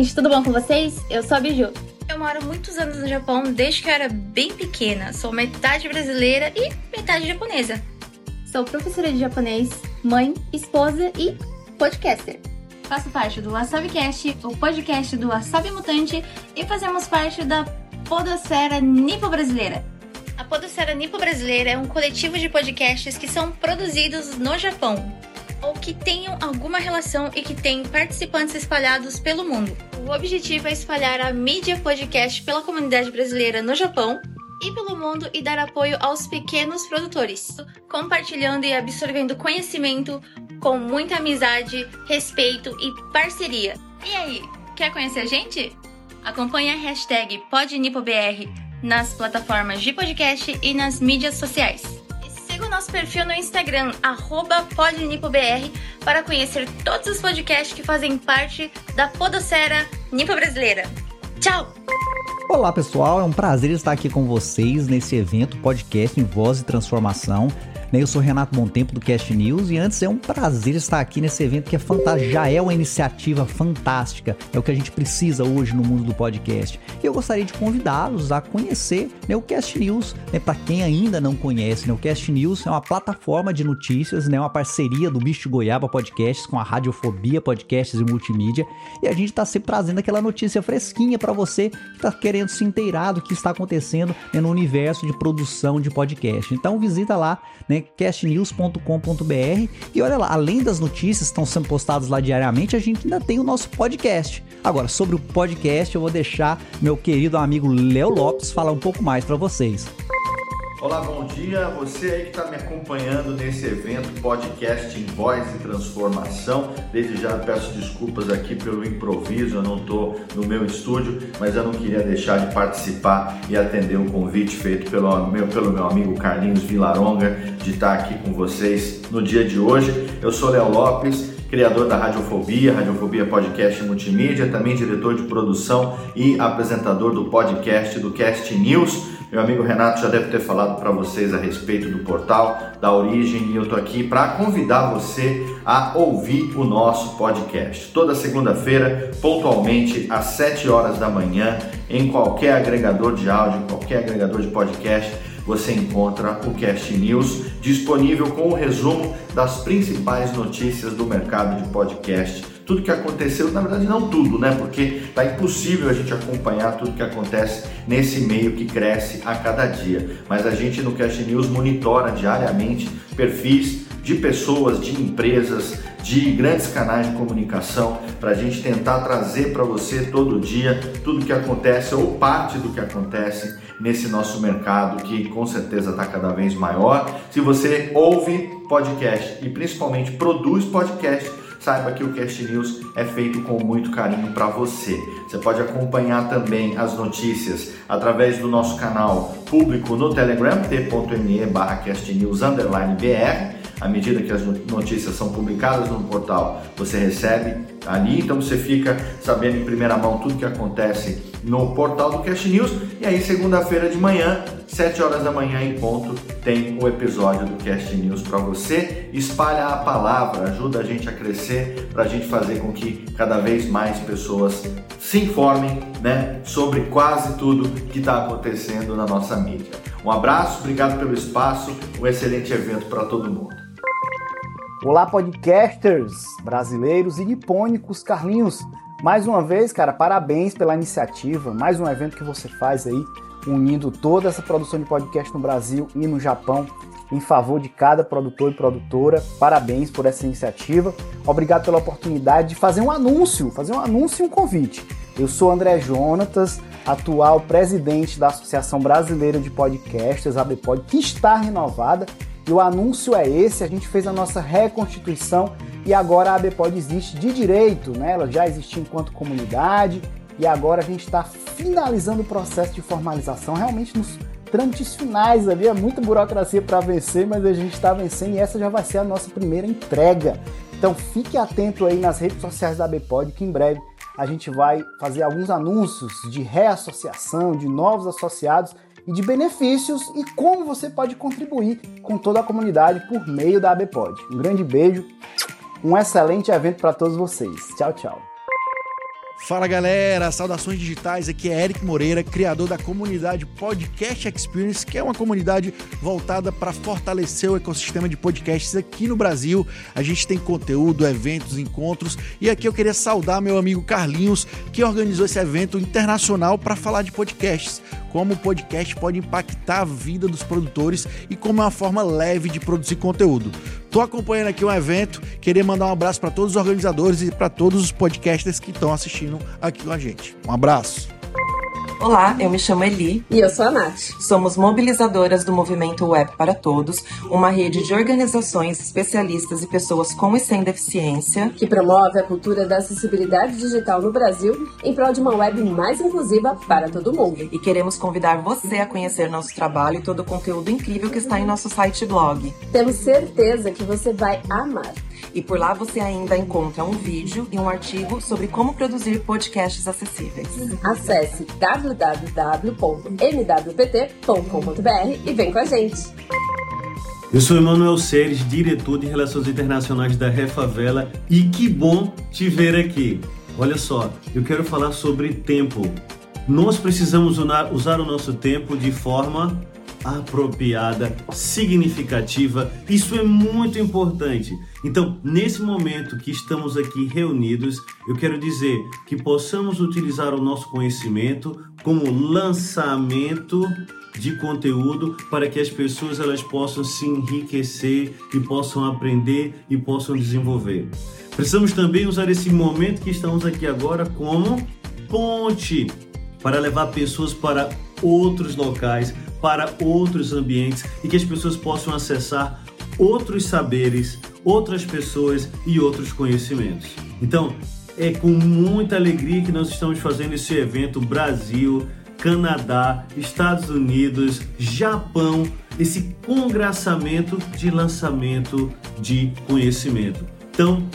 Oi, gente, tudo bom com vocês? Eu sou a Biju. Eu moro muitos anos no Japão desde que eu era bem pequena. Sou metade brasileira e metade japonesa. Sou professora de japonês, mãe, esposa e podcaster. Faço parte do WasabiCast, o podcast do Wasabi Mutante, e fazemos parte da Podosfera Nipo Brasileira. A Podosfera Nipo Brasileira é um coletivo de podcasts que são produzidos no Japão ou que tenham alguma relação e que têm participantes espalhados pelo mundo. O objetivo é espalhar a mídia podcast pela comunidade brasileira no Japão e pelo mundo e dar apoio aos pequenos produtores, compartilhando e absorvendo conhecimento com muita amizade, respeito e parceria. E aí, quer conhecer a gente? Acompanhe a hashtag PodNipoBR nas plataformas de podcast e nas mídias sociais. Siga o nosso perfil no Instagram, PodNipoBR, para conhecer todos os podcasts que fazem parte da Podocera Nipo Brasileira. Tchau! Olá pessoal, é um prazer estar aqui com vocês nesse evento podcast em Voz e Transformação. Eu sou Renato Montempo do Cast News e antes é um prazer estar aqui nesse evento que é fantástico, já é uma iniciativa fantástica, é o que a gente precisa hoje no mundo do podcast. E eu gostaria de convidá-los a conhecer né, o Cast News, né, para quem ainda não conhece, né, o Cast News é uma plataforma de notícias, né, uma parceria do Bicho Goiaba Podcasts com a Radiofobia Podcasts e Multimídia, e a gente está sempre trazendo aquela notícia fresquinha para você que está querendo se inteirar do que está acontecendo né, no universo de produção de podcast. Então visita lá, né, castnews.com.br. E olha lá, além das notícias que estão sendo postadas lá diariamente, a gente ainda tem o nosso podcast. Agora, sobre o podcast, eu vou deixar meu querido amigo Léo Lopes falar um pouco mais para vocês. Olá, bom dia. Você aí que está me acompanhando nesse evento podcast em voz e transformação. Desde já peço desculpas aqui pelo improviso, eu não estou no meu estúdio, mas eu não queria deixar de participar e atender o convite feito pelo meu, pelo meu amigo Carlinhos Vilaronga de estar aqui com vocês no dia de hoje. Eu sou Léo Lopes, criador da Radiofobia, Radiofobia Podcast Multimídia, também diretor de produção e apresentador do podcast do Cast News. Meu amigo Renato já deve ter falado para vocês a respeito do portal, da origem, e eu tô aqui para convidar você a ouvir o nosso podcast. Toda segunda-feira, pontualmente às 7 horas da manhã, em qualquer agregador de áudio, qualquer agregador de podcast, você encontra o Cast News disponível com o resumo das principais notícias do mercado de podcast tudo que aconteceu, na verdade não tudo, né? Porque tá impossível a gente acompanhar tudo que acontece nesse meio que cresce a cada dia. Mas a gente no Cash News monitora diariamente perfis de pessoas, de empresas, de grandes canais de comunicação para a gente tentar trazer para você todo dia tudo que acontece ou parte do que acontece nesse nosso mercado que com certeza está cada vez maior. Se você ouve podcast e principalmente produz podcast, saiba que o Cast News é feito com muito carinho para você. Você pode acompanhar também as notícias através do nosso canal público no Telegram, t.me barra castnews_br à medida que as notícias são publicadas no portal, você recebe ali, então você fica sabendo em primeira mão tudo que acontece no portal do Cash News. E aí, segunda-feira de manhã, 7 horas da manhã em ponto, tem o episódio do Cast News para você. Espalha a palavra, ajuda a gente a crescer, para a gente fazer com que cada vez mais pessoas se informem né, sobre quase tudo que está acontecendo na nossa mídia. Um abraço, obrigado pelo espaço, um excelente evento para todo mundo. Olá, podcasters brasileiros e nipônicos. Carlinhos, mais uma vez, cara, parabéns pela iniciativa. Mais um evento que você faz aí, unindo toda essa produção de podcast no Brasil e no Japão em favor de cada produtor e produtora. Parabéns por essa iniciativa. Obrigado pela oportunidade de fazer um anúncio, fazer um anúncio e um convite. Eu sou André Jonatas, atual presidente da Associação Brasileira de Podcasters, a ABPOD, que está renovada e o anúncio é esse, a gente fez a nossa reconstituição e agora a ABPOD existe de direito, né? Ela já existia enquanto comunidade e agora a gente está finalizando o processo de formalização, realmente nos trâmites finais ali, é muita burocracia para vencer, mas a gente está vencendo e essa já vai ser a nossa primeira entrega. Então fique atento aí nas redes sociais da ABPOD que em breve a gente vai fazer alguns anúncios de reassociação, de novos associados e de benefícios e como você pode contribuir com toda a comunidade por meio da ABPOD. Um grande beijo, um excelente evento para todos vocês. Tchau, tchau. Fala galera, saudações digitais. Aqui é Eric Moreira, criador da comunidade Podcast Experience, que é uma comunidade voltada para fortalecer o ecossistema de podcasts aqui no Brasil. A gente tem conteúdo, eventos, encontros e aqui eu queria saudar meu amigo Carlinhos, que organizou esse evento internacional para falar de podcasts como o podcast pode impactar a vida dos produtores e como é uma forma leve de produzir conteúdo. Tô acompanhando aqui um evento, queria mandar um abraço para todos os organizadores e para todos os podcasters que estão assistindo aqui com a gente. Um abraço. Olá, eu me chamo Eli. E eu sou a Nath. Somos mobilizadoras do movimento Web para Todos, uma rede de organizações, especialistas e pessoas com e sem deficiência que promove a cultura da acessibilidade digital no Brasil em prol de uma web mais inclusiva para todo mundo. E queremos convidar você a conhecer nosso trabalho e todo o conteúdo incrível que está em nosso site e blog. Temos certeza que você vai amar. E por lá você ainda encontra um vídeo e um artigo sobre como produzir podcasts acessíveis. Acesse www.mwpt.com.br e vem com a gente. Eu sou Emanuel Seres, diretor de Relações Internacionais da Refavela e que bom te ver aqui. Olha só, eu quero falar sobre tempo. Nós precisamos usar o nosso tempo de forma apropriada, significativa. Isso é muito importante. Então, nesse momento que estamos aqui reunidos, eu quero dizer que possamos utilizar o nosso conhecimento como lançamento de conteúdo para que as pessoas elas possam se enriquecer e possam aprender e possam desenvolver. Precisamos também usar esse momento que estamos aqui agora como ponte para levar pessoas para outros locais, para outros ambientes e que as pessoas possam acessar outros saberes, outras pessoas e outros conhecimentos. Então, é com muita alegria que nós estamos fazendo esse evento Brasil, Canadá, Estados Unidos, Japão, esse congraçamento de lançamento de conhecimento. Então,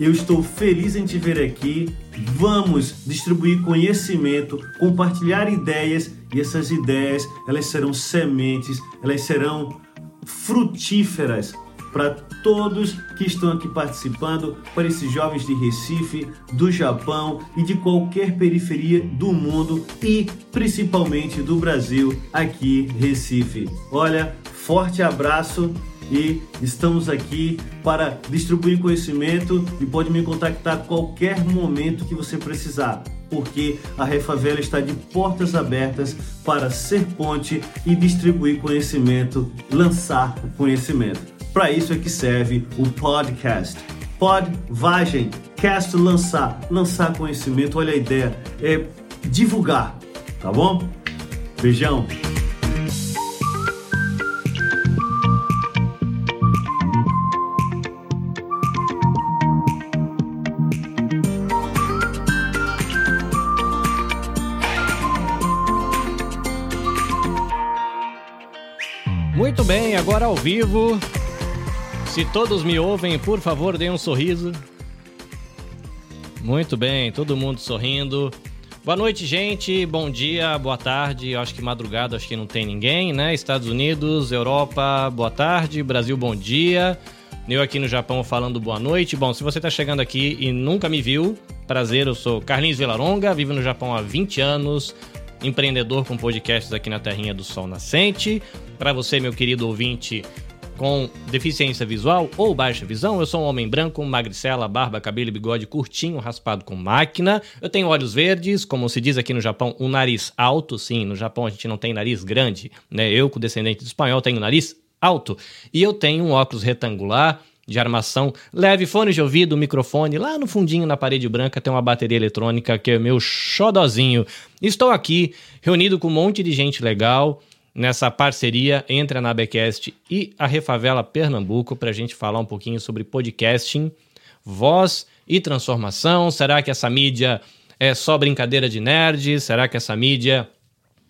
eu estou feliz em te ver aqui. Vamos distribuir conhecimento, compartilhar ideias e essas ideias, elas serão sementes, elas serão frutíferas para todos que estão aqui participando, para esses jovens de Recife, do Japão e de qualquer periferia do mundo e principalmente do Brasil, aqui Recife. Olha, forte abraço e estamos aqui para distribuir conhecimento e pode me contactar a qualquer momento que você precisar, porque a Refavela está de portas abertas para ser ponte e distribuir conhecimento, lançar conhecimento. Para isso é que serve o podcast. Pod, vagem, cast, lançar, lançar conhecimento. Olha a ideia, é divulgar, tá bom? Beijão. Bem, agora ao vivo. Se todos me ouvem, por favor, deem um sorriso. Muito bem, todo mundo sorrindo. Boa noite, gente. Bom dia, boa tarde. Eu acho que madrugada, acho que não tem ninguém, né? Estados Unidos, Europa, boa tarde. Brasil, bom dia. Eu aqui no Japão falando boa noite. Bom, se você está chegando aqui e nunca me viu, prazer, eu sou Carlinhos Vilaronga, vivo no Japão há 20 anos, empreendedor com podcasts aqui na Terrinha do Sol Nascente. Para você, meu querido ouvinte, com deficiência visual ou baixa visão, eu sou um homem branco, magricela, barba, cabelo e bigode curtinho, raspado com máquina. Eu tenho olhos verdes, como se diz aqui no Japão, um nariz alto. Sim, no Japão a gente não tem nariz grande, né? Eu, com descendente de espanhol, tenho nariz alto. E eu tenho um óculos retangular de armação leve, fone de ouvido, microfone. Lá no fundinho, na parede branca, tem uma bateria eletrônica que é meu xodozinho. Estou aqui, reunido com um monte de gente legal nessa parceria entre a Nabecast e a Refavela Pernambuco para a gente falar um pouquinho sobre podcasting, voz e transformação. Será que essa mídia é só brincadeira de nerd? Será que essa mídia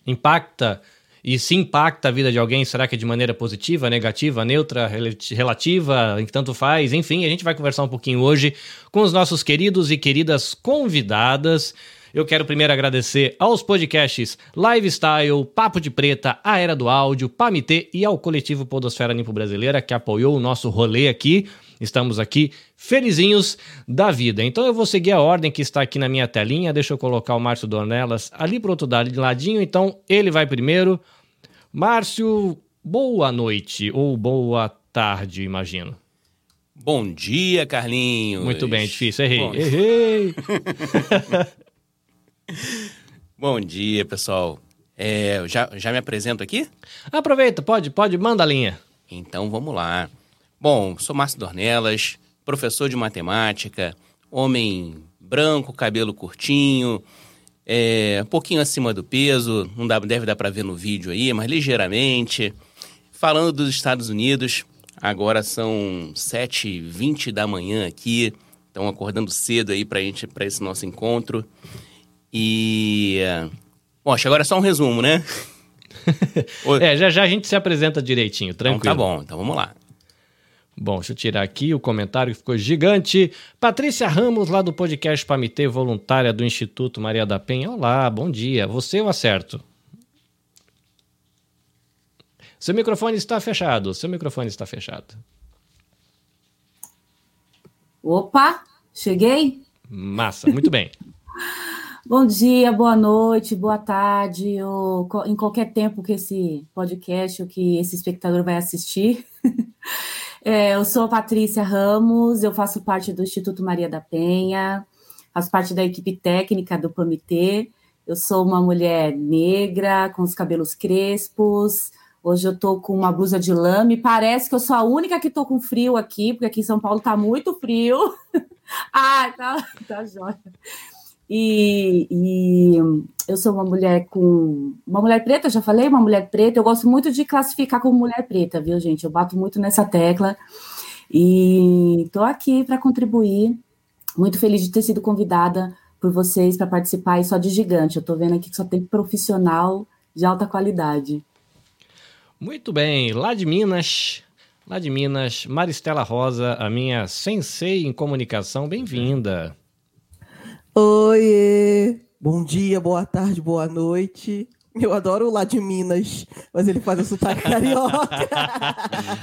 impacta e se impacta a vida de alguém? Será que é de maneira positiva, negativa, neutra, relativa, tanto faz? Enfim, a gente vai conversar um pouquinho hoje com os nossos queridos e queridas convidadas. Eu quero primeiro agradecer aos podcasts Lifestyle, Papo de Preta, A Era do Áudio, Pamitê e ao coletivo Podosfera Nimpo Brasileira que apoiou o nosso rolê aqui. Estamos aqui felizinhos da vida. Então eu vou seguir a ordem que está aqui na minha telinha. Deixa eu colocar o Márcio Dornelas ali pro outro ladinho. Então ele vai primeiro. Márcio, boa noite ou boa tarde, imagino. Bom dia, Carlinhos. Muito bem, difícil. Errei. Bom, Errei. Bom dia, pessoal. É, já, já me apresento aqui? Aproveita, pode, pode, manda a linha. Então vamos lá. Bom, sou Márcio Dornelas, professor de matemática, homem branco, cabelo curtinho, é, um pouquinho acima do peso, não dá, deve dar para ver no vídeo aí, mas ligeiramente. Falando dos Estados Unidos, agora são 7h20 da manhã aqui, estão acordando cedo aí para esse nosso encontro. E. Poxa, agora é só um resumo, né? é, já já a gente se apresenta direitinho, tranquilo. Então tá bom, então vamos lá. Bom, deixa eu tirar aqui o comentário que ficou gigante. Patrícia Ramos, lá do podcast Pamitê, voluntária do Instituto Maria da Penha. Olá, bom dia. Você eu acerto? Seu microfone está fechado. Seu microfone está fechado. Opa, cheguei? Massa, muito bem. Bom dia, boa noite, boa tarde, ou em qualquer tempo que esse podcast ou que esse espectador vai assistir. É, eu sou Patrícia Ramos, eu faço parte do Instituto Maria da Penha, faço parte da equipe técnica do PAMITê. Eu sou uma mulher negra, com os cabelos crespos. Hoje eu tô com uma blusa de lã. Me parece que eu sou a única que tô com frio aqui, porque aqui em São Paulo tá muito frio. ah, tá, tá jóia. E, e, eu sou uma mulher com. Uma mulher preta, já falei, uma mulher preta. Eu gosto muito de classificar como mulher preta, viu, gente? Eu bato muito nessa tecla. E estou aqui para contribuir. Muito feliz de ter sido convidada por vocês para participar e só de gigante. Eu estou vendo aqui que só tem profissional de alta qualidade. Muito bem, lá de Minas, lá de Minas, Maristela Rosa, a minha sensei em comunicação, bem-vinda. Oi, bom dia, boa tarde, boa noite. Eu adoro o lá de Minas, mas ele faz o sotaque carioca.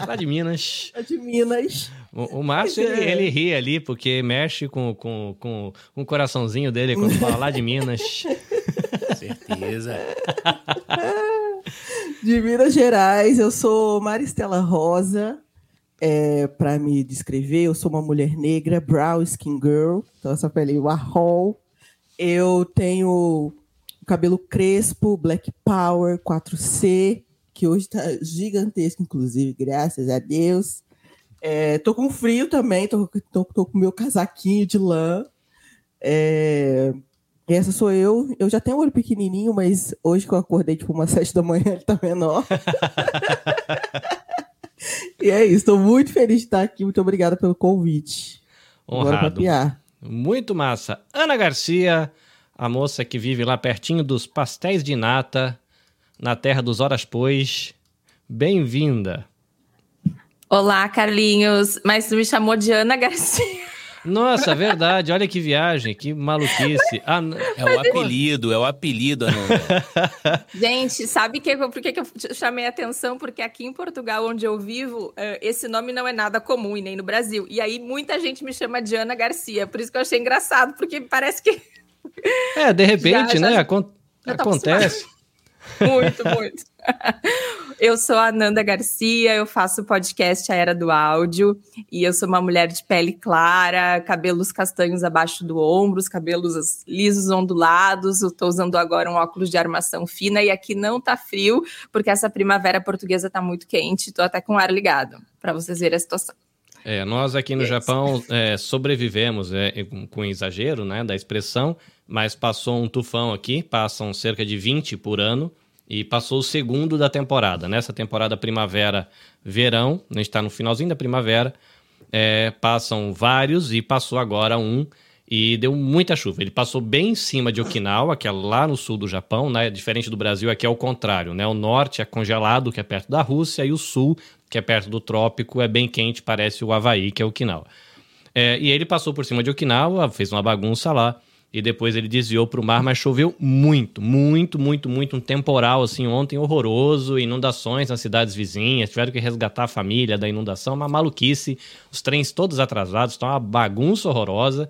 lá de Minas. Lá de Minas. O, o Márcio, ele, ele, ri ali, porque mexe com, com, com, com o coraçãozinho dele quando fala lá de Minas. Certeza. De Minas Gerais, eu sou Maristela Rosa, é, para me descrever, eu sou uma mulher negra, brown skin girl, então essa pele marrom. Eu tenho cabelo crespo, black power, 4C, que hoje está gigantesco, inclusive, graças a Deus. É, tô com frio também, tô, tô, tô com meu casaquinho de lã. É, essa sou eu. Eu já tenho um olho pequenininho, mas hoje que eu acordei, tipo, umas sete da manhã, ele tá menor. E é isso, estou muito feliz de estar aqui. Muito obrigada pelo convite. Honrado. Muito massa. Ana Garcia, a moça que vive lá pertinho dos pastéis de nata, na terra dos horas pois. Bem-vinda. Olá, Carlinhos. Mas tu me chamou de Ana Garcia. Nossa, verdade. Olha que viagem, que maluquice. Ah, é o apelido, é o apelido, Ananda. Gente, sabe que, por que, que eu chamei a atenção? Porque aqui em Portugal, onde eu vivo, eh, esse nome não é nada comum e nem no Brasil. E aí muita gente me chama de Ana Garcia. Por isso que eu achei engraçado, porque parece que. É, de repente, já, né? Já, Acon acontece. Muito, muito. Eu sou a Nanda Garcia, eu faço o podcast A Era do Áudio e eu sou uma mulher de pele clara, cabelos castanhos abaixo do ombro, os cabelos lisos ondulados. Eu tô usando agora um óculos de armação fina e aqui não tá frio, porque essa primavera portuguesa tá muito quente, tô até com o ar ligado, para vocês verem a situação. É, nós aqui no Japão é, sobrevivemos é, com exagero né, da expressão, mas passou um tufão aqui, passam cerca de 20 por ano, e passou o segundo da temporada. Nessa temporada primavera-verão, a gente está no finalzinho da primavera, é, passam vários e passou agora um e deu muita chuva. Ele passou bem em cima de Okinawa, que é lá no sul do Japão, né? Diferente do Brasil, aqui é o contrário, né? O norte é congelado, que é perto da Rússia, e o sul, que é perto do trópico, é bem quente, parece o Havaí, que é Okinawa. É, e ele passou por cima de Okinawa, fez uma bagunça lá, e depois ele desviou para o mar, mas choveu muito, muito, muito, muito, um temporal assim ontem horroroso, inundações nas cidades vizinhas, tiveram que resgatar a família da inundação, uma maluquice, os trens todos atrasados, está uma bagunça horrorosa,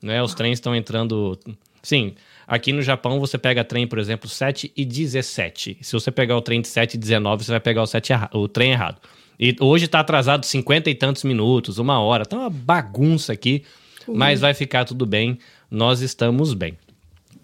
né? Os trens estão entrando, sim, aqui no Japão você pega trem, por exemplo, 7 e 17. Se você pegar o trem de 7 e 19, você vai pegar o, 7 erra... o trem errado. E hoje está atrasado 50 e tantos minutos, uma hora, tá uma bagunça aqui, uhum. mas vai ficar tudo bem nós estamos bem.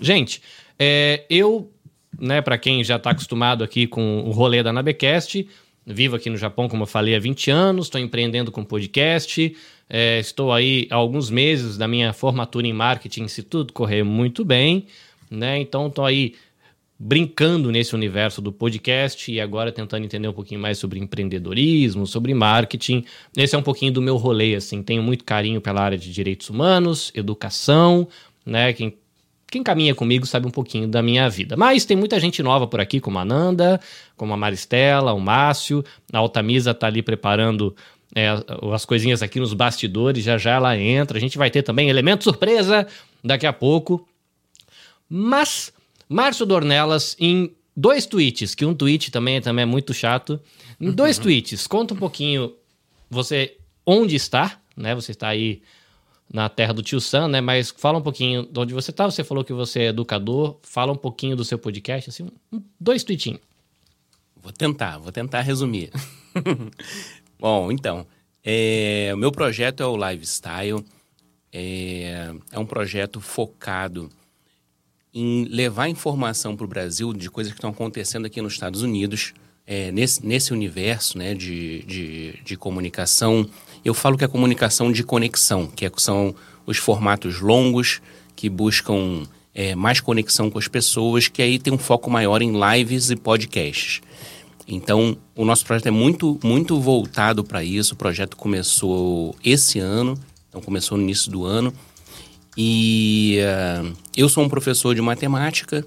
Gente, é, eu, né, para quem já está acostumado aqui com o rolê da Nabecast, vivo aqui no Japão, como eu falei, há 20 anos, estou empreendendo com podcast, é, estou aí há alguns meses da minha formatura em marketing, se tudo correr muito bem, né? Então estou aí brincando nesse universo do podcast e agora tentando entender um pouquinho mais sobre empreendedorismo, sobre marketing. Esse é um pouquinho do meu rolê, assim. Tenho muito carinho pela área de direitos humanos, educação, né? Quem, quem caminha comigo sabe um pouquinho da minha vida. Mas tem muita gente nova por aqui, como a Nanda, como a Maristela, o Márcio. A Altamisa tá ali preparando é, as coisinhas aqui nos bastidores, já já ela entra. A gente vai ter também elemento surpresa daqui a pouco. Mas Márcio Dornelas, em dois tweets, que um tweet também, também é muito chato. Em dois uhum. tweets, conta um pouquinho você onde está, né? Você está aí na terra do tio Sam, né? Mas fala um pouquinho de onde você está. Você falou que você é educador. Fala um pouquinho do seu podcast, assim, um, dois tweetinhos. Vou tentar, vou tentar resumir. Bom, então, é, o meu projeto é o Lifestyle. É, é um projeto focado em levar informação para o Brasil de coisas que estão acontecendo aqui nos Estados Unidos, é, nesse, nesse universo né, de, de, de, comunicação. Eu falo que é comunicação de conexão, que é, são os formatos longos que buscam é, mais conexão com as pessoas, que aí tem um foco maior em lives e podcasts. Então, o nosso projeto é muito, muito voltado para isso. O projeto começou esse ano, então começou no início do ano. E uh, eu sou um professor de matemática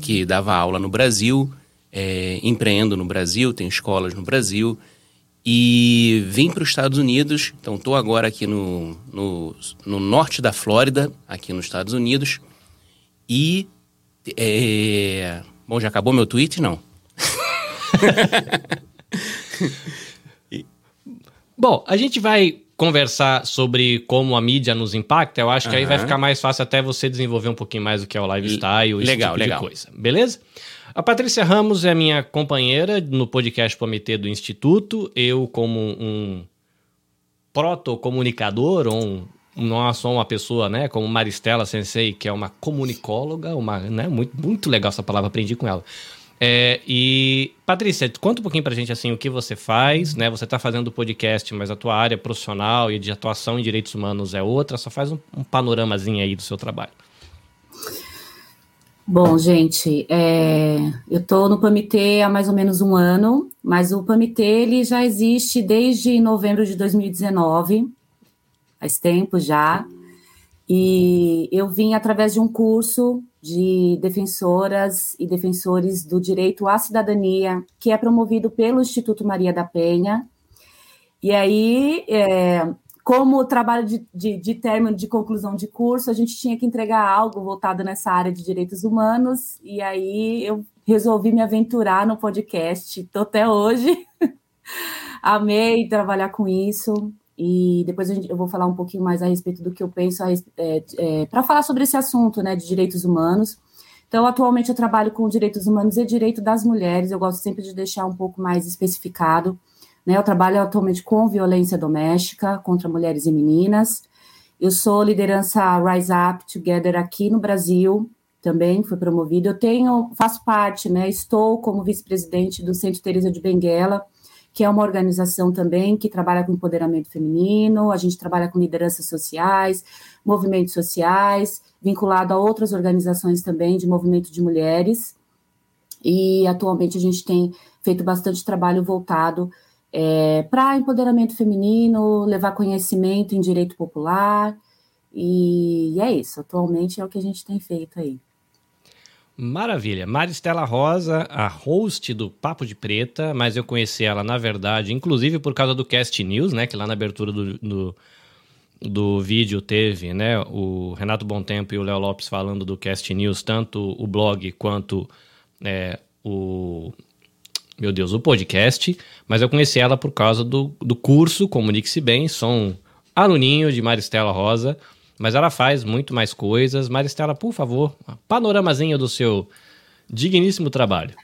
que dava aula no Brasil, é, empreendo no Brasil, tenho escolas no Brasil. E vim para os Estados Unidos, então estou agora aqui no, no, no, norte da Flórida, aqui nos Estados Unidos. E. É... Bom, já acabou meu tweet? Não. Bom, a gente vai conversar sobre como a mídia nos impacta, eu acho que uhum. aí vai ficar mais fácil até você desenvolver um pouquinho mais o que é o lifestyle, esse legal, tipo legal. de coisa. Beleza? A Patrícia Ramos é minha companheira no podcast Prometer do Instituto. Eu, como um proto-comunicador, ou um, não sou uma pessoa, né, como Maristela Sensei, que é uma comunicóloga, uma, né, muito, muito legal essa palavra, aprendi com ela. É, e, Patrícia, conta um pouquinho pra gente assim o que você faz, né? Você tá fazendo podcast, mas a tua área profissional e de atuação em direitos humanos é outra. Só faz um, um panoramazinho aí do seu trabalho. Bom, gente, é, eu estou no PAMITê há mais ou menos um ano, mas o PAMITê ele já existe desde novembro de 2019, faz tempo já, e eu vim através de um curso de defensoras e defensores do direito à cidadania, que é promovido pelo Instituto Maria da Penha. E aí, é, como trabalho de, de, de término de conclusão de curso, a gente tinha que entregar algo voltado nessa área de direitos humanos, e aí eu resolvi me aventurar no podcast. Estou até hoje. Amei trabalhar com isso. E depois eu vou falar um pouquinho mais a respeito do que eu penso é, é, para falar sobre esse assunto né, de direitos humanos. Então, atualmente eu trabalho com direitos humanos e direito das mulheres, eu gosto sempre de deixar um pouco mais especificado. Né? Eu trabalho atualmente com violência doméstica contra mulheres e meninas. Eu sou liderança Rise Up Together aqui no Brasil, também fui promovido. Eu tenho, faço parte, né? Estou como vice-presidente do Centro Teresa de Benguela, que é uma organização também que trabalha com empoderamento feminino, a gente trabalha com lideranças sociais, movimentos sociais, vinculado a outras organizações também de movimento de mulheres. E atualmente a gente tem feito bastante trabalho voltado é, para empoderamento feminino, levar conhecimento em direito popular. E, e é isso, atualmente é o que a gente tem feito aí. Maravilha. Maristela Rosa, a host do Papo de Preta, mas eu conheci ela, na verdade, inclusive por causa do Cast News, né? Que lá na abertura do, do, do vídeo teve, né, o Renato Tempo e o Léo Lopes falando do Cast News, tanto o blog quanto é, o meu Deus, o podcast, mas eu conheci ela por causa do, do curso Comunique-se Bem, sou um aluninho de Maristela Rosa, mas ela faz muito mais coisas. Maristela, por favor, panoramazinho do seu digníssimo trabalho.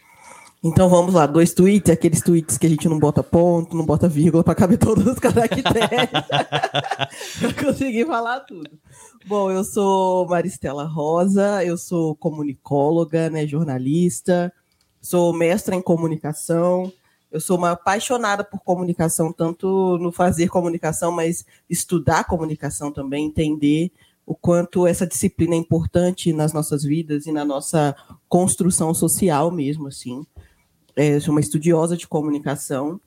Então vamos lá, dois tweets, aqueles tweets que a gente não bota ponto, não bota vírgula para caber todos os caracteres. eu consegui falar tudo. Bom, eu sou Maristela Rosa, eu sou comunicóloga, né, jornalista, sou mestra em comunicação, eu sou uma apaixonada por comunicação, tanto no fazer comunicação, mas estudar comunicação também, entender o quanto essa disciplina é importante nas nossas vidas e na nossa construção social mesmo, assim. É, sou uma estudiosa de comunicação.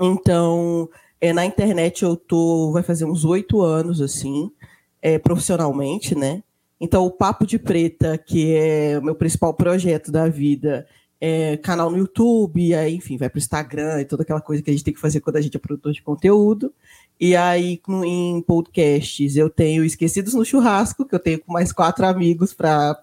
Então, é, na internet eu tô, vai fazer uns oito anos, assim, é, profissionalmente, né? Então, o Papo de Preta, que é o meu principal projeto da vida, é, canal no YouTube, aí, enfim, vai para o Instagram e toda aquela coisa que a gente tem que fazer quando a gente é produtor de conteúdo. E aí, em podcasts, eu tenho Esquecidos no Churrasco, que eu tenho com mais quatro amigos para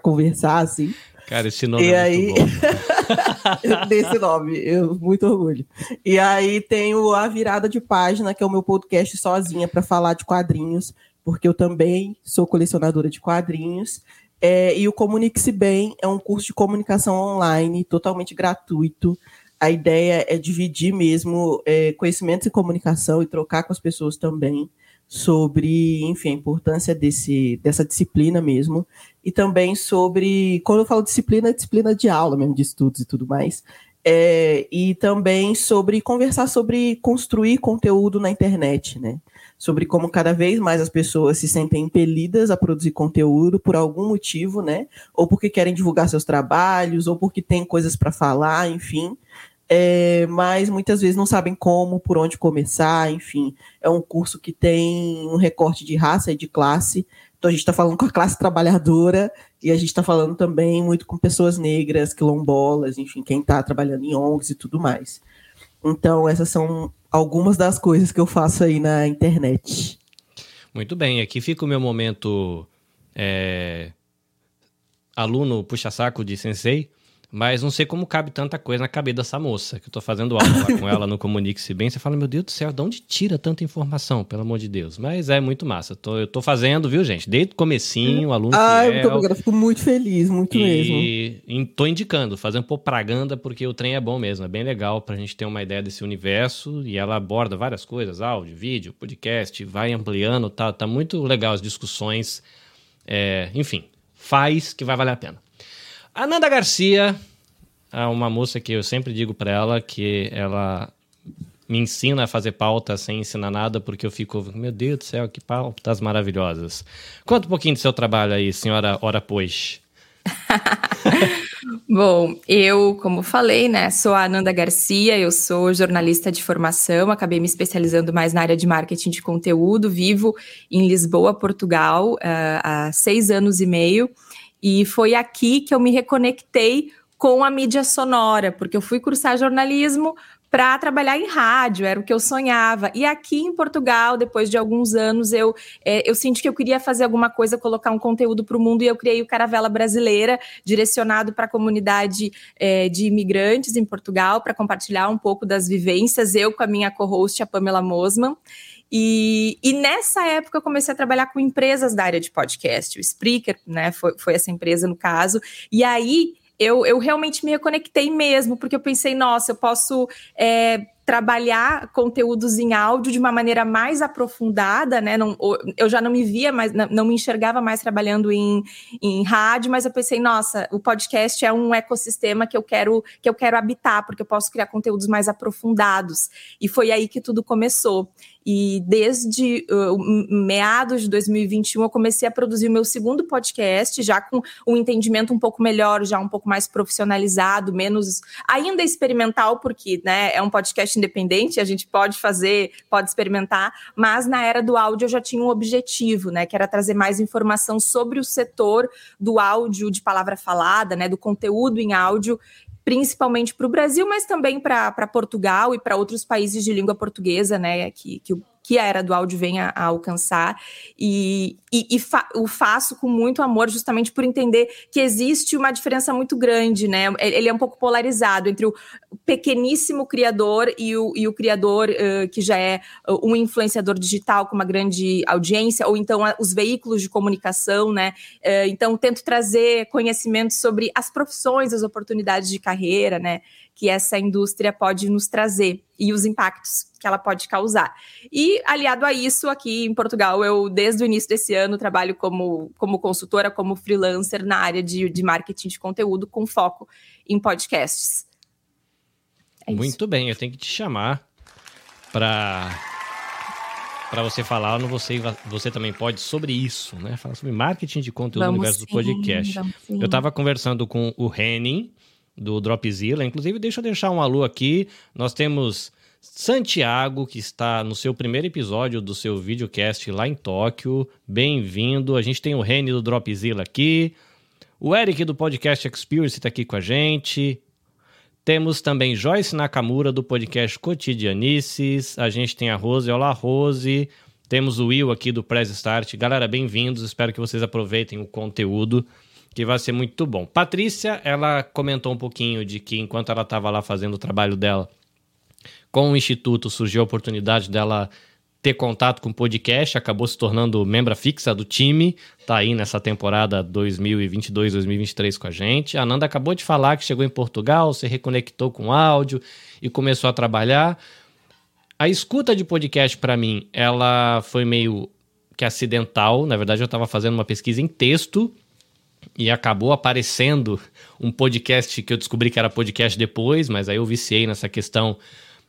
conversar, assim. Cara, esse nome e é aí... muito bom. desse nome, eu muito orgulho. E aí tenho a virada de página, que é o meu podcast sozinha para falar de quadrinhos, porque eu também sou colecionadora de quadrinhos. É, e o Comunique-se Bem é um curso de comunicação online, totalmente gratuito. A ideia é dividir mesmo é, conhecimentos em comunicação e trocar com as pessoas também sobre, enfim, a importância desse, dessa disciplina mesmo. E também sobre, quando eu falo disciplina, é disciplina de aula mesmo, de estudos e tudo mais. É, e também sobre conversar sobre construir conteúdo na internet, né? Sobre como cada vez mais as pessoas se sentem impelidas a produzir conteúdo por algum motivo, né? Ou porque querem divulgar seus trabalhos, ou porque têm coisas para falar, enfim. É, mas muitas vezes não sabem como, por onde começar, enfim. É um curso que tem um recorte de raça e de classe. Então a gente está falando com a classe trabalhadora e a gente está falando também muito com pessoas negras, quilombolas, enfim, quem está trabalhando em ONGs e tudo mais. Então, essas são algumas das coisas que eu faço aí na internet. Muito bem, aqui fica o meu momento é, aluno puxa-saco de sensei, mas não sei como cabe tanta coisa na cabeça dessa moça, que eu tô fazendo aula lá com ela no Comunique-se Bem. Você fala, meu Deus do céu, de onde tira tanta informação, pelo amor de Deus? Mas é muito massa. Tô, eu tô fazendo, viu, gente? Desde o comecinho, aluno Ai, fiel. muito obrigado. Fico muito feliz, muito e, mesmo. E tô indicando, fazendo propaganda, porque o trem é bom mesmo. É bem legal pra gente ter uma ideia desse universo. E ela aborda várias coisas, áudio, vídeo, podcast, vai ampliando, tá, tá muito legal as discussões. É, enfim, faz que vai valer a pena. Ananda Garcia é uma moça que eu sempre digo para ela que ela me ensina a fazer pauta sem ensinar nada, porque eu fico, meu Deus do céu, que pautas maravilhosas. Conta um pouquinho do seu trabalho aí, senhora Ora Pois. Bom, eu, como falei, né, sou a Ananda Garcia, eu sou jornalista de formação, acabei me especializando mais na área de marketing de conteúdo, vivo em Lisboa, Portugal, uh, há seis anos e meio, e foi aqui que eu me reconectei com a mídia sonora, porque eu fui cursar jornalismo para trabalhar em rádio, era o que eu sonhava. E aqui em Portugal, depois de alguns anos, eu, é, eu senti que eu queria fazer alguma coisa, colocar um conteúdo para o mundo, e eu criei o Caravela Brasileira, direcionado para a comunidade é, de imigrantes em Portugal, para compartilhar um pouco das vivências, eu com a minha co-host, a Pamela Mosman. E, e, nessa época eu comecei a trabalhar com empresas da área de podcast, o Spreaker, né, foi, foi essa empresa no caso, e aí eu, eu realmente me reconectei mesmo, porque eu pensei, nossa, eu posso é, trabalhar conteúdos em áudio de uma maneira mais aprofundada, né? Não, eu já não me via mais, não me enxergava mais trabalhando em, em rádio, mas eu pensei, nossa, o podcast é um ecossistema que eu quero que eu quero habitar, porque eu posso criar conteúdos mais aprofundados. E foi aí que tudo começou. E desde uh, meados de 2021 eu comecei a produzir o meu segundo podcast, já com um entendimento um pouco melhor, já um pouco mais profissionalizado, menos ainda experimental, porque né, é um podcast independente, a gente pode fazer, pode experimentar, mas na era do áudio eu já tinha um objetivo, né? Que era trazer mais informação sobre o setor do áudio de palavra falada, né? Do conteúdo em áudio principalmente para o Brasil, mas também para Portugal e para outros países de língua portuguesa, né, que, que, que a era do áudio vem a, a alcançar e, e, e fa o faço com muito amor justamente por entender que existe uma diferença muito grande, né? Ele é um pouco polarizado entre o pequeníssimo criador e o, e o criador uh, que já é um influenciador digital com uma grande audiência, ou então os veículos de comunicação, né? Uh, então, tento trazer conhecimento sobre as profissões, as oportunidades de carreira, né? Que essa indústria pode nos trazer e os impactos que ela pode causar. E aliado a isso, aqui em Portugal, eu desde o início desse ano trabalho como, como consultora, como freelancer na área de, de marketing de conteúdo com foco em podcasts. É Muito isso. bem, eu tenho que te chamar para para você falar no você você também pode sobre isso, né? Falar sobre marketing de conteúdo vamos no universo sim, do podcast. Eu estava conversando com o Henning do Dropzilla. Inclusive, deixa eu deixar um alô aqui. Nós temos Santiago, que está no seu primeiro episódio do seu videocast lá em Tóquio. Bem-vindo. A gente tem o Reni do Dropzilla aqui. O Eric do podcast Experience está aqui com a gente. Temos também Joyce Nakamura do podcast Cotidianices. A gente tem a Rose. Olá, Rose. Temos o Will aqui do Press Start. Galera, bem-vindos. Espero que vocês aproveitem o conteúdo que vai ser muito bom. Patrícia, ela comentou um pouquinho de que enquanto ela estava lá fazendo o trabalho dela com o Instituto, surgiu a oportunidade dela ter contato com o podcast, acabou se tornando membra fixa do time, tá aí nessa temporada 2022-2023 com a gente. A Nanda acabou de falar que chegou em Portugal, se reconectou com áudio e começou a trabalhar. A escuta de podcast para mim, ela foi meio que acidental, na verdade eu estava fazendo uma pesquisa em texto e acabou aparecendo um podcast que eu descobri que era podcast depois, mas aí eu viciei nessa questão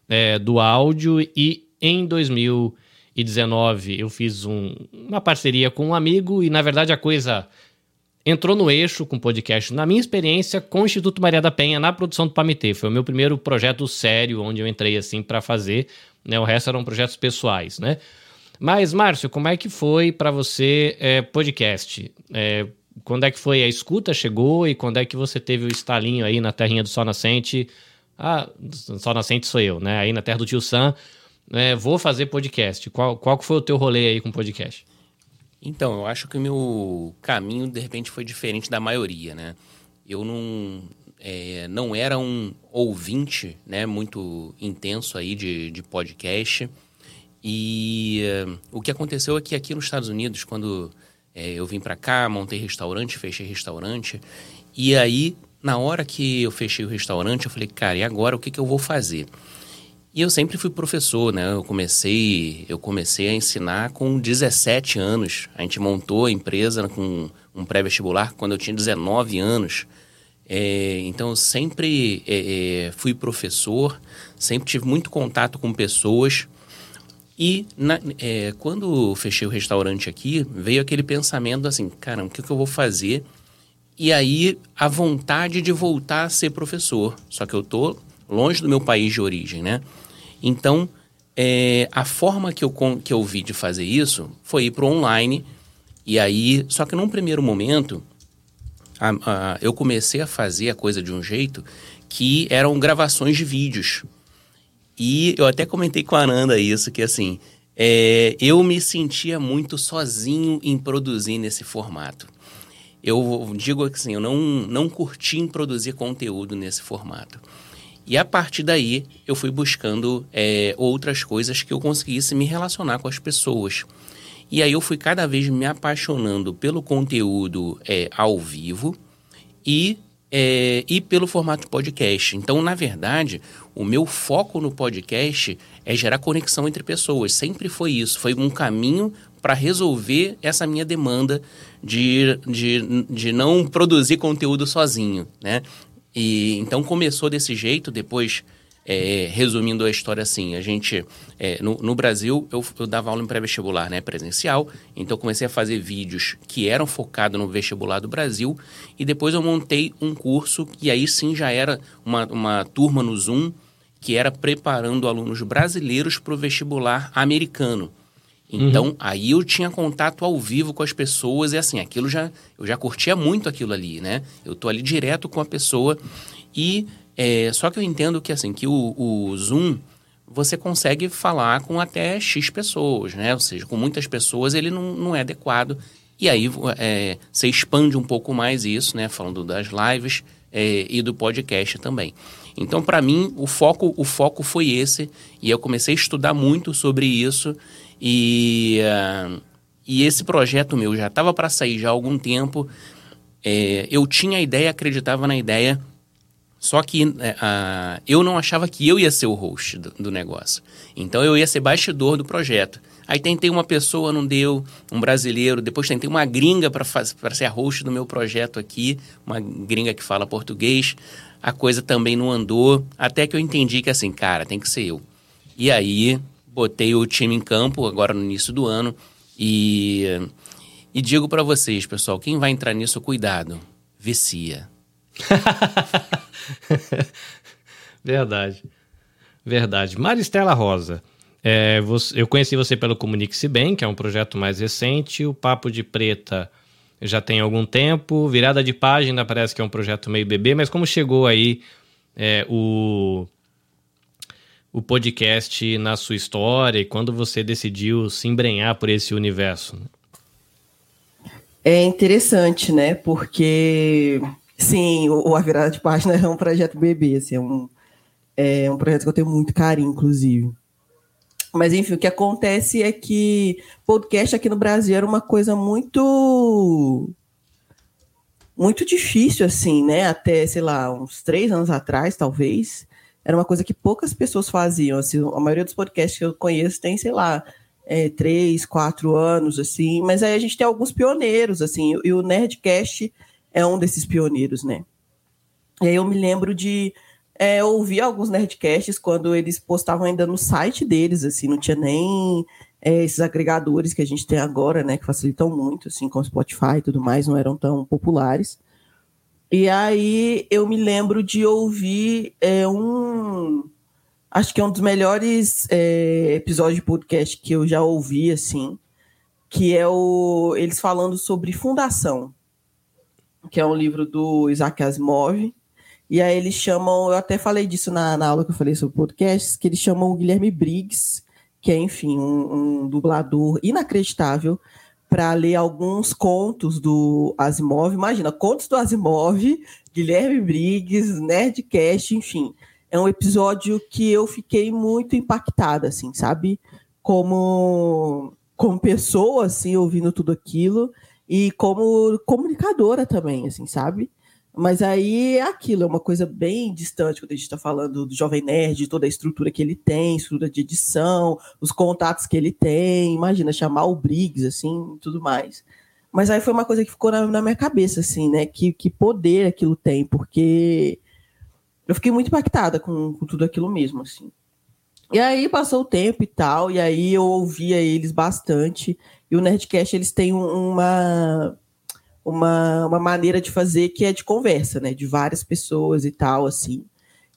é, do áudio e em 2019 eu fiz um, uma parceria com um amigo e na verdade a coisa entrou no eixo com podcast. Na minha experiência com o Instituto Maria da Penha na produção do Pamitê, foi o meu primeiro projeto sério onde eu entrei assim para fazer, né? O resto eram projetos pessoais, né? Mas Márcio, como é que foi para você é, podcast? É, quando é que foi a escuta chegou e quando é que você teve o estalinho aí na terrinha do Sol Nascente? Ah, Sol Nascente sou eu, né? Aí na terra do tio Sam, né? vou fazer podcast. Qual, qual foi o teu rolê aí com podcast? Então, eu acho que o meu caminho, de repente, foi diferente da maioria, né? Eu não, é, não era um ouvinte, né, muito intenso aí de, de podcast. E uh, o que aconteceu é que aqui nos Estados Unidos, quando é, eu vim para cá, montei restaurante, fechei restaurante. E aí, na hora que eu fechei o restaurante, eu falei, cara, e agora o que, que eu vou fazer? E eu sempre fui professor, né? Eu comecei, eu comecei a ensinar com 17 anos. A gente montou a empresa com um pré-vestibular quando eu tinha 19 anos. É, então, eu sempre é, é, fui professor, sempre tive muito contato com pessoas. E na, é, quando fechei o restaurante aqui, veio aquele pensamento assim, caramba, o que, que eu vou fazer? E aí a vontade de voltar a ser professor. Só que eu tô longe do meu país de origem, né? Então, é, a forma que eu, que eu vi de fazer isso foi ir para online. E aí, só que num primeiro momento, a, a, eu comecei a fazer a coisa de um jeito que eram gravações de vídeos. E eu até comentei com a Ananda isso, que assim, é, eu me sentia muito sozinho em produzir nesse formato. Eu digo assim, eu não, não curti em produzir conteúdo nesse formato. E a partir daí, eu fui buscando é, outras coisas que eu conseguisse me relacionar com as pessoas. E aí eu fui cada vez me apaixonando pelo conteúdo é, ao vivo e é, e pelo formato podcast. Então, na verdade, o meu foco no podcast é gerar conexão entre pessoas. Sempre foi isso. Foi um caminho para resolver essa minha demanda de, de, de não produzir conteúdo sozinho, né? E então começou desse jeito, depois é, resumindo a história assim, a gente, é, no, no, Brasil, eu, eu, dava aula em pré-vestibular, né, presencial, então comecei a fazer vídeos que eram focados no vestibular do Brasil, e depois eu montei um curso, que aí sim já era uma, uma turma no Zoom, que era preparando alunos brasileiros para o vestibular americano. Então, uhum. aí eu tinha contato ao vivo com as pessoas e assim, aquilo já eu já curtia muito aquilo ali, né? Eu tô ali direto com a pessoa e é, só que eu entendo que assim que o, o Zoom você consegue falar com até X pessoas, né? Ou seja, com muitas pessoas ele não, não é adequado. E aí é, você expande um pouco mais isso, né? Falando das lives é, e do podcast também. Então, para mim, o foco, o foco foi esse. E eu comecei a estudar muito sobre isso. E, uh, e esse projeto meu já estava para sair já há algum tempo. É, eu tinha a ideia, acreditava na ideia, só que uh, eu não achava que eu ia ser o host do, do, negócio. Então eu ia ser bastidor do projeto. Aí tentei uma pessoa, não deu, um brasileiro. Depois tentei uma gringa para ser a host do meu projeto aqui, uma gringa que fala português. A coisa também não andou, até que eu entendi que assim, cara, tem que ser eu. E aí botei o time em campo agora no início do ano e e digo para vocês, pessoal, quem vai entrar nisso, cuidado, vicia. Verdade. Verdade. Maristela Rosa, é, eu conheci você pelo Comunique-se Bem, que é um projeto mais recente. O Papo de Preta já tem algum tempo. Virada de Página parece que é um projeto meio bebê, mas como chegou aí é, o, o podcast na sua história e quando você decidiu se embrenhar por esse universo? É interessante, né? Porque, sim, o, A Virada de Página é um projeto bebê, assim, é um, é um projeto que eu tenho muito carinho, inclusive. Mas, enfim, o que acontece é que podcast aqui no Brasil era uma coisa muito. Muito difícil, assim, né? Até, sei lá, uns três anos atrás, talvez. Era uma coisa que poucas pessoas faziam. Assim, a maioria dos podcasts que eu conheço tem, sei lá, é, três, quatro anos, assim, mas aí a gente tem alguns pioneiros, assim, e o Nerdcast é um desses pioneiros, né? E aí eu me lembro de é, ouvir alguns Nerdcasts quando eles postavam ainda no site deles, assim, não tinha nem é, esses agregadores que a gente tem agora, né, que facilitam muito, assim, com Spotify e tudo mais, não eram tão populares. E aí eu me lembro de ouvir é, um acho que é um dos melhores é, episódios de podcast que eu já ouvi, assim, que é o eles falando sobre Fundação, que é um livro do Isaac Asimov. E aí eles chamam, eu até falei disso na, na aula que eu falei sobre podcasts, que eles chamam o Guilherme Briggs, que é, enfim, um, um dublador inacreditável, para ler alguns contos do Asimov. Imagina, contos do Asimov, Guilherme Briggs, Nerdcast, enfim é um episódio que eu fiquei muito impactada, assim, sabe? Como, como pessoa, assim, ouvindo tudo aquilo, e como comunicadora também, assim, sabe? Mas aí é aquilo, é uma coisa bem distante quando a gente está falando do Jovem Nerd, toda a estrutura que ele tem, estrutura de edição, os contatos que ele tem, imagina, chamar o Briggs, assim, tudo mais. Mas aí foi uma coisa que ficou na, na minha cabeça, assim, né? Que, que poder aquilo tem, porque eu fiquei muito impactada com, com tudo aquilo mesmo, assim. E aí passou o tempo e tal, e aí eu ouvia eles bastante. E o Nerdcast, eles têm uma, uma, uma maneira de fazer que é de conversa, né? De várias pessoas e tal, assim.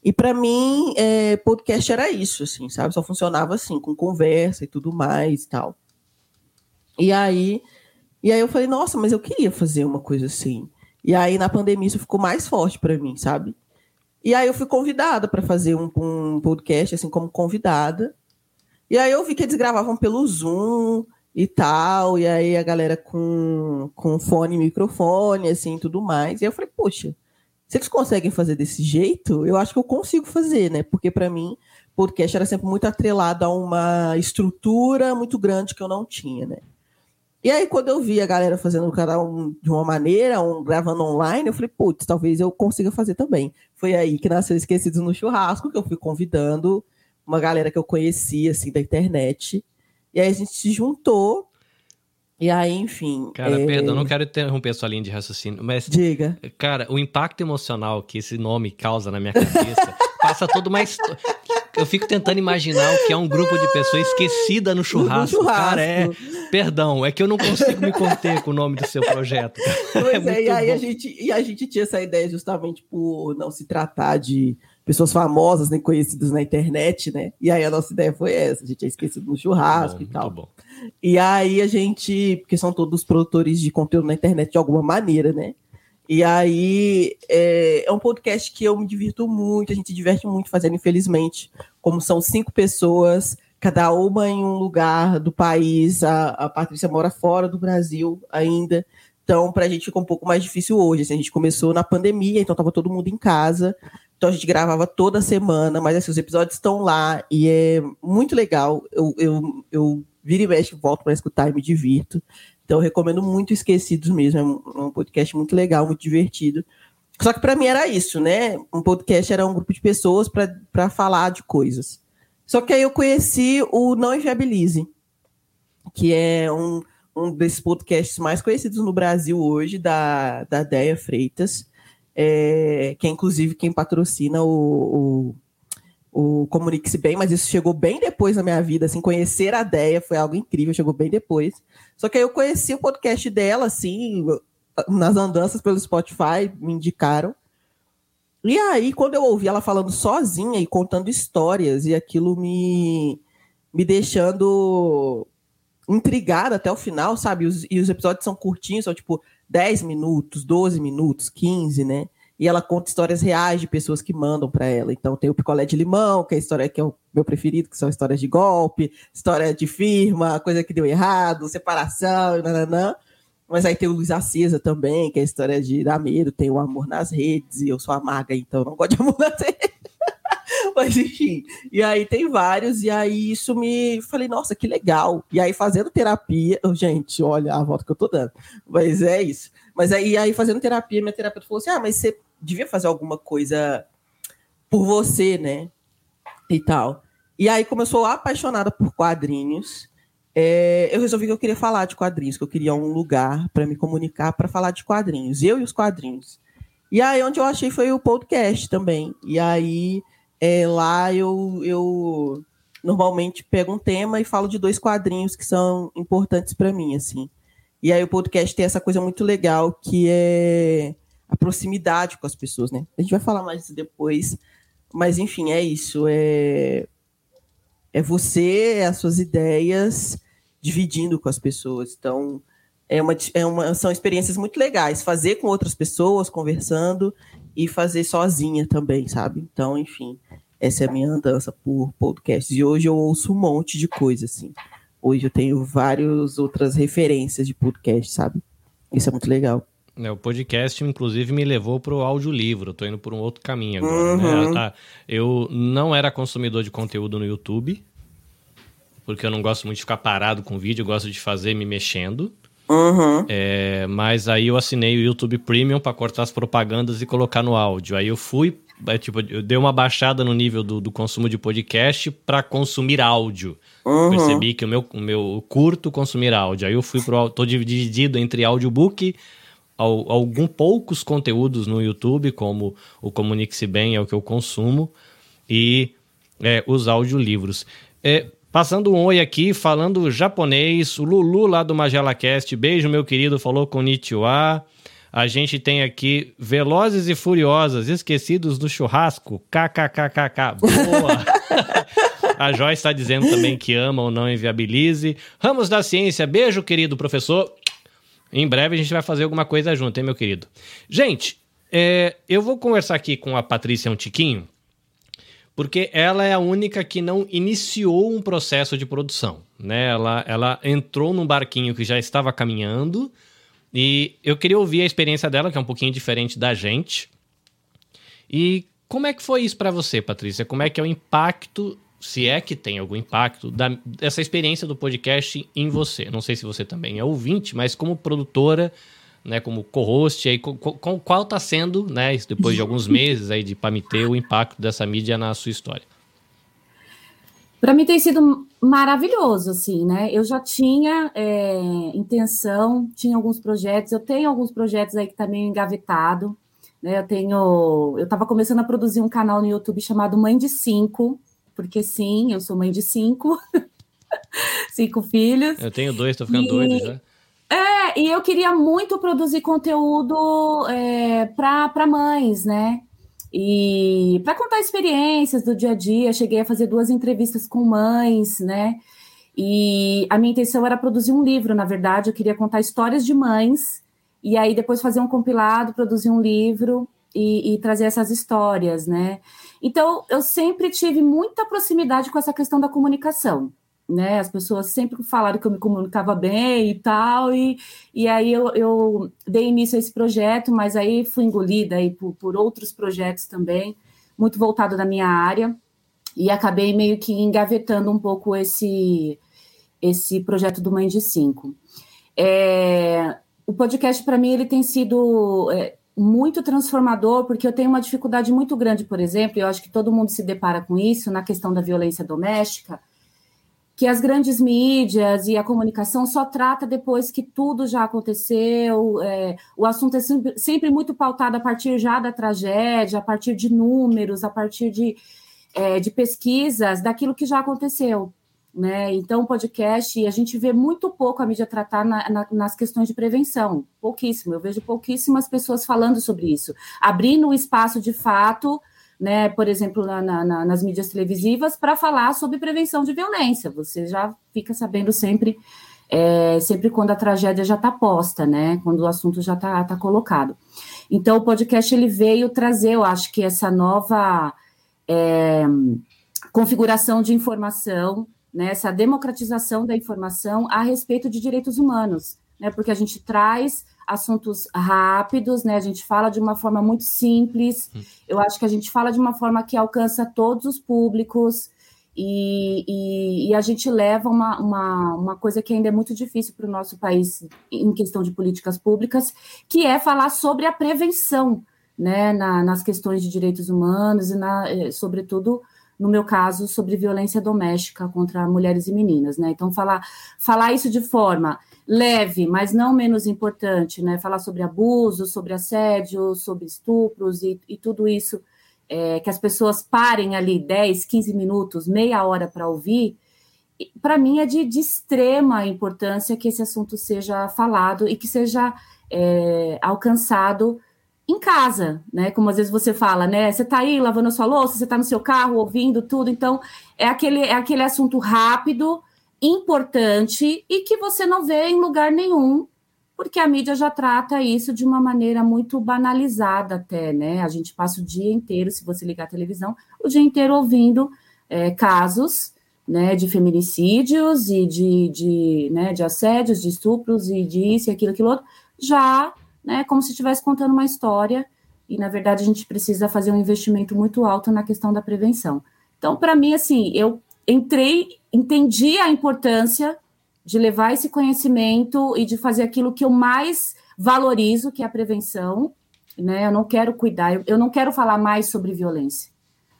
E para mim, é, podcast era isso, assim, sabe? Só funcionava assim, com conversa e tudo mais e tal. E aí, e aí eu falei, nossa, mas eu queria fazer uma coisa assim. E aí na pandemia isso ficou mais forte para mim, sabe? E aí eu fui convidada para fazer um, um, podcast, assim, como convidada. E aí eu vi que eles gravavam pelo Zoom e tal, e aí a galera com, com fone microfone, assim, tudo mais. E eu falei, poxa, se eles conseguem fazer desse jeito, eu acho que eu consigo fazer, né? Porque para mim, podcast era sempre muito atrelado a uma estrutura muito grande que eu não tinha, né? E aí, quando eu vi a galera fazendo o canal de uma maneira, um, gravando online, eu falei, putz, talvez eu consiga fazer também. Foi aí que nasceu Esquecidos no Churrasco, que eu fui convidando uma galera que eu conhecia, assim, da internet. E aí a gente se juntou. E aí, enfim. Cara, é... perdão, não quero interromper a sua linha de raciocínio, mas. Diga. Cara, o impacto emocional que esse nome causa na minha cabeça passa toda uma história. Eu fico tentando imaginar o que é um grupo de pessoas esquecida no churrasco. No churrasco. Cara, é. Perdão, é que eu não consigo me conter com o nome do seu projeto. Pois é, é e aí a gente, e a gente tinha essa ideia justamente por não se tratar de pessoas famosas nem conhecidas na internet, né? E aí a nossa ideia foi essa, a gente tinha esquecido no churrasco bom, e tal. Bom. E aí a gente, porque são todos produtores de conteúdo na internet de alguma maneira, né? E aí é, é, um podcast que eu me divirto muito, a gente se diverte muito fazendo, infelizmente. Como são cinco pessoas, cada uma em um lugar do país, a, a Patrícia mora fora do Brasil ainda. Então, para a gente ficou um pouco mais difícil hoje. Assim, a gente começou na pandemia, então estava todo mundo em casa. Então a gente gravava toda semana, mas assim, os episódios estão lá e é muito legal. Eu, eu, eu viro e mexe, volto para escutar e me divirto. Então eu recomendo muito Esquecidos mesmo. É um, um podcast muito legal, muito divertido. Só que para mim era isso, né? Um podcast era um grupo de pessoas para falar de coisas. Só que aí eu conheci o Não Inviabilize, que é um, um desses podcasts mais conhecidos no Brasil hoje, da, da Deia Freitas é, que é inclusive quem patrocina o, o, o Comunique-se Bem, mas isso chegou bem depois na minha vida, assim, conhecer a Deia foi algo incrível, chegou bem depois. Só que aí eu conheci o podcast dela, assim, nas andanças pelo Spotify, me indicaram. E aí, quando eu ouvi ela falando sozinha e contando histórias, e aquilo me, me deixando intrigada até o final, sabe? Os, e os episódios são curtinhos, são tipo 10 minutos, 12 minutos, 15, né? E ela conta histórias reais de pessoas que mandam para ela. Então tem o picolé de limão, que é a história que é o meu preferido, que são histórias de golpe, história de firma, coisa que deu errado, separação, nananã. Mas aí tem o Luz Acesa também, que é a história de dar medo, tem o amor nas redes, e eu sou amarga, então não gosto de amor nas redes. Mas enfim, e aí tem vários, e aí isso me falei, nossa, que legal. E aí fazendo terapia, gente, olha a volta que eu tô dando. Mas é isso. Mas aí, aí fazendo terapia, minha terapeuta falou assim: ah, mas você devia fazer alguma coisa por você, né? E tal. E aí, como eu sou apaixonada por quadrinhos, é, eu resolvi que eu queria falar de quadrinhos, que eu queria um lugar para me comunicar para falar de quadrinhos, eu e os quadrinhos. E aí, onde eu achei foi o podcast também. E aí, é, lá eu, eu normalmente pego um tema e falo de dois quadrinhos que são importantes para mim, assim. E aí o podcast tem essa coisa muito legal que é a proximidade com as pessoas, né? A gente vai falar mais disso depois, mas enfim, é isso. É, é você, é as suas ideias dividindo com as pessoas. Então, é uma, é uma, são experiências muito legais. Fazer com outras pessoas, conversando, e fazer sozinha também, sabe? Então, enfim, essa é a minha andança por podcasts. E hoje eu ouço um monte de coisa, assim. Hoje eu tenho várias outras referências de podcast, sabe? Isso é muito legal. É, o podcast, inclusive, me levou para o audiolivro. Estou indo por um outro caminho agora. Né? Uhum. Né? Eu não era consumidor de conteúdo no YouTube, porque eu não gosto muito de ficar parado com vídeo, eu gosto de fazer me mexendo. Uhum. É, mas aí eu assinei o YouTube Premium para cortar as propagandas e colocar no áudio. Aí eu fui, é, tipo, eu dei uma baixada no nível do, do consumo de podcast para consumir áudio. Uhum. Percebi que o meu, o meu curto consumir áudio. Aí eu fui pro. tô dividido entre audiobook, ao, algum poucos conteúdos no YouTube, como o Comunique-se Bem é o que eu consumo, e é, os audiolivros. É, Passando um oi aqui, falando japonês, o Lulu lá do MagelaCast, beijo meu querido, falou com Nichiwa. A gente tem aqui Velozes e Furiosas, esquecidos do churrasco, kkkk. Boa! a Joyce está dizendo também que ama ou não inviabilize. Ramos da Ciência, beijo querido professor. Em breve a gente vai fazer alguma coisa junto, hein meu querido? Gente, é, eu vou conversar aqui com a Patrícia um tiquinho, porque ela é a única que não iniciou um processo de produção, né? Ela, ela entrou num barquinho que já estava caminhando e eu queria ouvir a experiência dela, que é um pouquinho diferente da gente. E como é que foi isso para você, Patrícia? Como é que é o impacto, se é que tem algum impacto, da, dessa experiência do podcast em você? Não sei se você também é ouvinte, mas como produtora né, como co-host, aí, qual está sendo, né, depois de alguns meses aí de Pamitê, o impacto dessa mídia na sua história? Para mim tem sido maravilhoso, assim, né? Eu já tinha é, intenção, tinha alguns projetos, eu tenho alguns projetos aí que tá meio engavetado, né? Eu tenho, eu estava começando a produzir um canal no YouTube chamado Mãe de Cinco, porque sim, eu sou mãe de cinco, cinco filhos. Eu tenho dois, tô ficando e... doido já. É, e eu queria muito produzir conteúdo é, para mães, né? E para contar experiências do dia a dia, cheguei a fazer duas entrevistas com mães, né? E a minha intenção era produzir um livro, na verdade, eu queria contar histórias de mães e aí depois fazer um compilado, produzir um livro e, e, trazer essas histórias, né? Então, eu sempre tive muita proximidade com essa questão da comunicação, né? As pessoas sempre falaram que eu me comunicava bem e tal, e, e aí eu, eu dei início a esse projeto, mas aí fui engolida aí por, por outros projetos também, muito voltado da minha área, e acabei meio que engavetando um pouco esse, esse projeto do Mãe de Cinco. É, o podcast, para mim, ele tem sido é, muito transformador, porque eu tenho uma dificuldade muito grande, por exemplo, e eu acho que todo mundo se depara com isso na questão da violência doméstica, que as grandes mídias e a comunicação só trata depois que tudo já aconteceu, é, o assunto é sempre, sempre, muito pautado a partir já da tragédia, a partir de números, a partir de, é, de pesquisas daquilo que já aconteceu né? Então, podcast, a gente vê muito pouco a mídia tratar na, na, nas questões de prevenção, pouquíssimo. Eu vejo pouquíssimas pessoas falando sobre isso, abrindo o espaço de fato, né? Por exemplo, na, nas mídias televisivas, para falar sobre prevenção de violência. Você já fica sabendo sempre, é, sempre quando a tragédia já está posta, né? Quando o assunto já está tá colocado. Então, o podcast ele veio trazer, eu acho que essa nova é, configuração de informação né, essa democratização da informação a respeito de direitos humanos, né, porque a gente traz assuntos rápidos, né, a gente fala de uma forma muito simples, hum. eu acho que a gente fala de uma forma que alcança todos os públicos, e, e, e, a gente leva uma, uma, uma, coisa que ainda é muito difícil para o nosso país em questão de políticas públicas, que é falar sobre a prevenção né, na, nas questões de direitos humanos e, na, eh, sobretudo, no meu caso, sobre violência doméstica contra mulheres e meninas, né? Então, falar, falar isso de forma leve, mas não menos importante, né? Falar sobre abuso, sobre assédio, sobre estupros e, e tudo isso, é, que as pessoas parem ali 10, 15 minutos, meia hora para ouvir, para mim é de, de, extrema importância que esse assunto seja falado e que seja é, alcançado em casa, né? Como às vezes você fala, né? Você está aí lavando a sua louça, você está no seu carro ouvindo tudo, então é aquele, é aquele assunto rápido, importante e que você não vê em lugar nenhum, porque a mídia já trata isso de uma maneira muito banalizada até, né? A gente passa o dia inteiro, se você ligar a televisão, o dia inteiro ouvindo é, casos né, de feminicídios e de, de, né, de assédios, de estupros e disso e aquilo, aquilo outro, já né, como se estivesse contando uma história, e na verdade a gente precisa fazer um investimento muito alto na questão da prevenção. Então, para mim, assim, eu entrei, entendi a importância de levar esse conhecimento e de fazer aquilo que eu mais valorizo, que é a prevenção, né? Eu não quero cuidar, eu não quero falar mais sobre violência,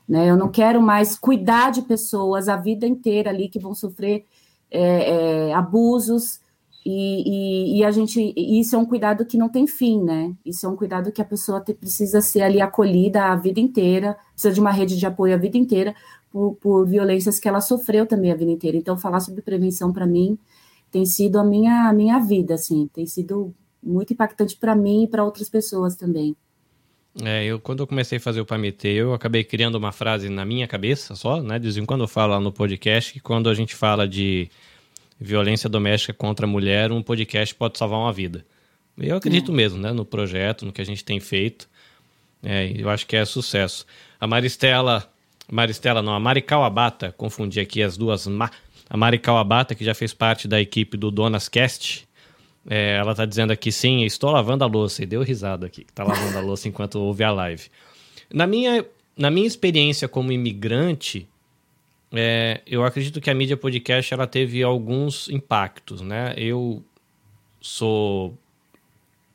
né? Eu não quero mais cuidar de pessoas a vida inteira ali que vão sofrer é, é, abusos, e, e, e, a gente, isso é um cuidado que não tem fim, né? Isso é um cuidado que a pessoa te, precisa ser ali acolhida a vida inteira, precisa de uma rede de apoio a vida inteira por, por violências que ela sofreu também a vida inteira. Então, falar sobre prevenção para mim tem sido a minha, a minha vida, assim, tem sido muito impactante para mim e para outras pessoas também. É, eu quando eu comecei a fazer o Pamitê, eu acabei criando uma frase na minha cabeça só, né? De vez em quando eu falo lá no podcast que quando a gente fala de violência doméstica contra a mulher, um podcast pode salvar uma vida. Eu acredito é. mesmo, né, no projeto, no que a gente tem feito. É, eu acho que é sucesso. A Maristela, Maristela não, a Mari Kawabata, confundi aqui as duas. A Mari Kawabata, que já fez parte da equipe do Donas Cast, é, ela está dizendo aqui, sim, estou lavando a louça. E deu risada aqui, que está lavando a louça enquanto ouve a live. Na minha, na minha experiência como imigrante, é, eu acredito que a mídia podcast ela teve alguns impactos, né? Eu sou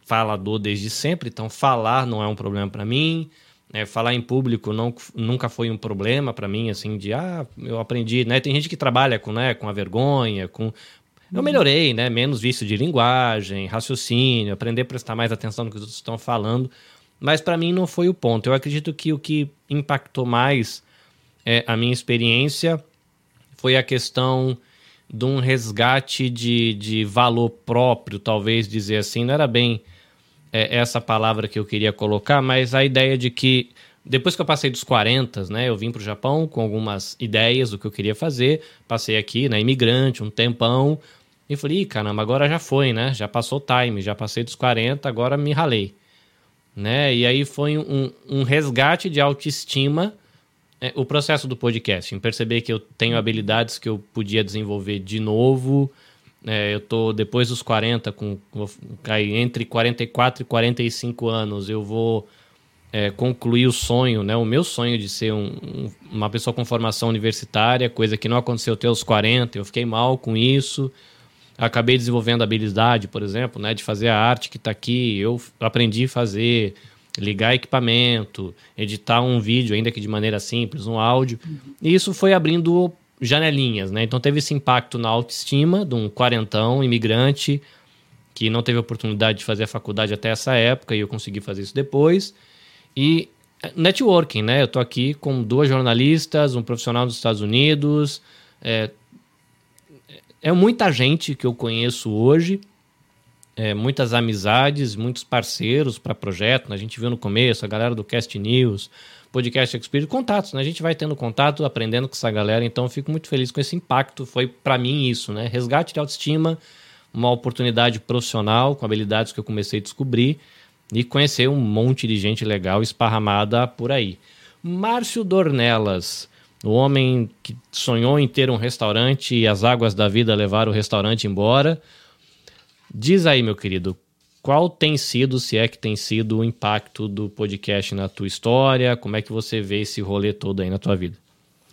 falador desde sempre, então falar não é um problema para mim. É, falar em público não, nunca foi um problema para mim, assim, de ah, eu aprendi, né? Tem gente que trabalha com, né, com a vergonha, com. Eu uhum. melhorei, né? Menos vício de linguagem, raciocínio, aprender a prestar mais atenção no que os outros estão falando. Mas para mim não foi o ponto. Eu acredito que o que impactou mais é, a minha experiência foi a questão de um resgate de, de valor próprio, talvez dizer assim. Não era bem é, essa palavra que eu queria colocar, mas a ideia de que depois que eu passei dos 40, né, eu vim para o Japão com algumas ideias do que eu queria fazer. Passei aqui, né, imigrante, um tempão. E falei, Ih, caramba, agora já foi, né? Já passou o time, já passei dos 40, agora me ralei. Né? E aí foi um, um resgate de autoestima é, o processo do podcast, em perceber que eu tenho habilidades que eu podia desenvolver de novo. É, eu tô depois dos 40, com, vou cair entre 44 e 45 anos, eu vou é, concluir o sonho, né? O meu sonho de ser um, um, uma pessoa com formação universitária, coisa que não aconteceu até os 40, eu fiquei mal com isso. Acabei desenvolvendo habilidade, por exemplo, né, de fazer a arte que está aqui. Eu aprendi a fazer, ligar equipamento, editar um vídeo, ainda que de maneira simples, um áudio. E isso foi abrindo janelinhas, né? Então teve esse impacto na autoestima de um quarentão imigrante que não teve oportunidade de fazer a faculdade até essa época e eu consegui fazer isso depois. E eh, networking, né? Eu tô aqui com duas jornalistas, um profissional dos Estados Unidos, é, é muita gente que eu conheço hoje, é, muitas amizades, muitos parceiros para projeto. Né? A gente viu no começo a galera do Cast News, Podcast Experience, contatos. Né? A gente vai tendo contato, aprendendo com essa galera. Então, eu fico muito feliz com esse impacto. Foi para mim isso, né? Resgate de autoestima, uma oportunidade profissional com habilidades que eu comecei a descobrir e conhecer um monte de gente legal esparramada por aí. Márcio Dornelas o homem que sonhou em ter um restaurante e as águas da vida levaram o restaurante embora. Diz aí, meu querido, qual tem sido, se é que tem sido, o impacto do podcast na tua história? Como é que você vê esse rolê todo aí na tua vida?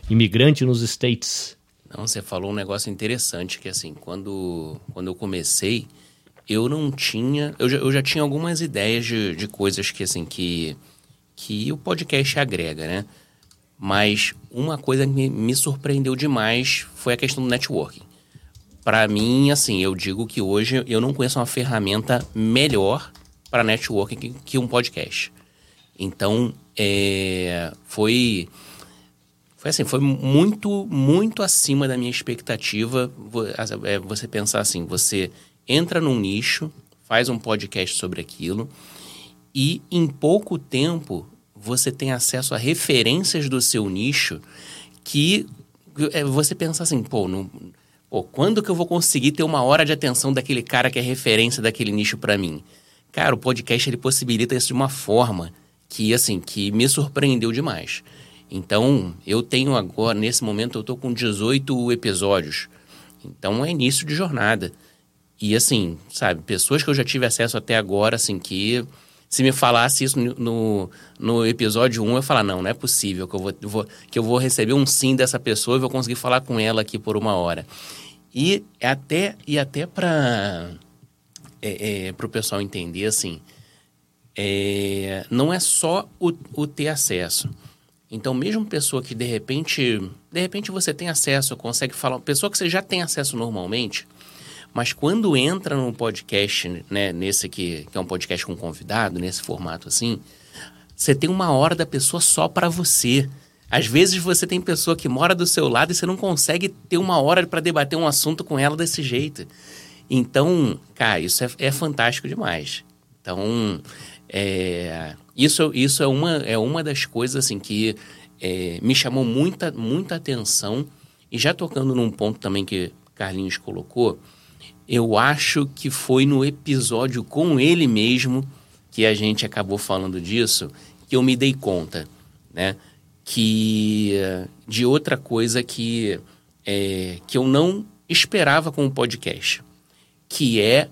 Imigrante nos States. Não, você falou um negócio interessante, que assim, quando, quando eu comecei, eu não tinha... Eu já, eu já tinha algumas ideias de, de coisas que, assim, que, que o podcast agrega, né? Mas uma coisa que me surpreendeu demais foi a questão do networking. Para mim, assim, eu digo que hoje eu não conheço uma ferramenta melhor para networking que um podcast. Então, é, foi foi assim, foi muito, muito acima da minha expectativa. É, você pensar assim, você entra num nicho, faz um podcast sobre aquilo e em pouco tempo você tem acesso a referências do seu nicho que é, você pensa assim, pô, não, pô, quando que eu vou conseguir ter uma hora de atenção daquele cara que é referência daquele nicho para mim? Cara, o podcast ele possibilita isso de uma forma que assim, que me surpreendeu demais. Então, eu tenho agora, nesse momento, eu tô com 18 episódios. Então, é início de jornada. E assim, sabe, pessoas que eu já tive acesso até agora, assim, que se me falasse isso no, no episódio 1, eu ia falar, não, não é possível que eu vou, vou, que eu vou receber um sim dessa pessoa e vou conseguir falar com ela aqui por uma hora. E até, e até para é, é, o pessoal entender, assim, é, não é só o, o ter acesso. Então, mesmo pessoa que de repente, de repente você tem acesso, consegue falar, pessoa que você já tem acesso normalmente, mas quando entra num podcast, né, nesse aqui, que é um podcast com convidado, nesse formato assim, você tem uma hora da pessoa só para você. Às vezes você tem pessoa que mora do seu lado e você não consegue ter uma hora para debater um assunto com ela desse jeito. Então, cara, isso é, é fantástico demais. Então, é, isso, isso é, uma, é uma das coisas assim que é, me chamou muita, muita atenção. E já tocando num ponto também que Carlinhos colocou, eu acho que foi no episódio com ele mesmo que a gente acabou falando disso que eu me dei conta, né? Que de outra coisa que é, que eu não esperava com o podcast, que é,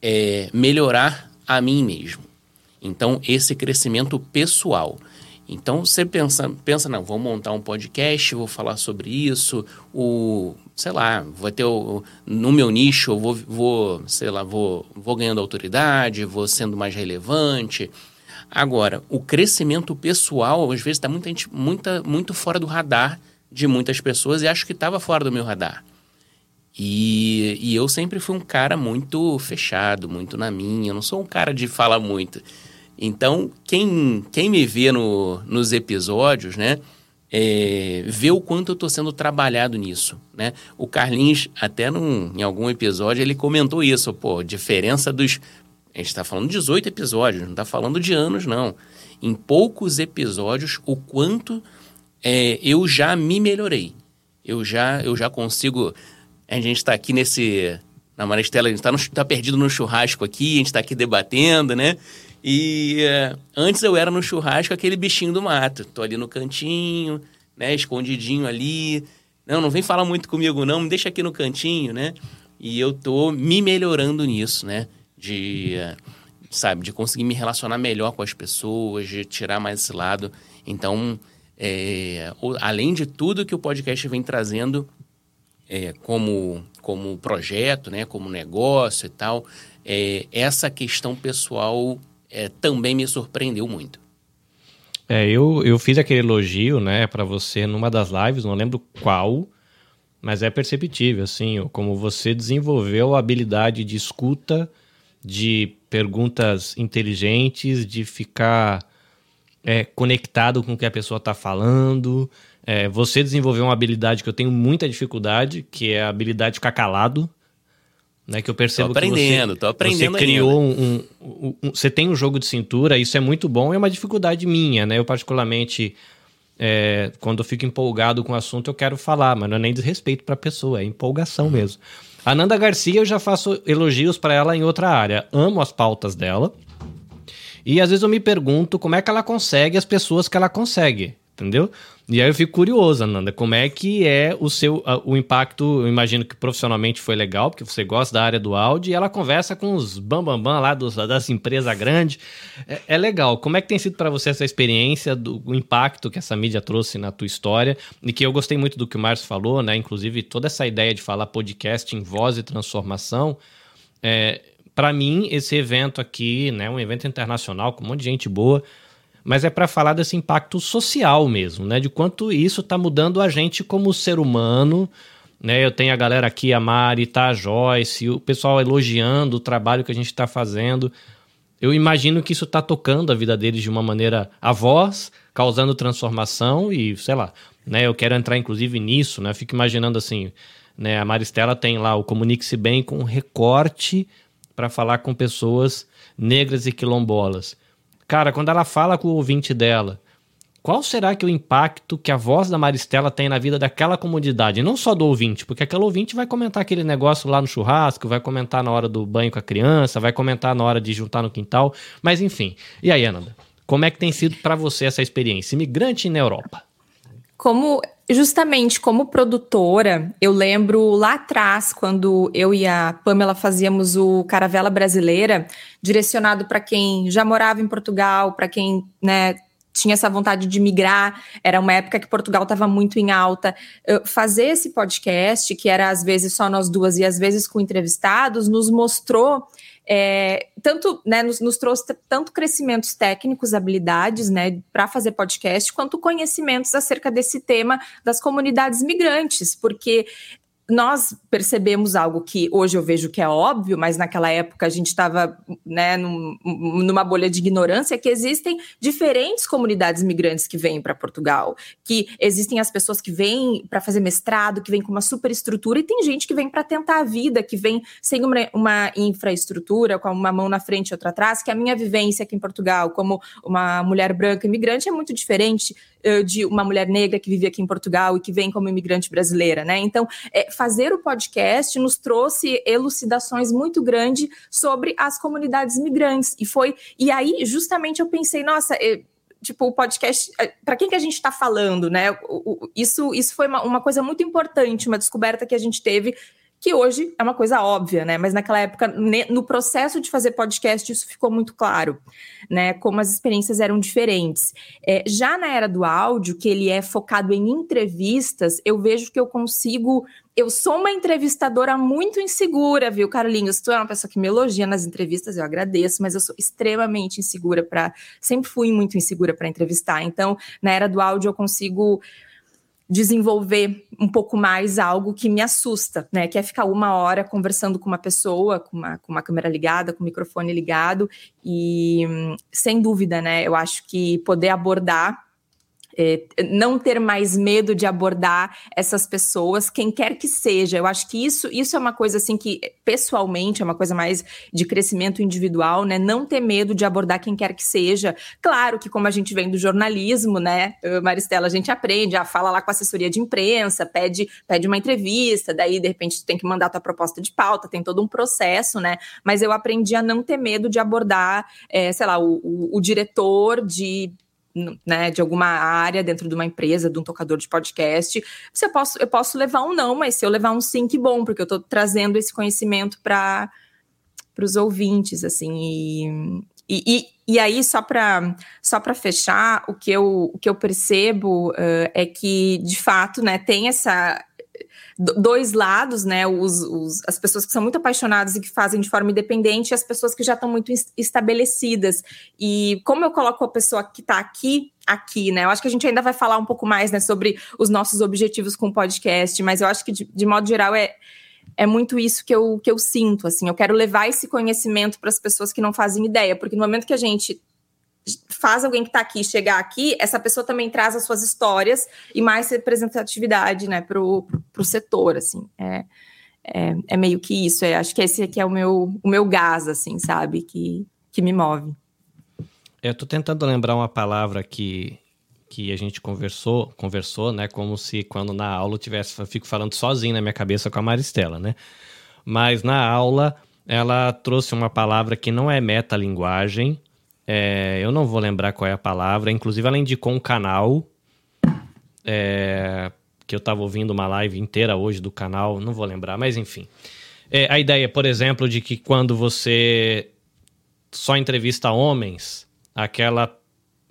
é melhorar a mim mesmo. Então esse crescimento pessoal. Então você pensa, pensa, não, vou montar um podcast, vou falar sobre isso, o, sei lá, vou ter o, no meu nicho, eu vou, vou, sei lá, vou, vou ganhando autoridade, vou sendo mais relevante. Agora, o crescimento pessoal, às vezes, está muita, muita, muito fora do radar de muitas pessoas e acho que estava fora do meu radar. E, e eu sempre fui um cara muito fechado, muito na minha, eu não sou um cara de falar muito. Então, quem, quem me vê no, nos episódios, né, é, vê o quanto eu estou sendo trabalhado nisso, né? O Carlinhos, até num, em algum episódio, ele comentou isso, pô, diferença dos... A gente está falando de 18 episódios, não está falando de anos, não. Em poucos episódios, o quanto é, eu já me melhorei. Eu já, eu já consigo... A gente está aqui nesse Na Maristela, a gente está tá perdido no churrasco aqui, a gente está aqui debatendo, né? E é, antes eu era no churrasco aquele bichinho do mato. Tô ali no cantinho, né? Escondidinho ali. Não, não vem falar muito comigo, não, me deixa aqui no cantinho, né? E eu tô me melhorando nisso, né? De, sabe, de conseguir me relacionar melhor com as pessoas, de tirar mais esse lado. Então, é, além de tudo que o podcast vem trazendo é, como, como projeto, né? Como negócio e tal, é, essa questão pessoal é, também me surpreendeu muito. É, eu, eu fiz aquele elogio, né, para você numa das lives, não lembro qual, mas é perceptível, assim, como você desenvolveu a habilidade de escuta, de perguntas inteligentes, de ficar é, conectado com o que a pessoa está falando. É, você desenvolveu uma habilidade que eu tenho muita dificuldade, que é a habilidade de ficar calado. Né, que eu percebo tô aprendendo, que você, tô aprendendo você criou um, um, um, um, Você tem um jogo de cintura, isso é muito bom, é uma dificuldade minha, né? Eu, particularmente, é, quando eu fico empolgado com o assunto, eu quero falar, mas não é nem desrespeito para a pessoa, é empolgação uhum. mesmo. A Nanda Garcia, eu já faço elogios para ela em outra área. Amo as pautas dela. E às vezes eu me pergunto como é que ela consegue as pessoas que ela consegue, entendeu? E aí eu fico curioso, Ananda, como é que é o seu o impacto? Eu imagino que profissionalmente foi legal, porque você gosta da área do áudio e ela conversa com os bambambam bam, bam lá dos, das empresas grandes. É, é, legal. Como é que tem sido para você essa experiência, do impacto que essa mídia trouxe na tua história? E que eu gostei muito do que o Márcio falou, né? Inclusive, toda essa ideia de falar podcast em voz e transformação. É, para mim, esse evento aqui, né, um evento internacional com um monte de gente boa, mas é para falar desse impacto social mesmo, né? De quanto isso está mudando a gente como ser humano. Né? Eu tenho a galera aqui, a Mari, tá a Joyce, o pessoal elogiando o trabalho que a gente está fazendo. Eu imagino que isso está tocando a vida deles de uma maneira a voz, causando transformação e, sei lá, né? Eu quero entrar inclusive nisso, né? Fico imaginando assim, né? A Maristela tem lá o Comunique-se Bem com recorte para falar com pessoas negras e quilombolas. Cara, quando ela fala com o ouvinte dela, qual será que é o impacto que a voz da Maristela tem na vida daquela comunidade? Não só do ouvinte, porque aquele ouvinte vai comentar aquele negócio lá no churrasco, vai comentar na hora do banho com a criança, vai comentar na hora de juntar no quintal, mas enfim. E aí, Ananda, como é que tem sido para você essa experiência? Imigrante na Europa. Como justamente como produtora, eu lembro lá atrás, quando eu e a Pamela fazíamos o Caravela Brasileira, direcionado para quem já morava em Portugal, para quem né, tinha essa vontade de migrar, era uma época que Portugal estava muito em alta. Fazer esse podcast, que era às vezes só nós duas e às vezes com entrevistados, nos mostrou é, tanto, né, nos, nos, trouxe tanto crescimentos técnicos, habilidades, né, para fazer podcast, quanto conhecimentos acerca desse tema das comunidades migrantes, porque nós percebemos algo que hoje eu vejo que é óbvio, mas naquela época a gente estava né, num, numa bolha de ignorância, que existem diferentes comunidades migrantes que vêm para Portugal, que existem as pessoas que vêm para fazer mestrado, que vêm com uma superestrutura, e tem gente que vem para tentar a vida, que vem sem uma, uma infraestrutura, com uma mão na frente e outra atrás, que a minha vivência aqui em Portugal, como uma mulher branca imigrante, é muito diferente de uma mulher negra que vive aqui em Portugal e que vem como imigrante brasileira, né? Então, é, fazer o podcast nos trouxe elucidações muito grandes sobre as comunidades migrantes. E foi. E aí, justamente, eu pensei, nossa. É, tipo, o podcast, para quem que a gente está falando, né? isso, isso foi uma, uma coisa muito importante, uma descoberta que a gente teve que hoje é uma coisa óbvia, né? Mas naquela época, no processo de fazer podcast, isso ficou muito claro, né? Como as experiências eram diferentes. É, já na era do áudio, que ele é focado em entrevistas, eu vejo que eu consigo. Eu sou uma entrevistadora muito insegura, viu, Carlinhos? Tu é uma pessoa que me elogia nas entrevistas, eu agradeço, mas eu sou extremamente insegura para. Sempre fui muito insegura para entrevistar. Então, na era do áudio, eu consigo desenvolver um pouco mais algo que me assusta, né? Que é ficar uma hora conversando com uma pessoa, com uma, com uma câmera ligada, com o microfone ligado, e sem dúvida, né? Eu acho que poder abordar é, não ter mais medo de abordar essas pessoas, quem quer que seja. Eu acho que isso, isso é uma coisa assim que, pessoalmente, é uma coisa mais de crescimento individual, né? Não ter medo de abordar quem quer que seja. Claro que, como a gente vem do jornalismo, né, Maristela, a gente aprende, a fala lá com a assessoria de imprensa, pede, pede uma entrevista, daí, de repente, tu tem que mandar tua proposta de pauta, tem todo um processo, né? Mas eu aprendi a não ter medo de abordar, é, sei lá, o, o, o diretor de né, de alguma área dentro de uma empresa, de um tocador de podcast, eu posso, eu posso levar um não, mas se eu levar um sim, que bom, porque eu estou trazendo esse conhecimento para os ouvintes, assim, e, e, e, aí, só para só fechar, o que eu, o que eu percebo uh, é que, de fato, né, tem essa dois lados, né? Os, os, as pessoas que são muito apaixonadas e que fazem de forma independente, e as pessoas que já estão muito estabelecidas. E como eu coloco a pessoa que está aqui, aqui, né? Eu acho que a gente ainda vai falar um pouco mais, né, sobre os nossos objetivos com o podcast, mas eu acho que, de, de modo geral, é é muito isso que eu, que eu sinto, assim, eu quero levar esse conhecimento para as pessoas que não fazem ideia, porque no momento que a gente faz alguém que está aqui chegar aqui, essa pessoa também traz as suas histórias e mais representatividade, né, para o setor, assim. É, é, é, meio que isso. É, acho que esse aqui é o meu, o meu gás, assim, sabe, que, que me move. Eu tô tentando lembrar uma palavra que, que a gente conversou, conversou, né, como se quando na aula eu tivesse, eu fico falando sozinho na minha cabeça com a Maristela, né? Mas na aula ela trouxe uma palavra que não é metalinguagem, é, eu não vou lembrar qual é a palavra. Inclusive, ela indicou um canal é, que eu estava ouvindo uma live inteira hoje do canal, não vou lembrar, mas enfim. É, a ideia, por exemplo, de que quando você só entrevista homens, aquela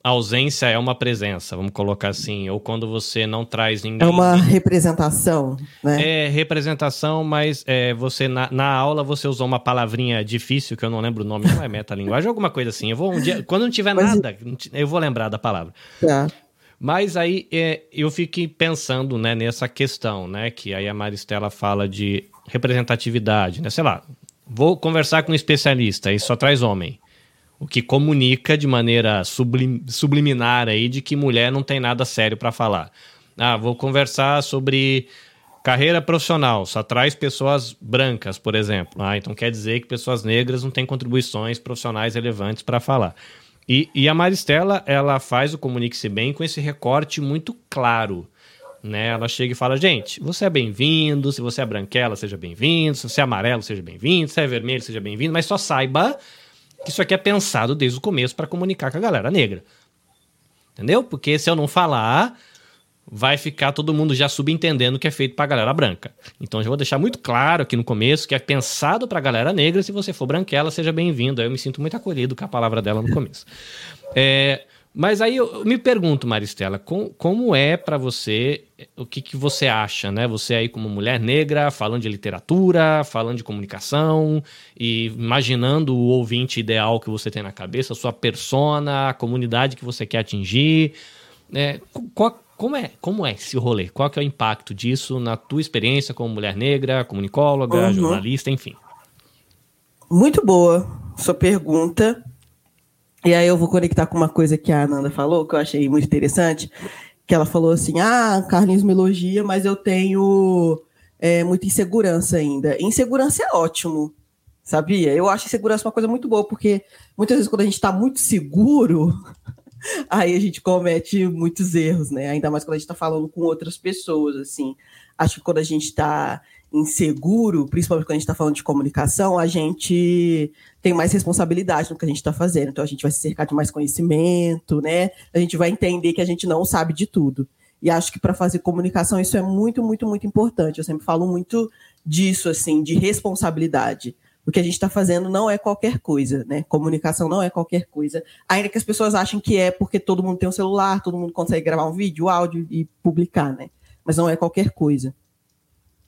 ausência é uma presença, vamos colocar assim, ou quando você não traz ninguém. É uma representação, né? É representação, mas é, você na, na, aula você usou uma palavrinha difícil que eu não lembro o nome, não é metalinguagem, alguma coisa assim. Eu vou um dia, quando não tiver mas... nada, eu vou lembrar da palavra. Tá. Mas aí é, eu fiquei pensando né, nessa questão, né? Que aí a Maristela fala de representatividade, né? Sei lá, vou conversar com um especialista e só traz homem o que comunica de maneira sublim, subliminar aí de que mulher não tem nada sério para falar. Ah, vou conversar sobre carreira profissional, só traz pessoas brancas, por exemplo. Ah, então quer dizer que pessoas negras não têm contribuições profissionais relevantes para falar. E, e, a Maristela, ela faz o Comunique-se Bem com esse recorte muito claro. Né? Ela chega e fala, gente, você é bem-vindo, se você é branquela, seja bem-vindo, se você é amarelo, seja bem-vindo, se é vermelho, seja bem-vindo, mas só saiba isso aqui é pensado desde o começo para comunicar com a galera negra. Entendeu? Porque se eu não falar, vai ficar todo mundo já subentendendo que é feito para a galera branca. Então eu vou deixar muito claro aqui no começo que é pensado para a galera negra. Se você for branquela, seja bem-vindo. Eu me sinto muito acolhido com a palavra dela no começo. É, mas aí eu me pergunto, Maristela, com, como é para você, o que, que você acha, né? Você aí como mulher negra, falando de literatura, falando de comunicação e imaginando o ouvinte ideal que você tem na cabeça, a sua persona, a comunidade que você quer atingir. É, qual, como, é, como é esse rolê? Qual que é o impacto disso na tua experiência como mulher negra, comunicóloga, uhum. jornalista, enfim? Muito boa sua pergunta. E aí eu vou conectar com uma coisa que a Ananda falou, que eu achei muito interessante, que ela falou assim, ah, Carlinhos me elogia, mas eu tenho é, muita insegurança ainda. Insegurança é ótimo, sabia? Eu acho insegurança uma coisa muito boa, porque muitas vezes quando a gente está muito seguro, aí a gente comete muitos erros, né? Ainda mais quando a gente está falando com outras pessoas, assim. Acho que quando a gente está inseguro, principalmente quando a gente está falando de comunicação, a gente tem mais responsabilidade no que a gente está fazendo. Então a gente vai se cercar de mais conhecimento, né? A gente vai entender que a gente não sabe de tudo. E acho que para fazer comunicação isso é muito, muito, muito importante. Eu sempre falo muito disso, assim, de responsabilidade. O que a gente está fazendo não é qualquer coisa, né? Comunicação não é qualquer coisa. Ainda que as pessoas achem que é porque todo mundo tem um celular, todo mundo consegue gravar um vídeo, áudio e publicar, né? Mas não é qualquer coisa.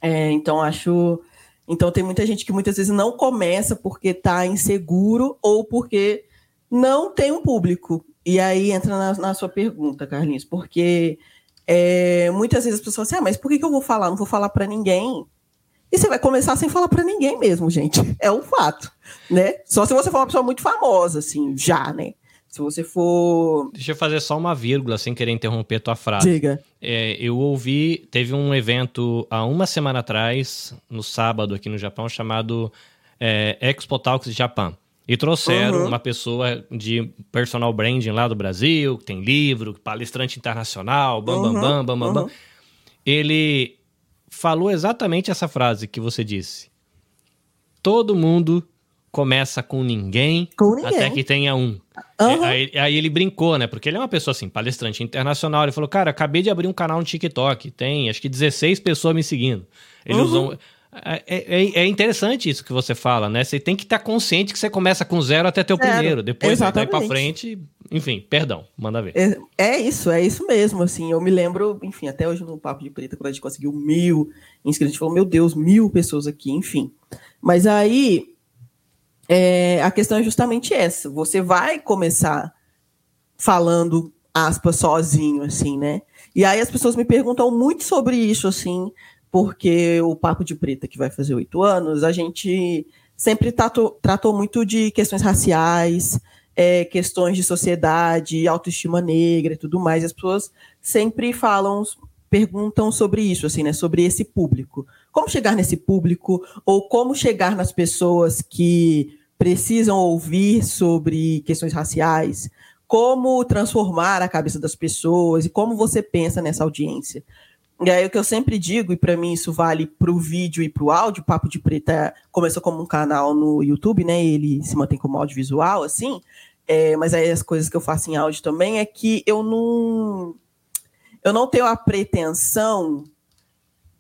É, então acho. Então tem muita gente que muitas vezes não começa porque está inseguro ou porque não tem um público. E aí entra na, na sua pergunta, Carlinhos, porque é, muitas vezes as pessoas assim, ah, mas por que, que eu vou falar? Não vou falar para ninguém. E você vai começar sem falar para ninguém mesmo, gente. É um fato, né? Só se você for uma pessoa muito famosa, assim, já, né? Se você for. Deixa eu fazer só uma vírgula, sem querer interromper tua frase. Diga. É, eu ouvi, teve um evento há uma semana atrás, no sábado aqui no Japão, chamado é, Expo Talks Japan. E trouxeram Uhum. uma pessoa de personal branding lá do Brasil, que tem livro, palestrante internacional, bam, bam, Uhum, bam, bam, bam, bam. uhum. Ele falou exatamente essa frase que você disse. Todo mundo começa com ninguém, Com ninguém. até que tenha um. É, Aí, aí ele brincou, né? Porque ele é uma pessoa assim, palestrante internacional. Ele falou, cara, acabei de abrir um canal no TikTok. Tem acho que 16 pessoas me seguindo. Ele Uhum. usou. É, é- é interessante isso que você fala, né? Você tem que estar consciente que você começa com zero até ter o Zero. primeiro. Depois daí pra Exatamente. frente. Enfim, perdão, manda ver. É, é isso, é isso mesmo, assim, eu me lembro, enfim, até hoje no Papo de Preta, quando a gente conseguiu mil inscritos, a gente falou, meu Deus, mil pessoas aqui, enfim. Mas aí, é, a questão é justamente essa, você vai começar falando, aspas, sozinho, assim, né? E aí as pessoas me perguntam muito sobre isso, assim, porque o Papo de Preta, que vai fazer oito anos, a gente sempre tratou, tratou muito de questões raciais, é, questões de sociedade, autoestima negra e tudo mais. E as pessoas sempre falam, perguntam sobre isso, assim, né? Sobre esse público. Como chegar nesse público, ou como chegar nas pessoas que precisam ouvir sobre questões raciais, como transformar a cabeça das pessoas e como você pensa nessa audiência. E aí o que eu sempre digo, e para mim isso vale para o vídeo e para o áudio, Papo de Preta começou como um canal no YouTube, né? Ele se mantém como audiovisual, assim. É, mas aí as coisas que eu faço em áudio também é que eu não eu não tenho a pretensão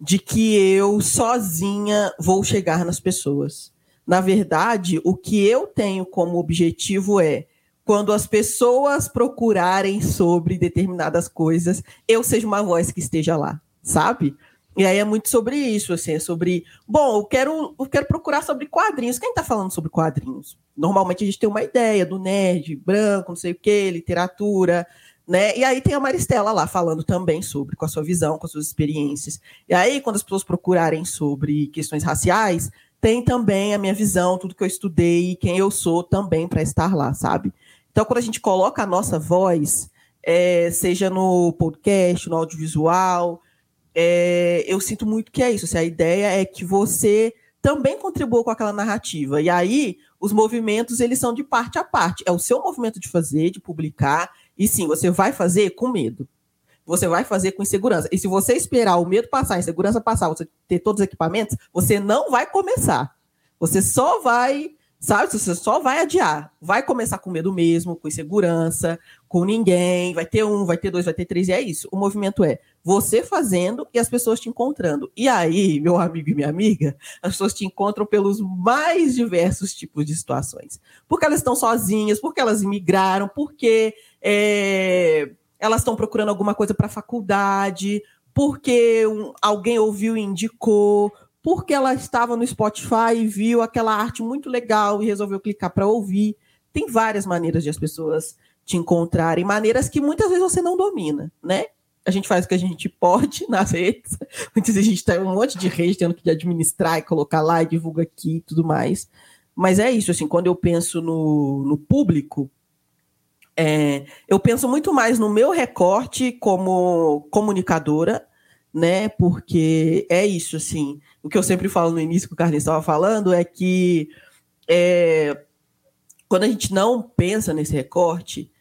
de que eu sozinha vou chegar nas pessoas. Na verdade, o que eu tenho como objetivo é quando as pessoas procurarem sobre determinadas coisas, eu seja uma voz que esteja lá, sabe? E aí é muito sobre isso, assim, é sobre, bom, eu quero, eu quero procurar sobre quadrinhos. Quem tá falando sobre quadrinhos? Normalmente a gente tem uma ideia do nerd, branco, não sei o quê, literatura, né? E aí tem a Maristela lá falando também sobre, com a sua visão, com as suas experiências. E aí, quando as pessoas procurarem sobre questões raciais, tem também a minha visão, tudo que eu estudei quem eu sou também para estar lá, sabe? Então, quando a gente coloca a nossa voz, é, seja no podcast, no audiovisual, é, eu sinto muito que é isso. Assim, a ideia é que você também contribua com aquela narrativa. E aí, os movimentos, eles são de parte a parte. É o seu movimento de fazer, de publicar, e sim, você vai fazer com medo. Você vai fazer com insegurança. E se você esperar o medo passar, a insegurança passar, você ter todos os equipamentos, você não vai começar. Você só vai, sabe? Você só vai adiar. Vai começar com medo mesmo, com insegurança, com ninguém. Vai ter um, vai ter dois, vai ter três. E é isso. O movimento é você fazendo e as pessoas te encontrando. E aí, meu amigo e minha amiga, as pessoas te encontram pelos mais diversos tipos de situações. Porque elas estão sozinhas, porque elas imigraram, porque é, elas estão procurando alguma coisa para a faculdade, porque um- alguém ouviu e indicou, porque ela estava no Spotify e viu aquela arte muito legal e resolveu clicar para ouvir. Tem várias maneiras de as pessoas te encontrarem, maneiras que muitas vezes você não domina, né? A gente faz o que a gente pode nas redes. Muitas vezes a gente tem um monte de rede tendo que administrar e colocar lá e divulga aqui e tudo mais. Mas é isso, assim, quando eu penso no, no público, é, eu penso muito mais no meu recorte como comunicadora, né? Porque é isso, assim. O que eu sempre falo no início que o Carlinhos estava falando é que é, quando a gente não pensa nesse recorte,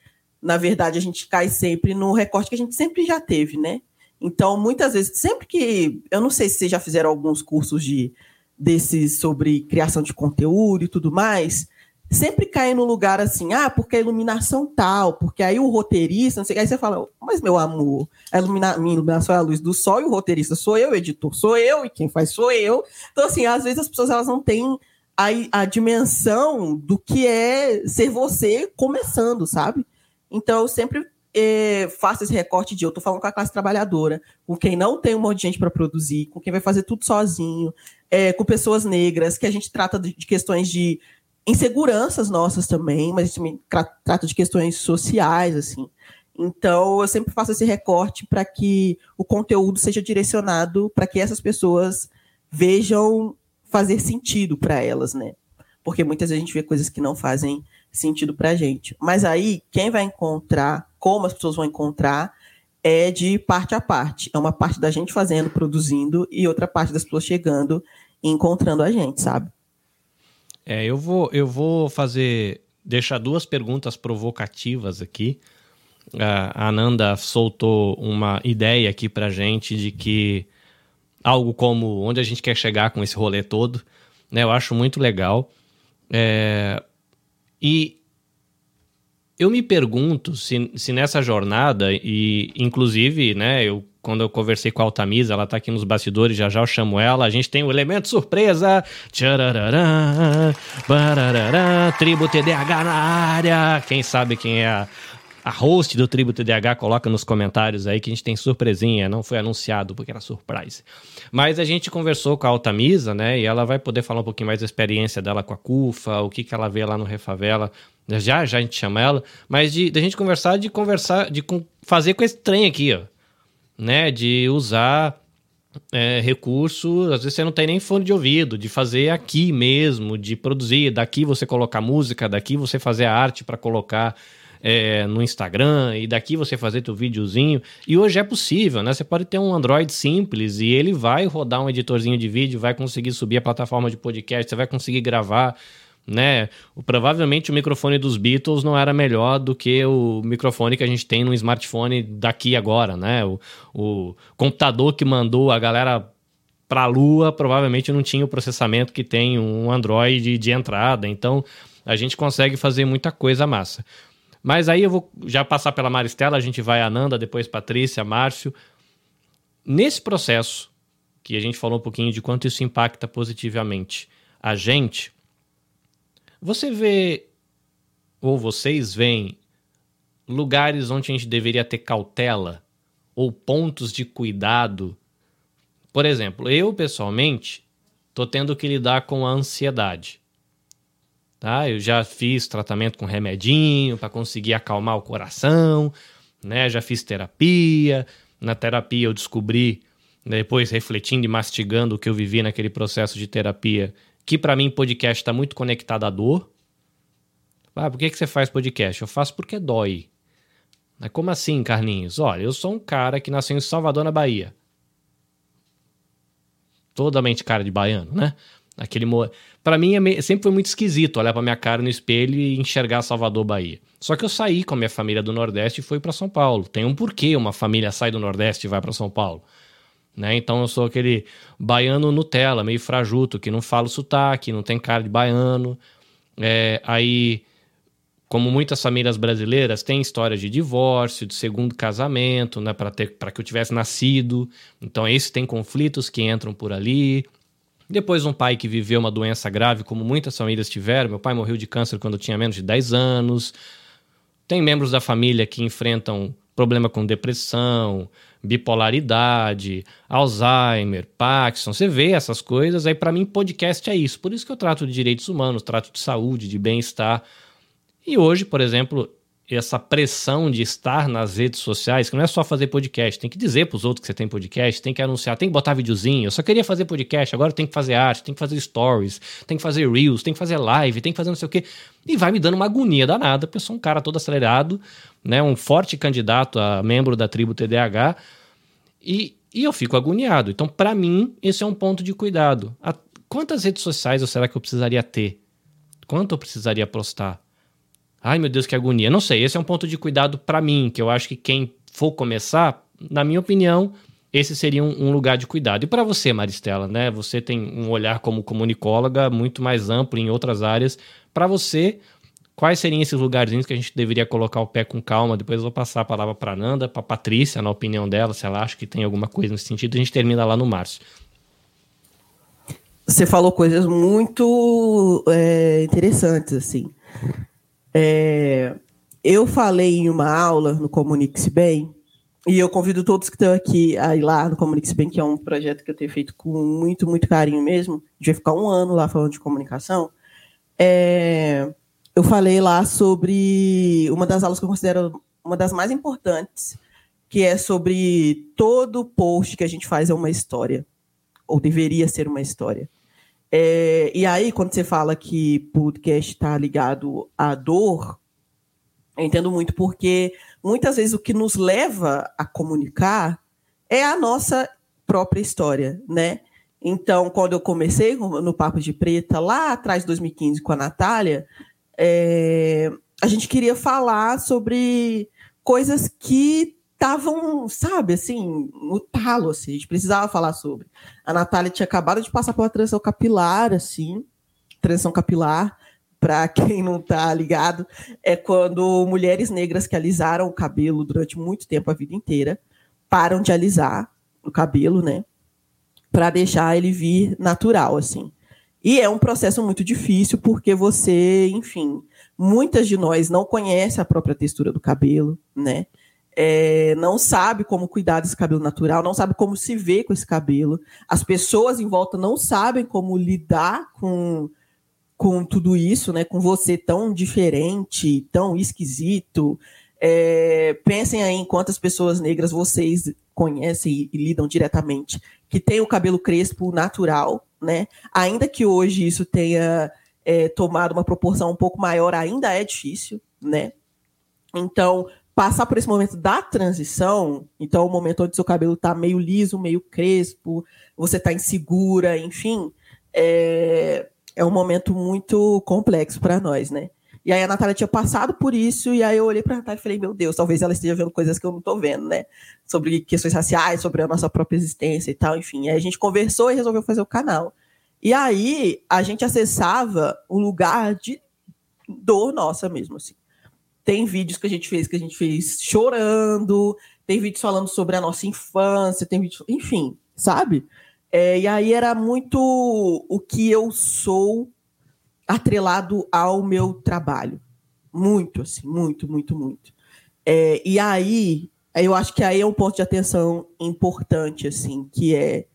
na verdade a gente cai sempre no recorte que a gente sempre já teve, né? Então, muitas vezes, sempre que. Eu não sei se vocês já fizeram alguns cursos de desses sobre criação de conteúdo e tudo mais, sempre cai no lugar assim, ah, porque a iluminação tal, porque aí o roteirista, não sei, aí você fala, mas meu amor, a ilumina, minha iluminação é a luz do sol e o roteirista sou eu, o editor sou eu, e quem faz sou eu. Então, assim, às vezes as pessoas elas não têm a, a dimensão do que é ser você começando, sabe? Então, eu sempre eh, faço esse recorte de eu tô falando com a classe trabalhadora, com quem não tem um monte de gente para produzir, com quem vai fazer tudo sozinho, eh, com pessoas negras, que a gente trata de, de questões de inseguranças nossas também, mas a gente trata de questões sociais, assim. Então, eu sempre faço esse recorte para que o conteúdo seja direcionado para que essas pessoas vejam fazer sentido para elas, né? Porque muitas vezes a gente vê coisas que não fazem sentido para a gente. Mas aí, quem vai encontrar, como as pessoas vão encontrar, é de parte a parte. É uma parte da gente fazendo, produzindo, e outra parte das pessoas chegando e encontrando a gente, sabe? É, eu vou, eu vou fazer, deixar duas perguntas provocativas aqui. A Ananda soltou uma ideia aqui pra gente de que algo como onde a gente quer chegar com esse rolê todo, né? Eu acho muito legal. É, e eu me pergunto se, se nessa jornada, e inclusive, né, eu quando eu conversei com a Altamisa, ela tá aqui nos bastidores, já já eu chamo ela, a gente tem o um elemento surpresa, tchararará, tribo TDH na área, quem sabe quem é a, a host do Tribo TDH, coloca nos comentários aí que a gente tem surpresinha, não foi anunciado porque era surprise. Mas a gente conversou com a Altamisa, né, e ela vai poder falar um pouquinho mais da experiência dela com a CUFA, o que que ela vê lá no Refavela, já, já a gente chama ela, mas de, de a gente conversar, de conversar, de fazer com esse trem aqui, ó né? De usar é, recursos, às vezes você não tem nem fone de ouvido, de fazer aqui mesmo, de produzir, daqui você colocar música, daqui você fazer a arte para colocar é, no Instagram, e daqui você fazer teu videozinho. E hoje é possível, né? Você pode ter um Android simples e ele vai rodar um editorzinho de vídeo, vai conseguir subir a plataforma de podcast, você vai conseguir gravar né? Provavelmente o microfone dos Beatles não era melhor do que o microfone que a gente tem no smartphone daqui agora, né? O, o computador que mandou a galera para a Lua provavelmente não tinha o processamento que tem um Android de entrada. Então a gente consegue fazer muita coisa massa. Mas aí eu vou já passar pela Maristela, a gente vai a Nanda, depois Patrícia, Márcio. Nesse processo, que a gente falou um pouquinho de quanto isso impacta positivamente a gente, você vê, ou vocês veem, lugares onde a gente deveria ter cautela ou pontos de cuidado? Por exemplo, eu pessoalmente tô tendo que lidar com a ansiedade. Tá? Eu já fiz tratamento com remedinho para conseguir acalmar o coração, né? Já fiz terapia. Na terapia eu descobri, depois refletindo e mastigando o que eu vivi naquele processo de terapia, que para mim podcast está muito conectado à dor. Ah, por que, que você faz podcast? Eu faço porque dói. Mas como assim, Carlinhos? Olha, eu sou um cara que nasceu em Salvador, na Bahia. Totalmente cara de baiano, né? Aquele mo... Para mim é sempre foi muito esquisito olhar para minha cara no espelho e enxergar Salvador, Bahia. Só que eu saí com a minha família do Nordeste e fui para São Paulo. Tem um porquê uma família sai do Nordeste e vai para São Paulo. Né? Então eu sou aquele baiano Nutella, meio frajuto, que não fala sotaque, não tem cara de baiano. É, aí, como muitas famílias brasileiras, tem história de divórcio, de segundo casamento, né? para que eu tivesse nascido. Então, esses tem conflitos que entram por ali. Depois, um pai que viveu uma doença grave, como muitas famílias tiveram. Meu pai morreu de câncer quando eu tinha menos de 10 anos. Tem membros da família que enfrentam problema com depressão, bipolaridade, Alzheimer, Parkinson, você vê essas coisas, aí para mim podcast é isso. Por isso que eu trato de direitos humanos, trato de saúde, de bem-estar. E hoje, por exemplo, essa pressão de estar nas redes sociais, que não é só fazer podcast, tem que dizer para os outros que você tem podcast, tem que anunciar, tem que botar videozinho. Eu só queria fazer podcast, agora tem que fazer arte, tem que fazer stories, tem que fazer reels, tem que fazer live, tem que fazer não sei o quê. E vai me dando uma agonia danada, porque eu sou um cara todo acelerado, né, um forte candidato a membro da tribo TDAH, e, e eu fico agoniado. Então, para mim, esse é um ponto de cuidado. A, quantas redes sociais será que eu precisaria ter? Quanto eu precisaria postar? Ai, meu Deus, que agonia. Não sei, esse é um ponto de cuidado para mim, que eu acho que quem for começar, na minha opinião, esse seria um, um lugar de cuidado. E para você, Maristela, né? Você tem um olhar como comunicóloga muito mais amplo em outras áreas. Para você, quais seriam esses lugarzinhos que a gente deveria colocar o pé com calma? Depois eu vou passar a palavra para Nanda, para Patrícia, na opinião dela, se ela acha que tem alguma coisa nesse sentido. A gente termina lá no março. Você falou coisas muito é, interessantes, assim. É, eu falei em uma aula no Comunique-se Bem, e eu convido todos que estão aqui a ir lá no Comunique-se Bem, que é um projeto que eu tenho feito com muito, muito carinho mesmo. A ficar um ano lá falando de comunicação. É, eu falei lá sobre uma das aulas que eu considero uma das mais importantes, que é sobre todo post que a gente faz é uma história, ou deveria ser uma história. É, e aí, quando você fala que podcast está ligado à dor, eu entendo muito, porque muitas vezes o que nos leva a comunicar é a nossa própria história, né? Então, quando eu comecei no Papo de Preta, lá atrás, 2015, com a Natália, é, a gente queria falar sobre coisas que estavam, sabe, assim, no talo, assim, a gente precisava falar sobre. A Natália tinha acabado de passar por uma transição capilar, assim, transição capilar, para quem não está ligado, é quando mulheres negras que alisaram o cabelo durante muito tempo, a vida inteira, param de alisar o cabelo, né? para deixar ele vir natural, assim. E é um processo muito difícil porque você, enfim, muitas de nós não conhecem a própria textura do cabelo, né? É, não sabe como cuidar desse cabelo natural, não sabe como se ver com esse cabelo. As pessoas em volta não sabem como lidar com, com tudo isso, né? Com você tão diferente, tão esquisito. É, pensem aí em quantas pessoas negras vocês conhecem e, lidam diretamente que tem o cabelo crespo natural, né? Ainda que hoje isso tenha é, tomado uma proporção um pouco maior, ainda é difícil, né? Então, passar por esse momento da transição, então o momento onde seu cabelo está meio liso, meio crespo, você está insegura, enfim, é, é um momento muito complexo para nós, né? E aí a Natália tinha passado por isso, e aí eu olhei para a Natália e falei, meu Deus, talvez ela esteja vendo coisas que eu não estou vendo, né? Sobre questões raciais, sobre a nossa própria existência e tal, enfim. Aí a gente conversou e resolveu fazer o canal. E aí a gente acessava um lugar de dor nossa mesmo, assim. Tem vídeos que a gente fez que a gente fez chorando, tem vídeos falando sobre a nossa infância, tem vídeos, enfim, sabe? É, e aí era muito o que eu sou atrelado ao meu trabalho. Muito, assim, muito, muito, muito. É, e aí, eu acho que aí é um ponto de atenção importante, assim, que é.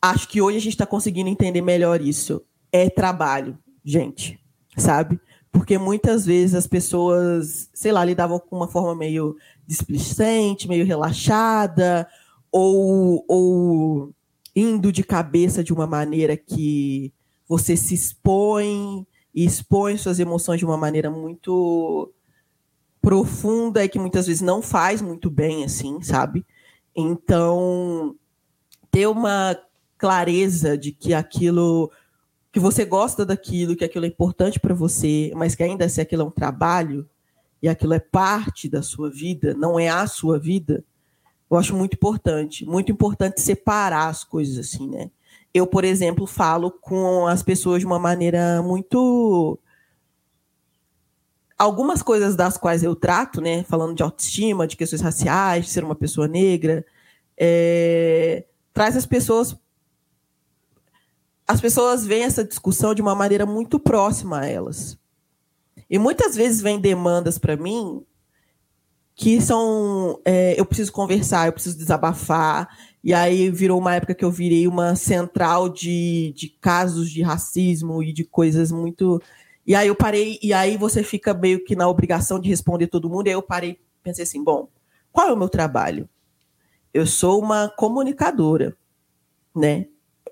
Acho que hoje a gente está conseguindo entender melhor isso. É trabalho, gente, sabe? Porque muitas vezes as pessoas, sei lá, lidavam com uma forma meio displicente, meio relaxada, ou, ou indo de cabeça de uma maneira que você se expõe e expõe suas emoções de uma maneira muito profunda e que muitas vezes não faz muito bem, assim, sabe? Então, ter uma clareza de que aquilo que você gosta daquilo, que aquilo é importante para você, mas que ainda assim aquilo é um trabalho e aquilo é parte da sua vida, não é a sua vida, eu acho muito importante. Muito importante separar as coisas assim, né? eu, por exemplo, falo com as pessoas de uma maneira muito. Algumas coisas das quais eu trato, né, falando de autoestima, de questões raciais, de ser uma pessoa negra, é... traz as pessoas. As pessoas veem essa discussão de uma maneira muito próxima a elas. E muitas vezes vem demandas para mim que são. É, eu preciso conversar, eu preciso desabafar, e aí virou uma época que eu virei uma central de, de casos de racismo e de coisas muito. E aí eu parei, e aí você fica meio que na obrigação de responder todo mundo. E aí eu parei, pensei assim: bom, qual é o meu trabalho? Eu sou uma comunicadora, né?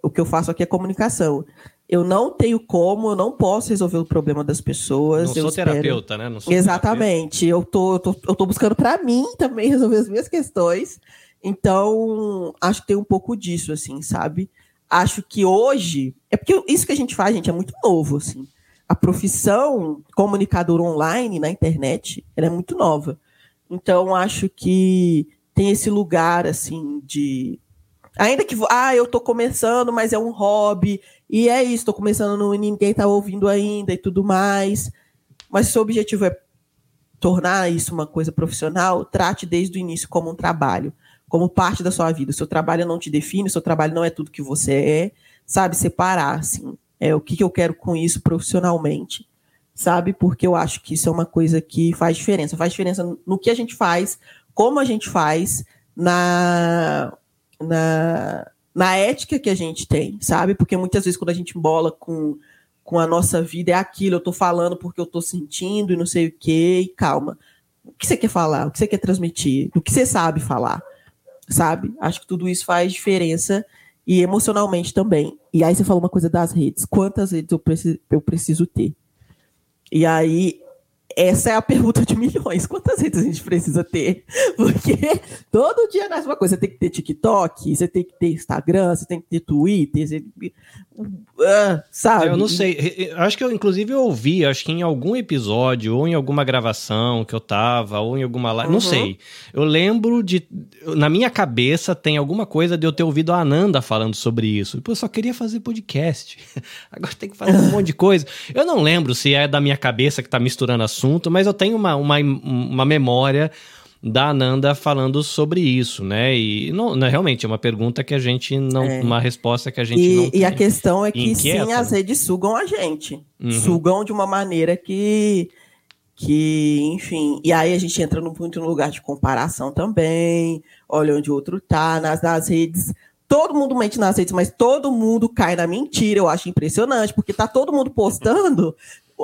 O que eu faço aqui é comunicação. Eu não tenho como, eu não posso resolver o problema das pessoas. Não sou espero... terapeuta, né? Não sou Exatamente. Terapeuta. Eu tô, eu tô, eu tô buscando para mim também resolver as minhas questões. Então, acho que tem um pouco disso, assim, sabe? Acho que hoje. É porque isso que a gente faz, gente, é muito novo, assim. A profissão comunicador online na internet, ela é muito nova. Então, acho que tem esse lugar, assim, de. Ainda que, ah, eu tô começando, mas é um hobby, e é isso, tô começando e ninguém tá ouvindo ainda e tudo mais. Mas se o objetivo é tornar isso uma coisa profissional, trate desde o início como um trabalho como parte da sua vida. O seu trabalho não te define, o seu trabalho não é tudo que você é, sabe? Separar, assim, é o que, que eu quero com isso profissionalmente, sabe? Porque eu acho que isso é uma coisa que faz diferença. Faz diferença no que a gente faz, como a gente faz, na, na, na ética que a gente tem, sabe? Porque muitas vezes quando a gente bola com, com a nossa vida, é aquilo, eu tô falando porque eu tô sentindo e não sei o quê, e calma. O que você quer falar? O que você quer transmitir? O que você sabe falar? sabe? Acho que tudo isso faz diferença e emocionalmente também. E aí você falou uma coisa das redes. Quantas redes eu preciso, eu preciso ter? E aí essa é a pergunta de milhões. Quantas redes a gente precisa ter? Porque todo dia nasce uma coisa. Você tem que ter TikTok, você tem que ter Instagram, você tem que ter Twitter, você... Uh, sabe? Eu não sei. Acho que eu, inclusive, eu ouvi, acho que em algum episódio, ou em alguma gravação que eu tava, ou em alguma live, uhum. não sei. Eu lembro de. Na minha cabeça tem alguma coisa de eu ter ouvido a Ananda falando sobre isso. Pô, eu só queria fazer podcast. Agora tem que fazer um monte de coisa. Eu não lembro se é da minha cabeça que tá misturando assunto assunto, mas eu tenho uma, uma, uma memória da Ananda falando sobre isso, né? E não, não, realmente é uma pergunta que a gente não. É. Uma resposta que a gente e, não. E a questão é que inquieta, sim, as redes sugam a gente. Uhum. Sugam de uma maneira que. Que, enfim, e aí a gente entra no, muito no lugar de comparação também, olha onde o outro tá, nas, nas redes, todo mundo mente nas redes, mas todo mundo cai na mentira. Eu acho impressionante, porque tá todo mundo postando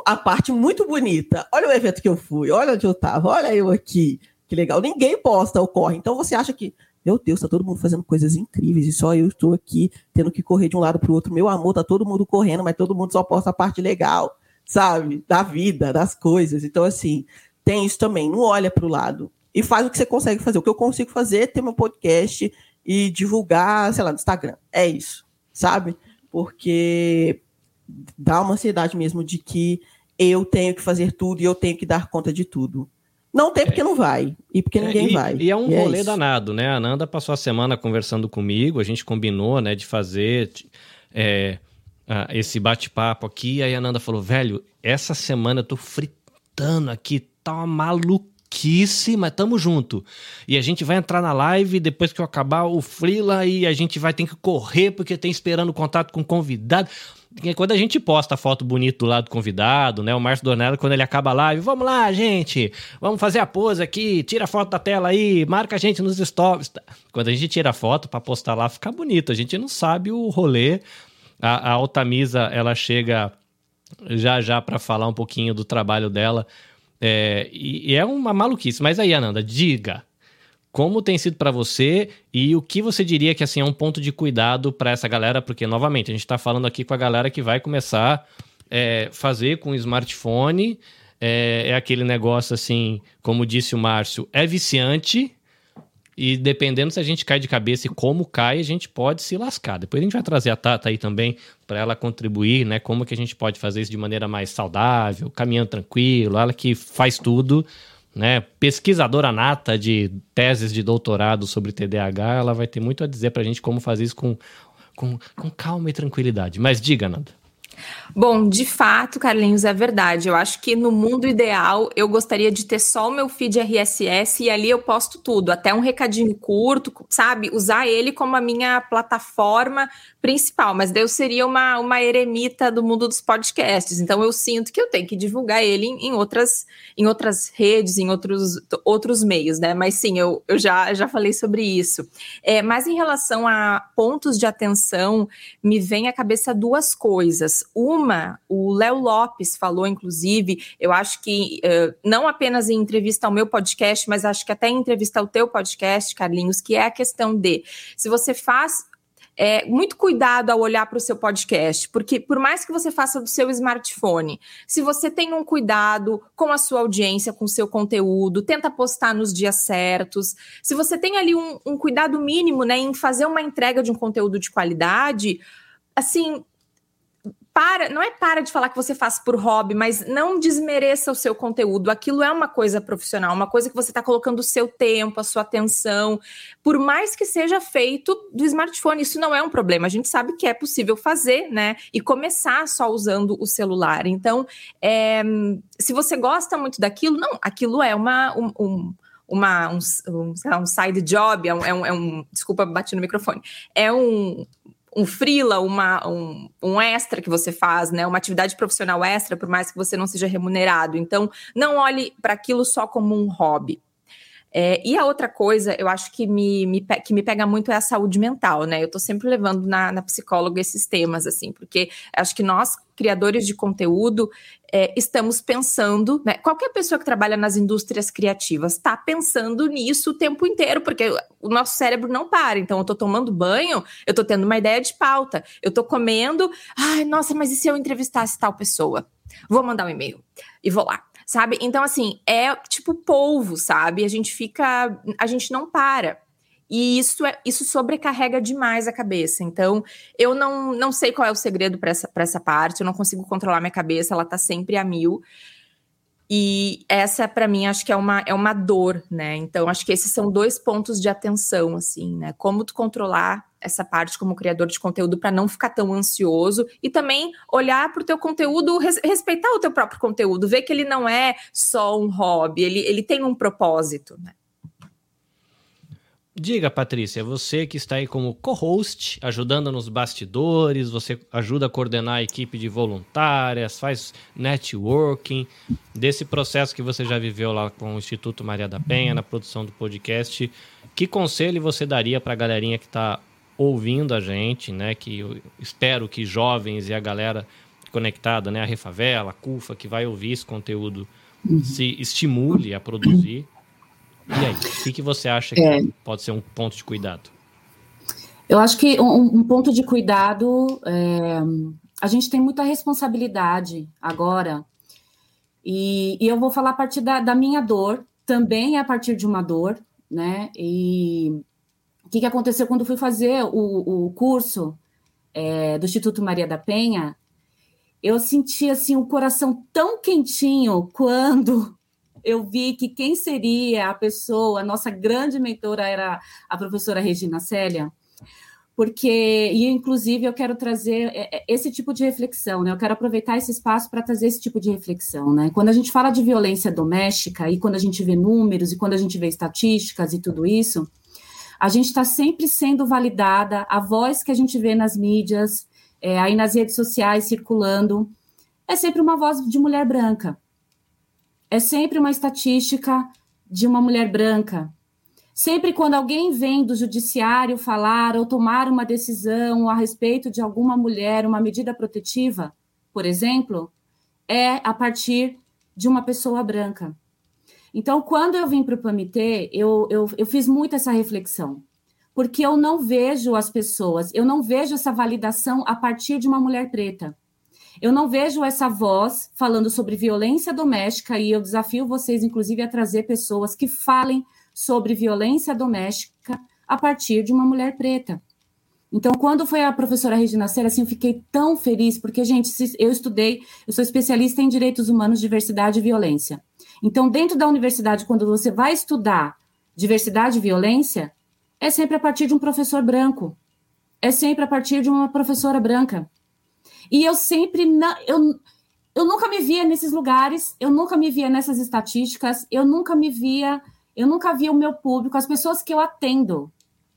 a parte muito bonita. Olha o evento que eu fui, olha onde eu tava, olha eu aqui. Que legal. Ninguém posta ou corre. Então você acha que, meu Deus, tá todo mundo fazendo coisas incríveis e só eu estou aqui tendo que correr de um lado para o outro. Meu amor, tá todo mundo correndo, mas todo mundo só posta a parte legal, sabe? Da vida, das coisas. Então, assim, tem isso também. Não olha para o lado. E faz o que você consegue fazer. O que eu consigo fazer é ter meu podcast e divulgar, sei lá, no Instagram. É isso, sabe? Porque dá uma ansiedade mesmo de que eu tenho que fazer tudo e eu tenho que dar conta de tudo. Não tem porque é. não vai, e porque é, ninguém e, vai. E é um e é rolê é danado, né? A Nanda passou a semana conversando comigo, a gente combinou, né, de fazer é, esse bate-papo aqui. Aí a Nanda falou: velho, essa semana eu tô fritando aqui, tá uma maluquice, mas tamo junto. E a gente vai entrar na live depois que eu acabar o Freela e a gente vai ter que correr porque tem esperando contato com o convidado quando a gente posta a foto bonita do lado do convidado, né? O Márcio Donella, quando ele acaba a live, vamos lá, gente, vamos fazer a pose aqui, tira a foto da tela aí, marca a gente nos stories. Quando a gente tira a foto para postar lá, fica bonito. A gente não sabe o rolê. A, a Altamisa, ela chega já já para falar um pouquinho do trabalho dela. É, e, e é uma maluquice. Mas aí, Ananda, diga como tem sido para você e o que você diria que assim é um ponto de cuidado para essa galera? Porque novamente a gente está falando aqui com a galera que vai começar é, fazer com smartphone. É, é, aquele negócio assim, como disse o Márcio, é viciante. E dependendo se a gente cai de cabeça e como cai, a gente pode se lascar. Depois a gente vai trazer a Tata aí também para ela contribuir, né? Como que a gente pode fazer isso de maneira mais saudável, caminhando tranquilo, ela que faz tudo né, pesquisadora nata de teses de doutorado sobre TDAH, ela vai ter muito a dizer para a gente como fazer isso com, com, com calma e tranquilidade. Mas diga, Nanda. Bom, de fato, Carlinhos, é verdade. Eu acho que no mundo ideal eu gostaria de ter só o meu feed RSS e ali eu posto tudo, até um recadinho curto, sabe? Usar ele como a minha plataforma principal, mas daí eu seria uma, uma eremita do mundo dos podcasts. Então eu sinto que eu tenho que divulgar ele em, em outras, em outras redes, em outros, outros meios, né? Mas sim, eu, eu já, já falei sobre isso. É, mas em relação a pontos de atenção, me vem à cabeça duas coisas. Uma, o Léo Lopes falou, inclusive, eu acho que uh, não apenas em entrevista ao meu podcast, mas acho que até em entrevista ao teu podcast, Carlinhos, que é a questão de se você faz é, muito cuidado ao olhar para o seu podcast, porque por mais que você faça do seu smartphone, se você tem um cuidado com a sua audiência, com o seu conteúdo, tenta postar nos dias certos, se você tem ali um, um cuidado mínimo né, em fazer uma entrega de um conteúdo de qualidade, assim, para, não é para de falar que você faz por hobby, mas não desmereça o seu conteúdo. Aquilo é uma coisa profissional, uma coisa que você está colocando o seu tempo, a sua atenção, por mais que seja feito do smartphone. Isso não é um problema. A gente sabe que é possível fazer, né? E começar só usando o celular. Então, é, se você gosta muito daquilo, não, aquilo é uma. Um, um, uma, um, um, um side job, é é um, é um, Desculpa, bati no microfone. É um, um freela, uma, um, um extra que você faz, né? Uma atividade profissional extra, por mais que você não seja remunerado. Então, não olhe para aquilo só como um hobby. É, e a outra coisa, eu acho que me, me, que me pega muito é a saúde mental, né? Eu tô sempre levando na, na psicóloga esses temas, assim, porque acho que nós, criadores de conteúdo, é, estamos pensando, né? Qualquer pessoa que trabalha nas indústrias criativas está pensando nisso o tempo inteiro, porque o nosso cérebro não para. Então, eu tô tomando banho, eu tô tendo uma ideia de pauta, eu tô comendo, ai, nossa, mas e se eu entrevistasse tal pessoa? Vou mandar um e-mail e vou lá sabe? Então, assim, é tipo polvo, sabe? A gente fica. A gente não para. E isso, é, isso sobrecarrega demais a cabeça. Então, eu não, não sei qual é o segredo para essa, essa parte, eu não consigo controlar minha cabeça, ela tá sempre a mil. E essa, para mim, acho que é uma, é uma dor, né? Então, acho que esses são dois pontos de atenção, assim, né? Como tu controlar essa parte como criador de conteúdo para não ficar tão ansioso e também olhar para o teu conteúdo, res, respeitar o teu próprio conteúdo, ver que ele não é só um hobby, ele, ele tem um propósito, né? Diga, Patrícia, você que está aí como co-host, ajudando nos bastidores, você ajuda a coordenar a equipe de voluntárias, faz networking, desse processo que você já viveu lá com o Instituto Maria da Penha, na produção do podcast, que conselho você daria para a galerinha que está ouvindo a gente, né? Que eu espero que jovens e a galera conectada, né? A Refavela, a CUFA, que vai ouvir esse conteúdo, uhum. se estimule a produzir. E aí, o que, que você acha que é. pode ser um ponto de cuidado? Eu acho que um, um ponto de cuidado, é, a gente tem muita responsabilidade agora, e, e eu vou falar a partir da, da minha dor, também é a partir de uma dor, né? E que, que aconteceu quando fui fazer o, o curso é, do Instituto Maria da Penha? Eu senti assim o coração tão quentinho quando eu vi que quem seria a pessoa, a nossa grande mentora era a professora Regina Célia, porque, e inclusive eu quero trazer é, é, esse tipo de reflexão, né? Eu quero aproveitar esse espaço para trazer esse tipo de reflexão, né? Quando a gente fala de violência doméstica e quando a gente vê números e quando a gente vê estatísticas e tudo isso, a gente está sempre sendo validada, a voz que a gente vê nas mídias, é, aí nas redes sociais circulando, é sempre uma voz de mulher branca. É sempre uma estatística de uma mulher branca. Sempre quando alguém vem do judiciário falar ou tomar uma decisão a respeito de alguma mulher, uma medida protetiva, por exemplo, é a partir de uma pessoa branca. Então, quando eu vim para o PAMITê, eu, eu, eu fiz muito essa reflexão, porque eu não vejo as pessoas, eu não vejo essa validação a partir de uma mulher preta. Eu não vejo essa voz falando sobre violência doméstica, e eu desafio vocês, inclusive, a trazer pessoas que falem sobre violência doméstica a partir de uma mulher preta. Então, quando foi a professora Regina Cera, assim, eu fiquei tão feliz, porque, gente, eu estudei, eu sou especialista em direitos humanos, diversidade e violência. Então, dentro da universidade, quando você vai estudar diversidade e violência, é sempre a partir de um professor branco. É sempre a partir de uma professora branca. E eu sempre. eu, eu nunca me via nesses lugares, eu nunca me via nessas estatísticas, eu nunca me via, eu nunca via o meu público, as pessoas que eu atendo.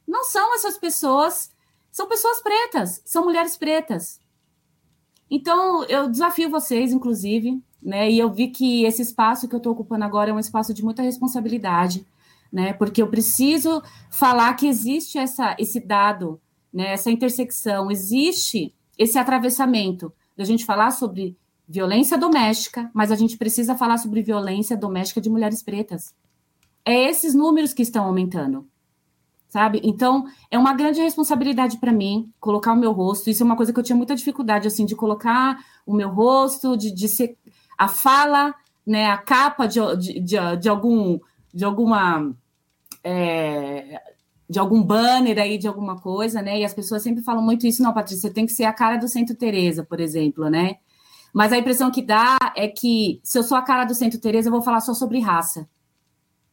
Não são essas pessoas, são pessoas pretas, são mulheres pretas. Então, eu desafio vocês, inclusive, né? E eu vi que esse espaço que eu estou ocupando agora é um espaço de muita responsabilidade, né? Porque eu preciso falar que existe essa, esse dado, né? Essa intersecção, existe esse atravessamento da gente falar sobre violência doméstica, mas a gente precisa falar sobre violência doméstica de mulheres pretas. É esses números que estão aumentando sabe? Então, é uma grande responsabilidade para mim colocar o meu rosto. Isso é uma coisa que eu tinha muita dificuldade, assim, de colocar o meu rosto, de, de ser a fala, né, a capa de, de, de, algum de alguma é, de algum banner aí de alguma coisa, né? E as pessoas sempre falam muito isso, não, Patrícia, tem que ser a cara do Centro Teresa, por exemplo, né? Mas a impressão que dá é que se eu sou a cara do Centro Teresa, eu vou falar só sobre raça,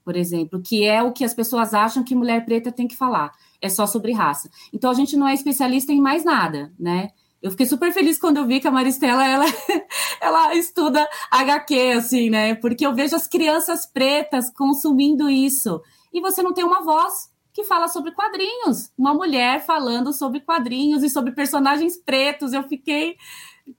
por exemplo, que é o que as pessoas acham que mulher preta tem que falar, é só sobre raça. Então a gente não é especialista em mais nada, né? Eu fiquei super feliz quando eu vi que a Maristela ela, ela estuda HQ, assim, né? Porque eu vejo as crianças pretas consumindo isso. E você não tem uma voz que fala sobre quadrinhos. Uma mulher falando sobre quadrinhos e sobre personagens pretos. Eu fiquei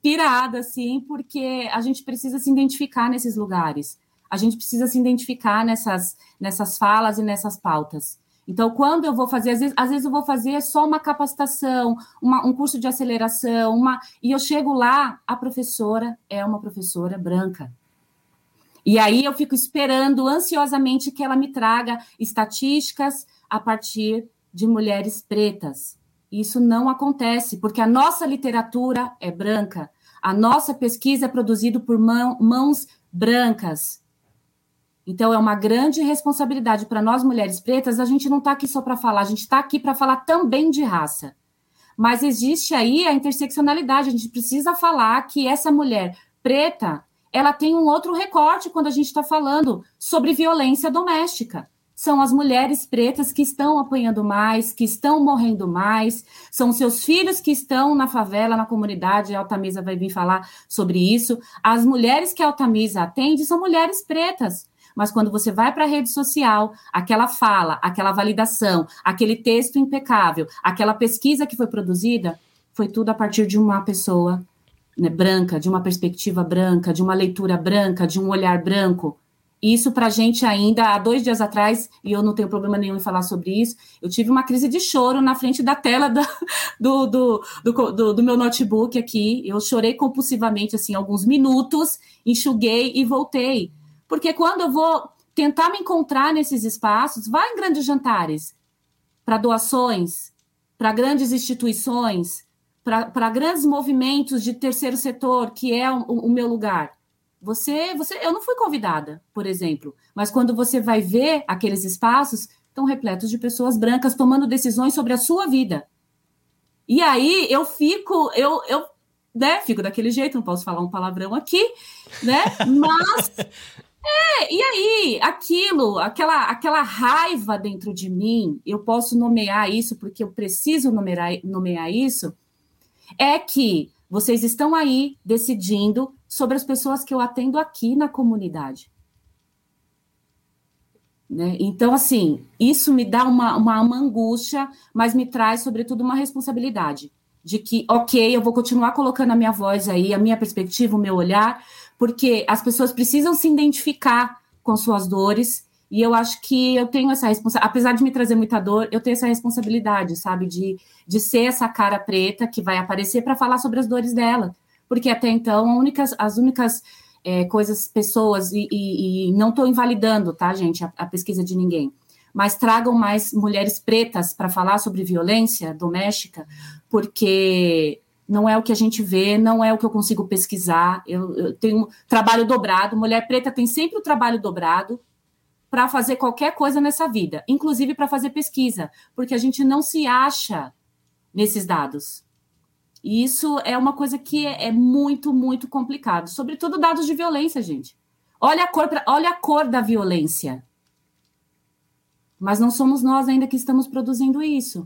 pirada, assim, porque a gente precisa se identificar nesses lugares. a gente precisa se identificar nessas, nessas falas e nessas pautas. Então, quando eu vou fazer, às vezes, às vezes eu vou fazer só uma capacitação, uma, um curso de aceleração, uma, e eu chego lá, a professora é uma professora branca. E aí eu fico esperando ansiosamente que ela me traga estatísticas a partir de mulheres pretas. Isso não acontece, porque a nossa literatura é branca, a nossa pesquisa é produzida por mão, mãos brancas. Então, é uma grande responsabilidade para nós, mulheres pretas. A gente não está aqui só para falar, a gente está aqui para falar também de raça. Mas existe aí a interseccionalidade. A gente precisa falar que essa mulher preta ela tem um outro recorte quando a gente está falando sobre violência doméstica. São as mulheres pretas que estão apanhando mais, que estão morrendo mais, são seus filhos que estão na favela, na comunidade. A Altamisa vai vir falar sobre isso. As mulheres que a Altamisa atende são mulheres pretas mas quando você vai para a rede social, aquela fala, aquela validação, aquele texto impecável, aquela pesquisa que foi produzida, foi tudo a partir de uma pessoa né, branca, de uma perspectiva branca, de uma leitura branca, de um olhar branco. Isso para a gente ainda, há dois dias atrás, e eu não tenho problema nenhum em falar sobre isso, eu tive uma crise de choro na frente da tela do, do, do, do, meu notebook aqui. Eu chorei compulsivamente, assim, alguns minutos, enxuguei e voltei. Porque quando eu vou tentar me encontrar nesses espaços, vai em grandes jantares, para doações, para grandes instituições, para grandes movimentos de terceiro setor, que é o, o, meu lugar. Você, você, eu não fui convidada, por exemplo, mas quando você vai ver aqueles espaços, estão repletos de pessoas brancas tomando decisões sobre a sua vida. E aí eu fico, eu, eu né, fico daquele jeito, não posso falar um palavrão aqui, né? Mas é, e aí, aquilo, aquela, aquela raiva dentro de mim, eu posso nomear isso porque eu preciso nomear, nomear isso, é que vocês estão aí decidindo sobre as pessoas que eu atendo aqui na comunidade. Né? Então, assim, isso me dá uma, uma, uma angústia, mas me traz, sobretudo, uma responsabilidade de que, ok, eu vou continuar colocando a minha voz aí, a minha perspectiva, o meu olhar, porque as pessoas precisam se identificar com suas dores e eu acho que eu tenho essa responsabilidade, apesar de me trazer muita dor, eu tenho essa responsabilidade, sabe, de, de ser essa cara preta que vai aparecer para falar sobre as dores dela. Porque até então, as únicas é, coisas, pessoas, e, e, e não estou invalidando, tá, gente, a, a pesquisa de ninguém, mas tragam mais mulheres pretas para falar sobre violência doméstica, porque não é o que a gente vê, não é o que eu consigo pesquisar. Eu, eu tenho trabalho dobrado, mulher preta tem sempre o trabalho dobrado, para fazer qualquer coisa nessa vida, inclusive para fazer pesquisa, porque a gente não se acha nesses dados. E isso é uma coisa que é, é muito, muito complicado, sobretudo dados de violência, gente. Olha a cor, olha a cor da violência. Mas não somos nós ainda que estamos produzindo isso.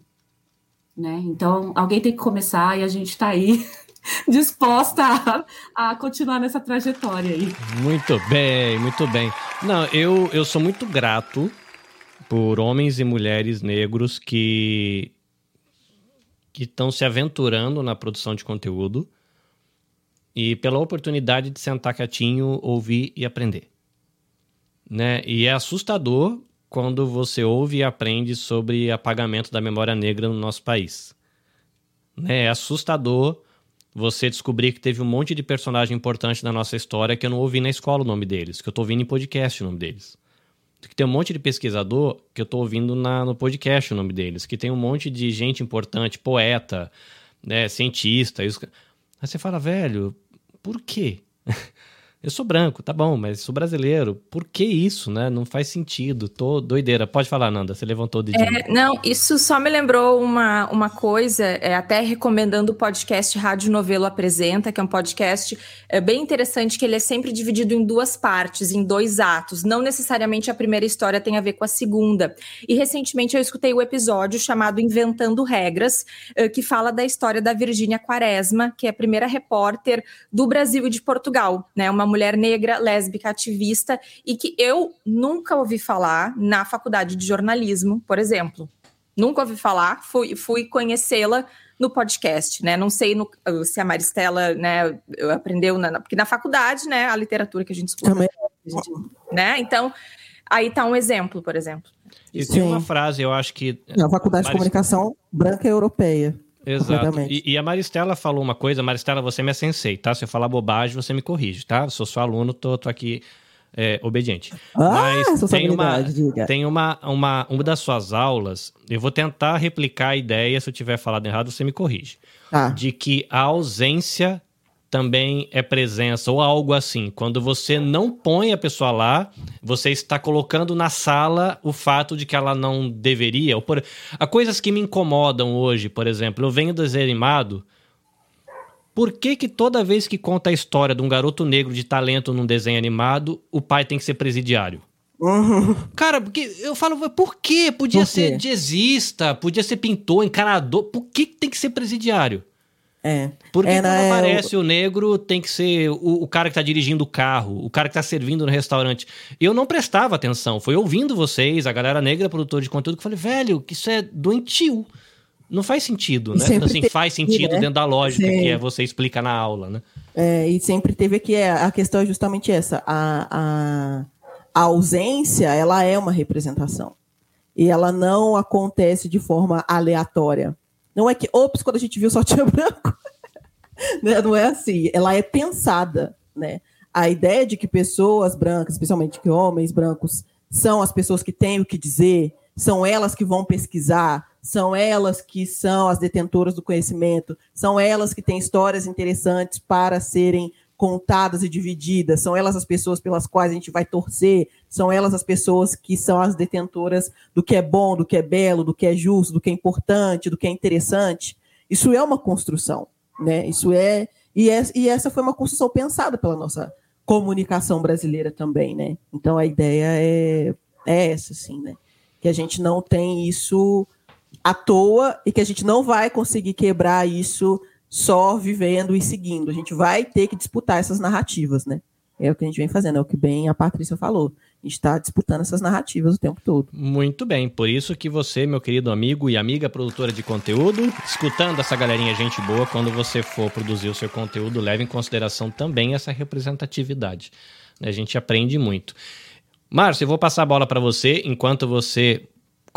Né? Então, alguém tem que começar e a gente está aí disposta a, a, continuar nessa trajetória aí. Muito bem, muito bem. Não, eu, eu sou muito grato por homens e mulheres negros que que estão se aventurando na produção de conteúdo e pela oportunidade de sentar quietinho, ouvir e aprender. Né? E é assustador quando você ouve e aprende sobre apagamento da memória negra no nosso país. Né? É assustador você descobrir que teve um monte de personagem importante na nossa história que eu não ouvi na escola o nome deles, que eu tô ouvindo em podcast o nome deles. Que tem um monte de pesquisador que eu tô ouvindo na, no podcast o nome deles, que tem um monte de gente importante, poeta, né, cientista. Isso... Aí você fala, velho, por quê? Eu sou branco, tá bom, mas sou brasileiro. Por que isso, né? Não faz sentido. Tô doideira. Pode falar, Nanda. Você levantou dedinho. É, não, isso só me lembrou uma, uma coisa, é, até recomendando o podcast Rádio Novelo Apresenta, que é um podcast é, bem interessante, que ele é sempre dividido em duas partes, em dois atos. Não necessariamente a primeira história tem a ver com a segunda. E recentemente eu escutei o episódio chamado Inventando Regras, é, que fala da história da Virgínia Quaresma, que é a primeira repórter do Brasil e de Portugal, né? Uma mulher negra, lésbica, ativista, e que eu nunca ouvi falar na faculdade de jornalismo, por exemplo. Nunca ouvi falar, fui, fui conhecê-la no podcast, né? Não sei no, se a Maristela, né, aprendeu, na, porque na faculdade, né, a literatura que a gente escuta né? Então, aí tá um exemplo, por exemplo. E tem uma frase, eu acho que. Na faculdade de comunicação branca e europeia. Exato. E, e, a Maristela falou uma coisa, Maristela, você me é sensei, tá? Se eu falar bobagem, você me corrige, tá? Eu sou seu aluno, tô, tô aqui é, obediente. Ah, Mas tem uma, tem uma, uma, uma das suas aulas, eu vou tentar replicar a ideia, se eu tiver falado errado, você me corrige. Ah. De que a ausência também é presença, ou algo assim. Quando você não põe a pessoa lá, você está colocando na sala o fato de que ela não deveria. Ou por... Há coisas que me incomodam hoje, por exemplo. Eu venho do desenho animado. Por que, que toda vez que conta a história de um garoto negro de talento num desenho animado, o pai tem que ser presidiário? Uhum. Cara, porque eu falo, por quê? Podia Por ser jazzista, podia ser pintor, encanador. Por que, que tem que ser presidiário? É. Porque É, quando aparece o negro, tem que ser o, o cara que tá dirigindo o carro, o cara que tá servindo no restaurante. Eu não prestava atenção, foi ouvindo vocês, a galera negra, produtor de conteúdo, que eu falei, velho, que isso é doentio. Não faz sentido, né? sempre Assim, faz sentido né? dentro da lógica Sim. que é você explica na aula, né? É, e sempre teve aqui, é, a questão é justamente essa. A, a, a ausência, ela é uma representação. E ela não acontece de forma aleatória. Não é que, ops, quando a gente viu só tinha branco. Né? Não é assim. Ela é pensada, né? A ideia de que pessoas brancas, especialmente que homens brancos, são as pessoas que têm o que dizer, são elas que vão pesquisar, são elas que são as detentoras do conhecimento, são elas que têm histórias interessantes para serem contadas e divididas, são elas as pessoas pelas quais a gente vai torcer, são elas as pessoas que são as detentoras do que é bom, do que é belo, do que é justo, do que é importante, do que é interessante. Isso é uma construção, né? Isso é e, é, e essa foi uma construção pensada pela nossa comunicação brasileira também, né? Então a ideia é, é essa, assim, né? Que a gente não tem isso à toa e que a gente não vai conseguir quebrar isso só vivendo e seguindo. A gente vai ter que disputar essas narrativas, né? É o que a gente vem fazendo, é o que bem a Patrícia falou. A gente está disputando essas narrativas o tempo todo. Muito bem, por isso que você, meu querido amigo e amiga produtora de conteúdo, escutando essa galerinha gente boa, quando você for produzir o seu conteúdo, leve em consideração também essa representatividade. A gente aprende muito. Márcio, eu vou passar a bola para você, enquanto você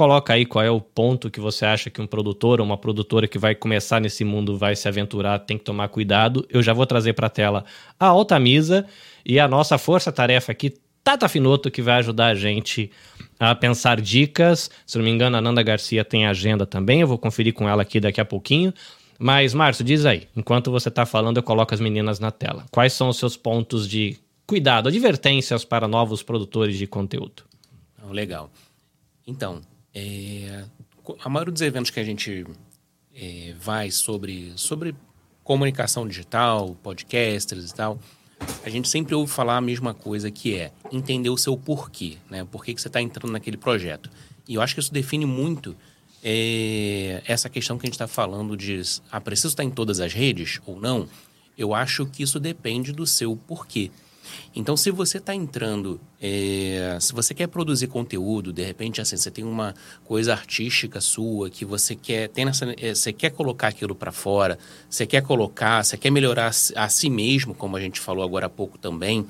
coloca aí qual é o ponto que você acha que um produtor ou uma produtora que vai começar nesse mundo vai se aventurar, tem que tomar cuidado. Eu já vou trazer para a tela a Altamisa e a nossa força-tarefa aqui, Tata Finoto, que vai ajudar a gente a pensar dicas. Se não me engano, a Nanda Garcia tem agenda também, eu vou conferir com ela aqui daqui a pouquinho. Mas, Márcio, diz aí, enquanto você está falando, eu coloco as meninas na tela. Quais são os seus pontos de cuidado, advertências para novos produtores de conteúdo? Legal. Então, é, a maioria dos eventos que a gente é, vai sobre, sobre comunicação digital, podcasters e tal, a gente sempre ouve falar a mesma coisa, que é entender o seu porquê, né? Por que, que você está entrando naquele projeto. E eu acho que isso define muito é, essa questão que a gente está falando de ah, preciso estar em todas as redes ou não. Eu acho que isso depende do seu porquê. Então, se você está entrando, é, se você quer produzir conteúdo, de repente, assim, você tem uma coisa artística sua que você quer, tem nessa, é, você quer colocar aquilo para fora, você quer colocar, você quer melhorar a, si- mesmo, como a gente falou agora há pouco também.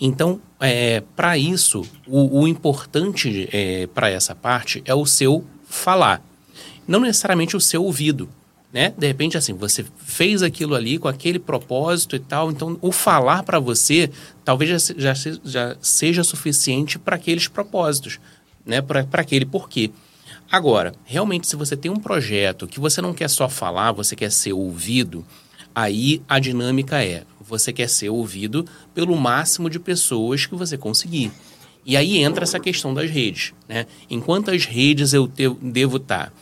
Então, é, para isso, o, o importante para essa parte é o seu falar, não necessariamente o seu ouvido né? De repente, assim, você fez aquilo ali com aquele propósito e tal, então o falar para você talvez já, já, já seja suficiente para aqueles propósitos, né? Para aquele porquê. Agora, realmente, se você tem um projeto que você não quer só falar, você quer ser ouvido, aí a dinâmica é: você quer ser ouvido pelo máximo de pessoas que você conseguir. E aí entra essa questão das redes, né? Em quantas redes eu te- devo estar?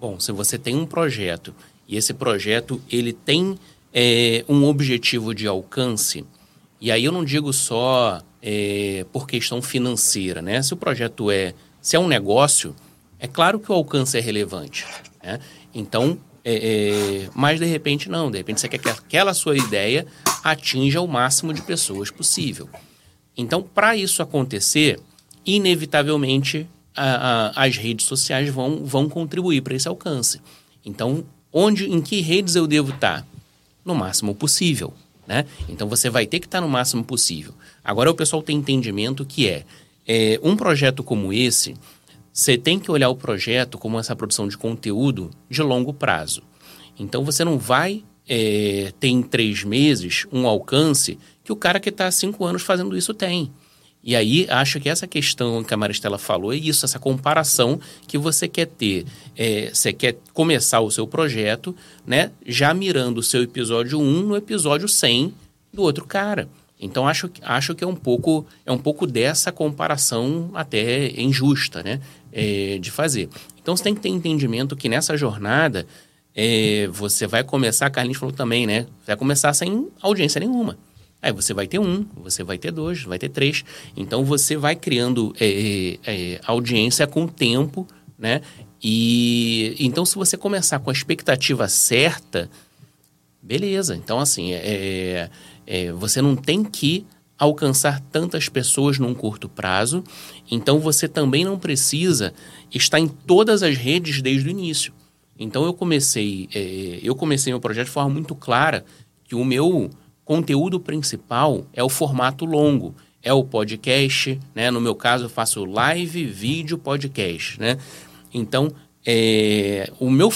Bom, se você tem um projeto e esse projeto ele tem é, um objetivo de alcance, e aí eu não digo só é, por questão financeira, né? Se o projeto é, se é um negócio, é claro que o alcance é relevante, né? Então, é, é, mas de repente não, de repente você quer que aquela sua ideia atinja o máximo de pessoas possível. Então, para isso acontecer, inevitavelmente a- a- as redes sociais vão, vão contribuir para esse alcance. Então, onde, em que redes eu devo estar? No máximo possível. né? Então você vai ter que estar no máximo possível. Agora o pessoal tem entendimento que é, é um projeto como esse, você tem que olhar o projeto como essa produção de conteúdo de longo prazo. Então você não vai é, ter em três meses um alcance que o cara que está há cinco anos fazendo isso tem. E aí, acho que essa questão que a Maristela falou é isso, essa comparação que você quer ter. É, você quer começar o seu projeto, né? Já mirando o seu episódio 1 no episódio 100 do outro cara. Então, acho, acho que é um pouco é um pouco dessa comparação até injusta, né? É, de fazer. Então, você tem que ter entendimento que nessa jornada é, você vai começar, a Carlinhos falou também, né? Vai começar sem audiência nenhuma. Aí você vai ter um, você vai ter dois, vai ter três. Então você vai criando é, é, audiência com o tempo, né? E então se você começar com a expectativa certa, beleza. Então assim, é, é, você não tem que alcançar tantas pessoas num curto prazo. Então você também não precisa estar em todas as redes desde o início. Então eu comecei, é, eu comecei meu projeto de forma muito clara que o meu conteúdo principal é o formato longo, é o podcast, né? No meu caso, eu faço live, vídeo, podcast, né? Então, é, o, meu,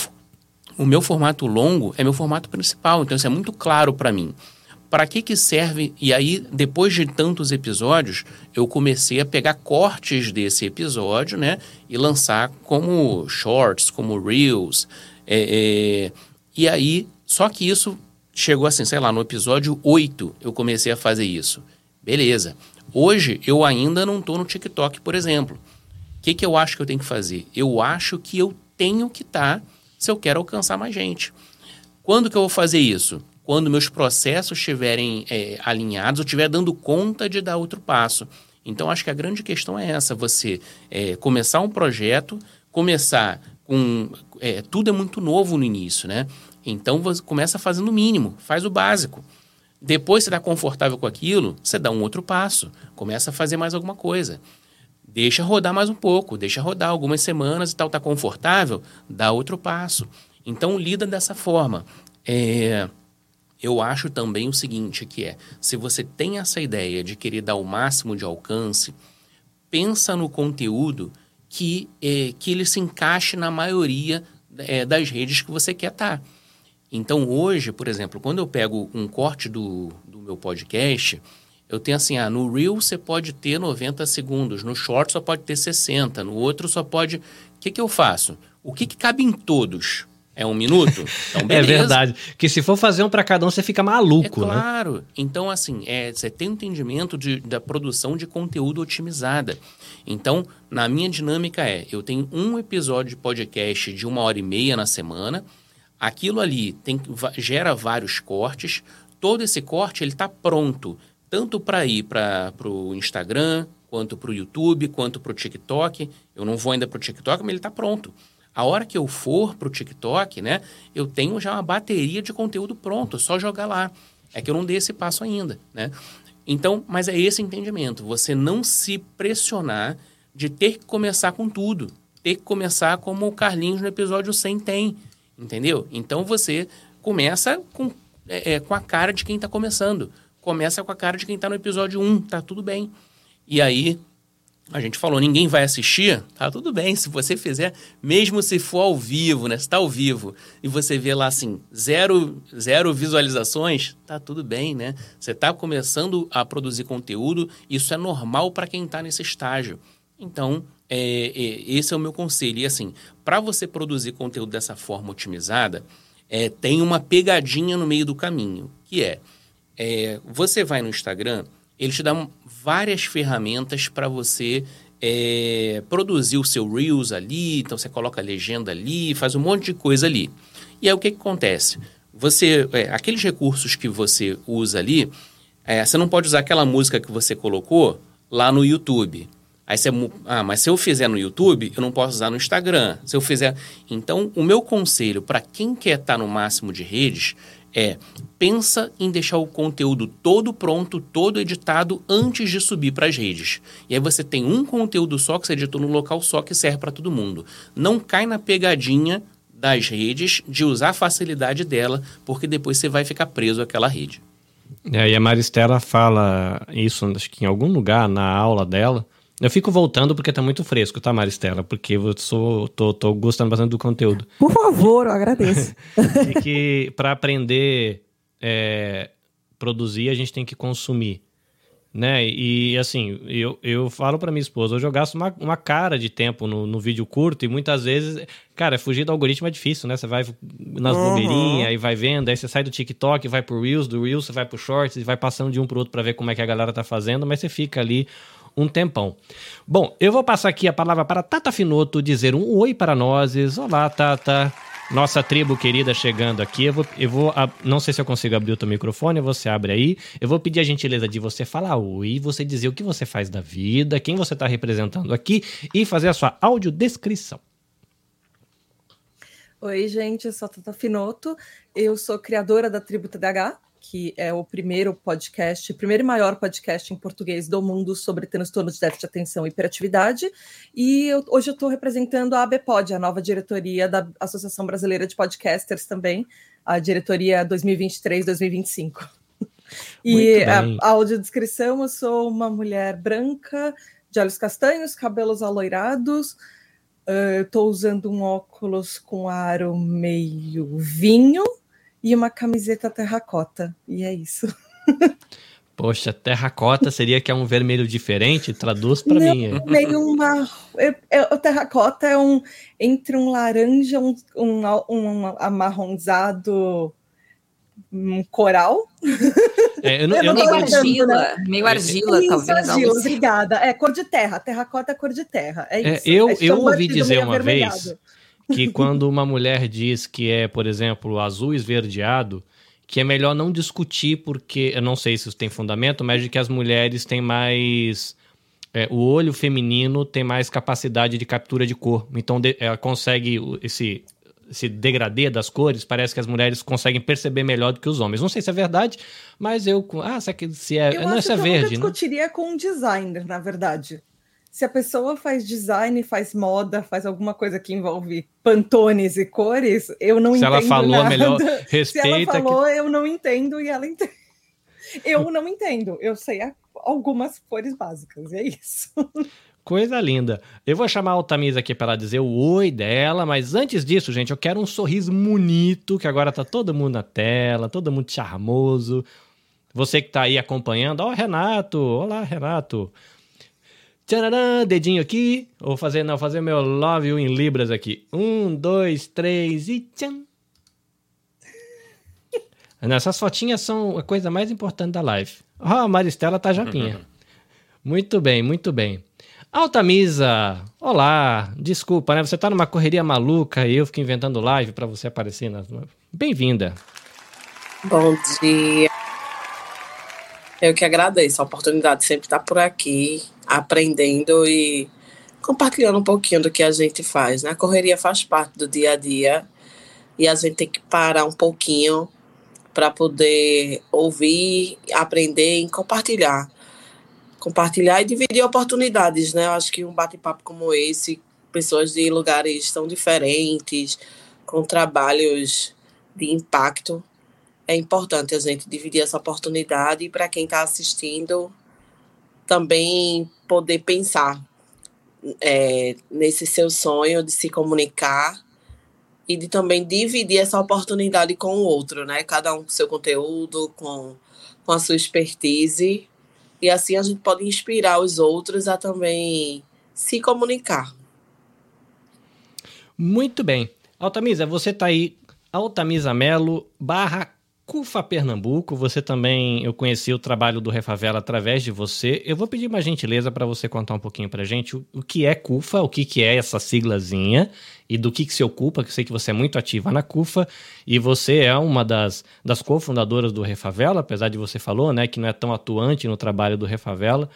o meu formato longo é meu formato principal, então isso é muito claro para mim. Para que que serve? E aí, depois de tantos episódios, eu comecei a pegar cortes desse episódio, né? E lançar como shorts, como reels. É, é, e aí, só que isso chegou assim, sei lá, no episódio 8 eu comecei a fazer isso. Beleza. Hoje eu ainda não estou no TikTok, por exemplo. O que, que eu acho que eu tenho que fazer? Eu acho que eu tenho que estar tá, se eu quero alcançar mais gente. Quando que eu vou fazer isso? Quando meus processos estiverem é, alinhados, eu estiver dando conta de dar outro passo. Então, acho que a grande questão é essa: você é, começar um projeto, começar com. É, tudo é muito novo no início, né? Então você começa fazendo o mínimo, faz o básico. Depois você está confortável com aquilo, você dá um outro passo, começa a fazer mais alguma coisa. Deixa rodar mais um pouco, deixa rodar algumas semanas e tal, está confortável, dá outro passo. Então lida dessa forma. É, eu acho também o seguinte, que é, se você tem essa ideia de querer dar o máximo de alcance, pensa no conteúdo que, é, que ele se encaixe na maioria é, das redes que você quer estar. Tá. Então, hoje, por exemplo, quando eu pego um corte do, do meu podcast, eu tenho assim, ah, no Reel você pode ter 90 segundos, no Short só pode ter 60, no outro só pode... O que, que eu faço? O que, que cabe em todos? É um minuto? Então, é verdade. Que se for fazer um para cada um, você fica maluco, é né? Claro. Então, assim, é, você tem um entendimento de, da produção de conteúdo otimizada. Então, na minha dinâmica é, eu tenho um episódio de podcast de uma hora e meia na semana, Aquilo ali tem, gera vários cortes. Todo esse corte ele está pronto, tanto para ir para o Instagram, quanto para o YouTube, quanto para o TikTok. Eu não vou ainda para o TikTok, mas ele está pronto. A hora que eu for para o TikTok, né, eu tenho já uma bateria de conteúdo pronto, só jogar lá. É que eu não dei esse passo ainda, né? Então, mas é esse entendimento. Você não se pressionar de ter que começar com tudo. Ter que começar como o Carlinhos no episódio 100 tem. Entendeu? Então você começa com, é, é, com a cara de quem está começando. Começa com a cara de quem está no episódio 1, tá tudo bem. E aí, a gente falou, ninguém vai assistir, tá tudo bem. Se você fizer, mesmo se for ao vivo, né? Se tá ao vivo e você vê lá assim, zero, zero visualizações, tá tudo bem, né? Você está começando a produzir conteúdo, isso é normal para quem está nesse estágio. Então, é, é, esse é o meu conselho. E assim, para você produzir conteúdo dessa forma otimizada, é, tem uma pegadinha no meio do caminho, que é, é você vai no Instagram, ele te dá várias ferramentas para você é, produzir o seu Reels ali, então você coloca a legenda ali, faz um monte de coisa ali. E aí o que, que acontece? Você, é, aqueles recursos que você usa ali, é, você não pode usar aquela música que você colocou lá no YouTube. Aí você, ah, mas se eu fizer no YouTube, eu não posso usar no Instagram. Se eu fizer, então o meu conselho para quem quer estar tá no máximo de redes é pensa em deixar o conteúdo todo pronto, todo editado antes de subir para as redes. E aí você tem um conteúdo só que você editou no local só que serve para todo mundo. Não cai na pegadinha das redes de usar a facilidade dela, porque depois você vai ficar preso àquela rede. É, e a Maristela fala isso, acho que em algum lugar na aula dela. Eu fico voltando porque tá muito fresco, tá, Maristela? Porque eu sou, tô, tô gostando bastante do conteúdo. Por favor, eu agradeço. e que para aprender é, produzir, a gente tem que consumir. Né? E assim, eu, eu falo para minha esposa, hoje eu gasto uma, uma cara de tempo no, no vídeo curto e muitas vezes, cara, fugir do algoritmo é difícil, né? Você vai nas uhum. bobeirinhas e vai vendo, aí você sai do TikTok, vai pro Reels, do Reels você vai pro Shorts e vai passando de um pro outro para ver como é que a galera tá fazendo, mas você fica ali um tempão. Bom, eu vou passar aqui a palavra para Tata Finoto dizer um oi para nós. Olá, Tata. Nossa tribo querida chegando aqui. Eu vou, eu vou não sei se eu consigo abrir o teu microfone, você abre aí. Eu vou pedir a gentileza de você falar oi, você dizer o que você faz da vida, quem você está representando aqui e fazer a sua audiodescrição. Oi, gente, eu sou a Tata Finoto, eu sou criadora da Tribo TDH, que é o primeiro podcast, o primeiro e maior podcast em português do mundo sobre transtorno de déficit de atenção e hiperatividade. E eu, hoje eu estou representando a ABPOD, a nova diretoria da Associação Brasileira de Podcasters também, a diretoria 2023-2025. E a, a audiodescrição, eu sou uma mulher branca, de olhos castanhos, cabelos aloirados, estou uh, usando um óculos com aro meio vinho, e uma camiseta terracota. E é isso. Poxa, terracota seria que é um vermelho diferente? Traduz para mim. É. Meio uma. É, é, o terracota é um. Entre um laranja, um, um, um amarronzado. Um coral. É, eu não, eu não meio argila, né? meio argila, Isso, talvez. Argila, obrigada. É cor de terra. Terracota é cor de terra. É, é isso. eu, eu ouvi dizer uma vez que quando uma mulher diz que é, por exemplo, azul esverdeado, que é melhor não discutir, porque eu não sei se isso tem fundamento, mas de que as mulheres têm mais. É, o olho feminino tem mais capacidade de captura de cor. Então de, ela consegue esse, esse degradê das cores, parece que as mulheres conseguem perceber melhor do que os homens. Não sei se é verdade, mas eu. Ah, se é. Eu não, acho é que verde. Eu né? discutiria com um designer, na verdade se a pessoa faz design, faz moda, faz alguma coisa que envolve pantones e cores, eu não se entendo. Se ela falou, nada. melhor respeita. Se ela falou, que... eu não entendo e ela entende. Eu não entendo. Eu sei algumas cores básicas, é isso. Coisa linda. Eu vou chamar a Altamisa aqui para ela dizer o oi dela, mas antes disso, gente, eu quero um sorriso bonito, que agora tá todo mundo na tela, todo mundo charmoso. Você que tá aí acompanhando, ó, oh, Renato, olá, Renato. Tcharam, dedinho aqui. Vou fazer, não, fazer meu love you em libras aqui. Um, dois, três e tchan. Essas fotinhas são a coisa mais importante da live. Ó, oh, a Maristela tá japinha. muito bem, muito bem. Altamisa, olá. Desculpa, né? Você tá numa correria maluca e eu fico inventando live para você aparecer nas. Bem-vinda. Bom dia. Eu que agradeço a oportunidade de sempre estar por aqui, aprendendo e compartilhando um pouquinho do que a gente faz. Né? A correria faz parte do dia a dia e a gente tem que parar um pouquinho para poder ouvir, aprender e compartilhar. Compartilhar e dividir oportunidades, né? Eu acho que um bate-papo como esse, pessoas de lugares tão diferentes, com trabalhos de impacto, é importante a gente dividir essa oportunidade para quem está assistindo também poder pensar é, nesse seu sonho de se comunicar e de também dividir essa oportunidade com o outro, né? Cada um com seu conteúdo, com, com a sua expertise. E assim a gente pode inspirar os outros a também se comunicar. Muito bem. Altamisa, você está aí, Altamisa Melo, barra CUFA Pernambuco, você também, eu conheci o trabalho do Refavela através de você. Eu vou pedir uma gentileza para você contar um pouquinho para gente o, o, que é CUFA, o que, que é essa siglazinha e do que, que se ocupa, que eu sei que você é muito ativa na CUFA e você é uma das, das cofundadoras do Refavela, apesar de você falou, né, que não é tão atuante no trabalho do Refavela.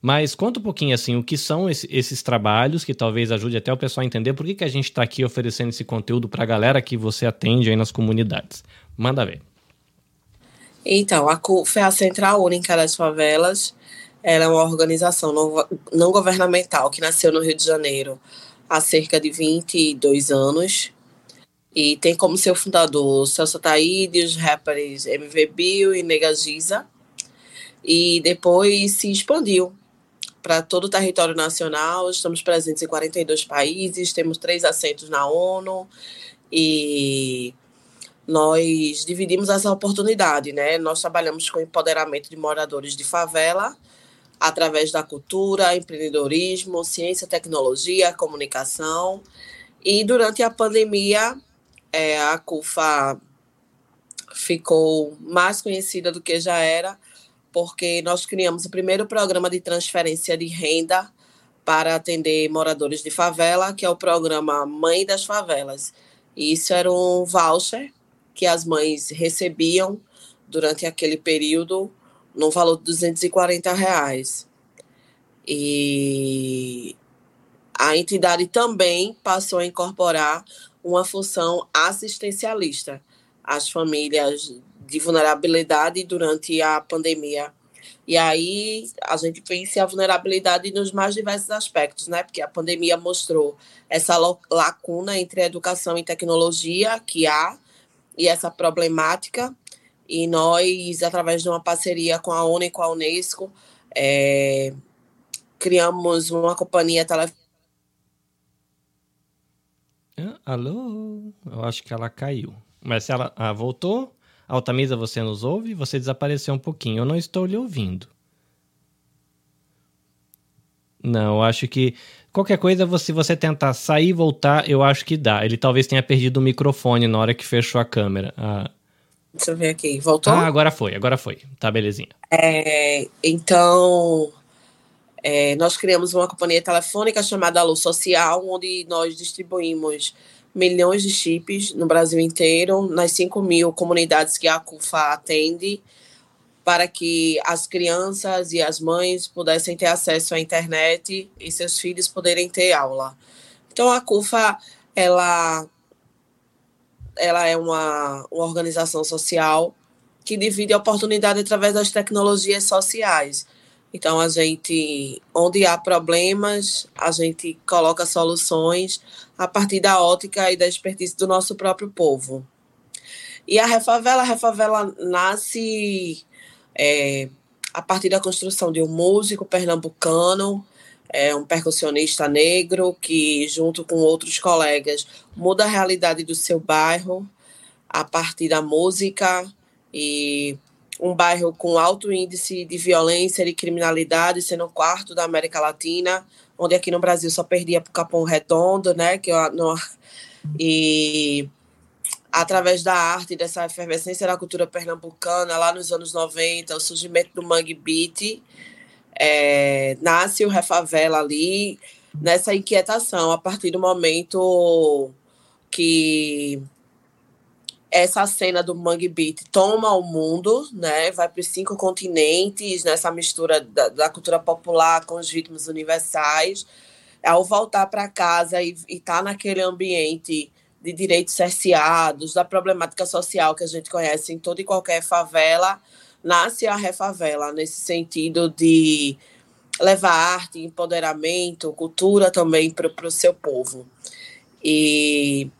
Mas conta um pouquinho assim, o que são esse, esses trabalhos, que talvez ajude até o pessoal a entender por que, que a gente está aqui oferecendo esse conteúdo para a galera que você atende aí nas comunidades. Manda ver. Então, a CUF é a Central Única das Favelas. Ela é uma organização não, não governamental que nasceu no Rio de Janeiro há cerca de 22 anos. E tem como seu fundador Celso Taíde, os rappers MV Bill e Nega Giza. E depois se expandiu para todo o território nacional. Estamos presentes em 42 países, temos três assentos na ONU e nós dividimos essa oportunidade, né? Nós trabalhamos com empoderamento de moradores de favela através da cultura, empreendedorismo, ciência, tecnologia, comunicação. E durante a pandemia, é, a CUFA ficou mais conhecida do que já era porque nós criamos o primeiro programa de transferência de renda para atender moradores de favela, que é o programa Mãe das Favelas. E isso era um voucher que as mães recebiam durante aquele período no valor de 240 reais. E a entidade também passou a incorporar uma função assistencialista às famílias de vulnerabilidade durante a pandemia. E aí a gente vence a vulnerabilidade nos mais diversos aspectos, né? Porque a pandemia mostrou essa lacuna entre educação e tecnologia que há e essa problemática. E nós, através de uma parceria com a ONU e com a Unesco, é, criamos uma companhia telefônica. Alô? Eu acho que ela caiu. Mas se ela ah, voltou, Altamisa, você nos ouve? Você desapareceu um pouquinho. Eu não estou lhe ouvindo. Não, acho que qualquer coisa, se você tentar sair e voltar, eu acho que dá. Ele talvez tenha perdido o microfone na hora que fechou a câmera. Ah. Deixa eu ver aqui. Voltou? Ah, agora foi, agora foi. Tá, belezinha. É, então, é, nós criamos uma companhia telefônica chamada Alô Social, onde nós distribuímos milhões de chips no Brasil inteiro, nas 5 mil comunidades que a CUFA atende, para que as crianças e as mães pudessem ter acesso à internet e seus filhos poderem ter aula. Então, a CUFA, ela, ela é uma, uma organização social que divide a oportunidade através das tecnologias sociais. Então, a gente, onde há problemas, a gente coloca soluções a partir da ótica e da expertise do nosso próprio povo. E a Refavela, a Refavela nasce é, a partir da construção de um músico pernambucano, é, um percussionista negro, que, junto com outros colegas, muda a realidade do seu bairro a partir da música e um bairro com alto índice de violência e criminalidade, sendo o quarto da América Latina, onde aqui no Brasil só perdia para o Capão Redondo, né? Que eu, no, e através da arte, dessa efervescência da cultura pernambucana, lá nos anos 90, o surgimento do Mangue Beat, é, nasce o Refavela ali, nessa inquietação, a partir do momento que essa cena do Mangue Beat toma o mundo, né? Vai para os cinco continentes, nessa mistura da, da, cultura popular com os ritmos universais. Ao voltar para casa e estar tá naquele ambiente de direitos cerceados, da problemática social que a gente conhece em toda e qualquer favela, nasce a Refavela, nesse sentido de levar arte, empoderamento, cultura também para o seu povo. E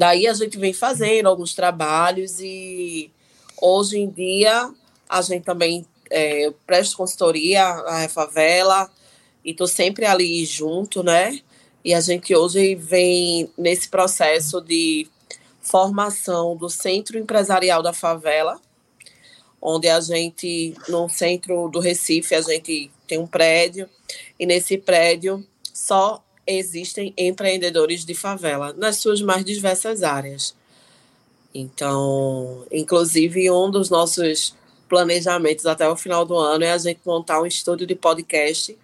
Daí a gente vem fazendo alguns trabalhos e hoje em dia a gente também é, presta consultoria à favela e estou sempre ali junto, né? E a gente hoje vem nesse processo de formação do Centro Empresarial da Favela, onde a gente, no centro do Recife, a gente tem um prédio, e nesse prédio só existem empreendedores de favela nas suas mais diversas áreas. Então, inclusive, um dos nossos planejamentos até o final do ano é a gente montar um estúdio de podcast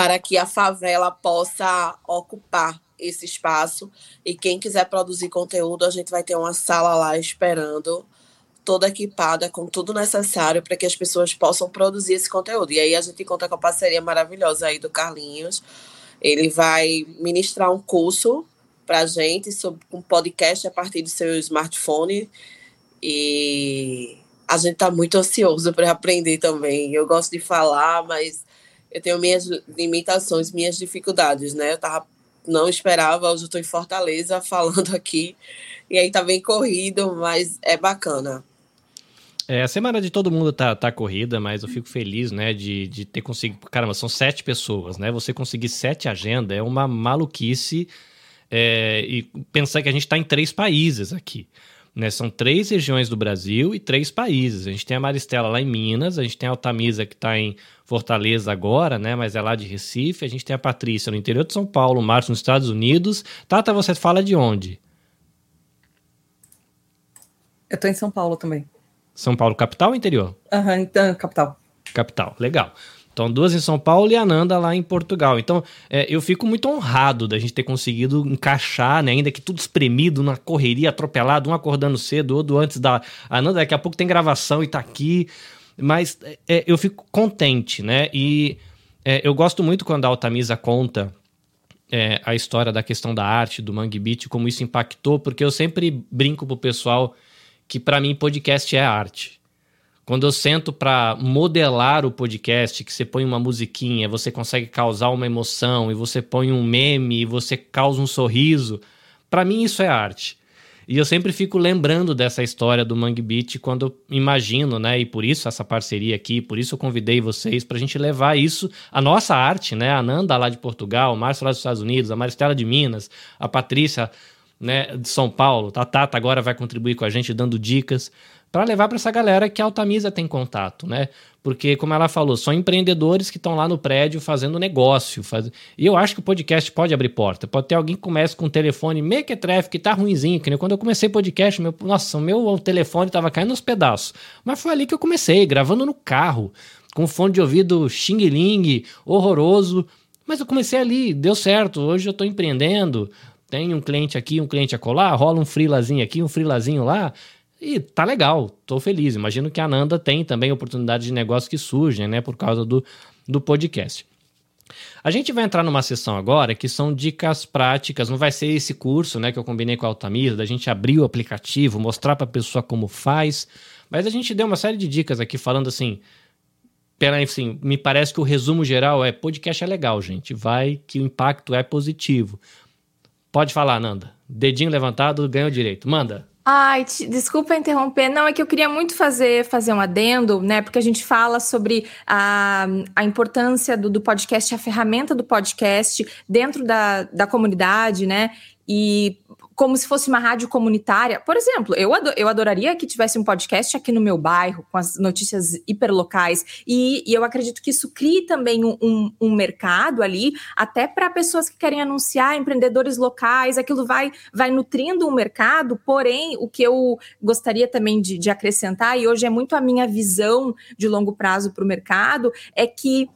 para que a favela possa ocupar esse espaço e quem quiser produzir conteúdo, a gente vai ter uma sala lá esperando toda equipada com tudo necessário para que as pessoas possam produzir esse conteúdo. E aí a gente conta com a parceria maravilhosa aí do Carlinhos. Ele vai ministrar um curso para a gente sobre um podcast a partir do seu smartphone. E a gente está muito ansioso para aprender também. Eu gosto de falar, mas eu tenho minhas limitações, minhas dificuldades, né? Eu estava não esperava. Hoje eu estou em Fortaleza falando aqui. E aí tá bem corrido, mas é bacana. É, a semana de todo mundo tá, tá corrida, mas eu fico feliz, né, de, de ter conseguido. Caramba, são sete pessoas, né? Você conseguir sete agendas é uma maluquice. É, e pensar que a gente está em três países aqui. Né? São três regiões do Brasil e três países. A gente tem a Maristela lá em Minas, a gente tem a Altamisa que está em Fortaleza agora, né? Mas é lá de Recife. A gente tem a Patrícia no interior de São Paulo, o Márcio nos Estados Unidos. Tata, você fala de onde? Eu tô em São Paulo também. São Paulo, capital ou interior? Aham, uhum, então, capital. Capital, legal. Então, duas em São Paulo e a Nanda lá em Portugal. Então, é, eu fico muito honrado da gente ter conseguido encaixar, né? Ainda que tudo espremido, na correria, atropelado, um acordando cedo, outro antes da. A Nanda, daqui a pouco tem gravação e tá aqui. Mas é, eu fico contente, né? E é, eu gosto muito quando a Altamisa conta é, a história da questão da arte, do Mangue Beat, como isso impactou, porque eu sempre brinco pro pessoal que para mim podcast é arte. Quando eu sento para modelar o podcast, que você põe uma musiquinha, você consegue causar uma emoção, e você põe um meme, e você causa um sorriso, para mim isso é arte. E eu sempre fico lembrando dessa história do Mangue Beat quando eu imagino, né? E por isso essa parceria aqui, por isso eu convidei vocês para a gente levar isso, a nossa arte, né? A Nanda lá de Portugal, o Márcio lá dos Estados Unidos, a Maristela de Minas, a Patrícia né, de São Paulo. A Tata agora vai contribuir com a gente dando dicas para levar para essa galera que a Altamisa tem contato, né? Porque, como ela falou, são empreendedores que estão lá no prédio fazendo negócio. Faz... E eu acho que o podcast pode abrir porta. Pode ter alguém que comece com um telefone mequetrefe, que tá ruimzinho. Que nem quando eu comecei podcast, meu... nossa, o meu telefone tava caindo nos pedaços. Mas foi ali que eu comecei, gravando no carro, com fone de ouvido xing-ling, horroroso. Mas eu comecei ali, deu certo. Hoje eu tô empreendendo, tem um cliente aqui, um cliente acolá, rola um freelazinho aqui, um freelazinho lá, e tá legal, tô feliz. Imagino que a Nanda tem também oportunidades de negócio que surgem, né, por causa do, do podcast. A gente vai entrar numa sessão agora que são dicas práticas, não vai ser esse curso, né, que eu combinei com a Altamira, da gente abrir o aplicativo, mostrar para a pessoa como faz, mas a gente deu uma série de dicas aqui falando assim, pera, assim, me parece que o resumo geral é podcast é legal, gente, vai que o impacto é positivo. Pode falar, Nanda. Dedinho levantado, ganhou direito. Manda. Ai, te, desculpa interromper. Não, é que eu queria muito fazer, fazer um adendo, né? Porque a gente fala sobre a, a importância do, do podcast, a ferramenta do podcast dentro da, da comunidade, né? E como se fosse uma rádio comunitária. Por exemplo, eu, ador, eu adoraria que tivesse um podcast aqui no meu bairro, com as notícias hiperlocais. E, e eu acredito que isso crie também um, um, um mercado ali, até para pessoas que querem anunciar, empreendedores locais. Aquilo vai, vai nutrindo o mercado. Porém, o que eu gostaria também de, de acrescentar, e hoje é muito a minha visão de longo prazo para o mercado, é que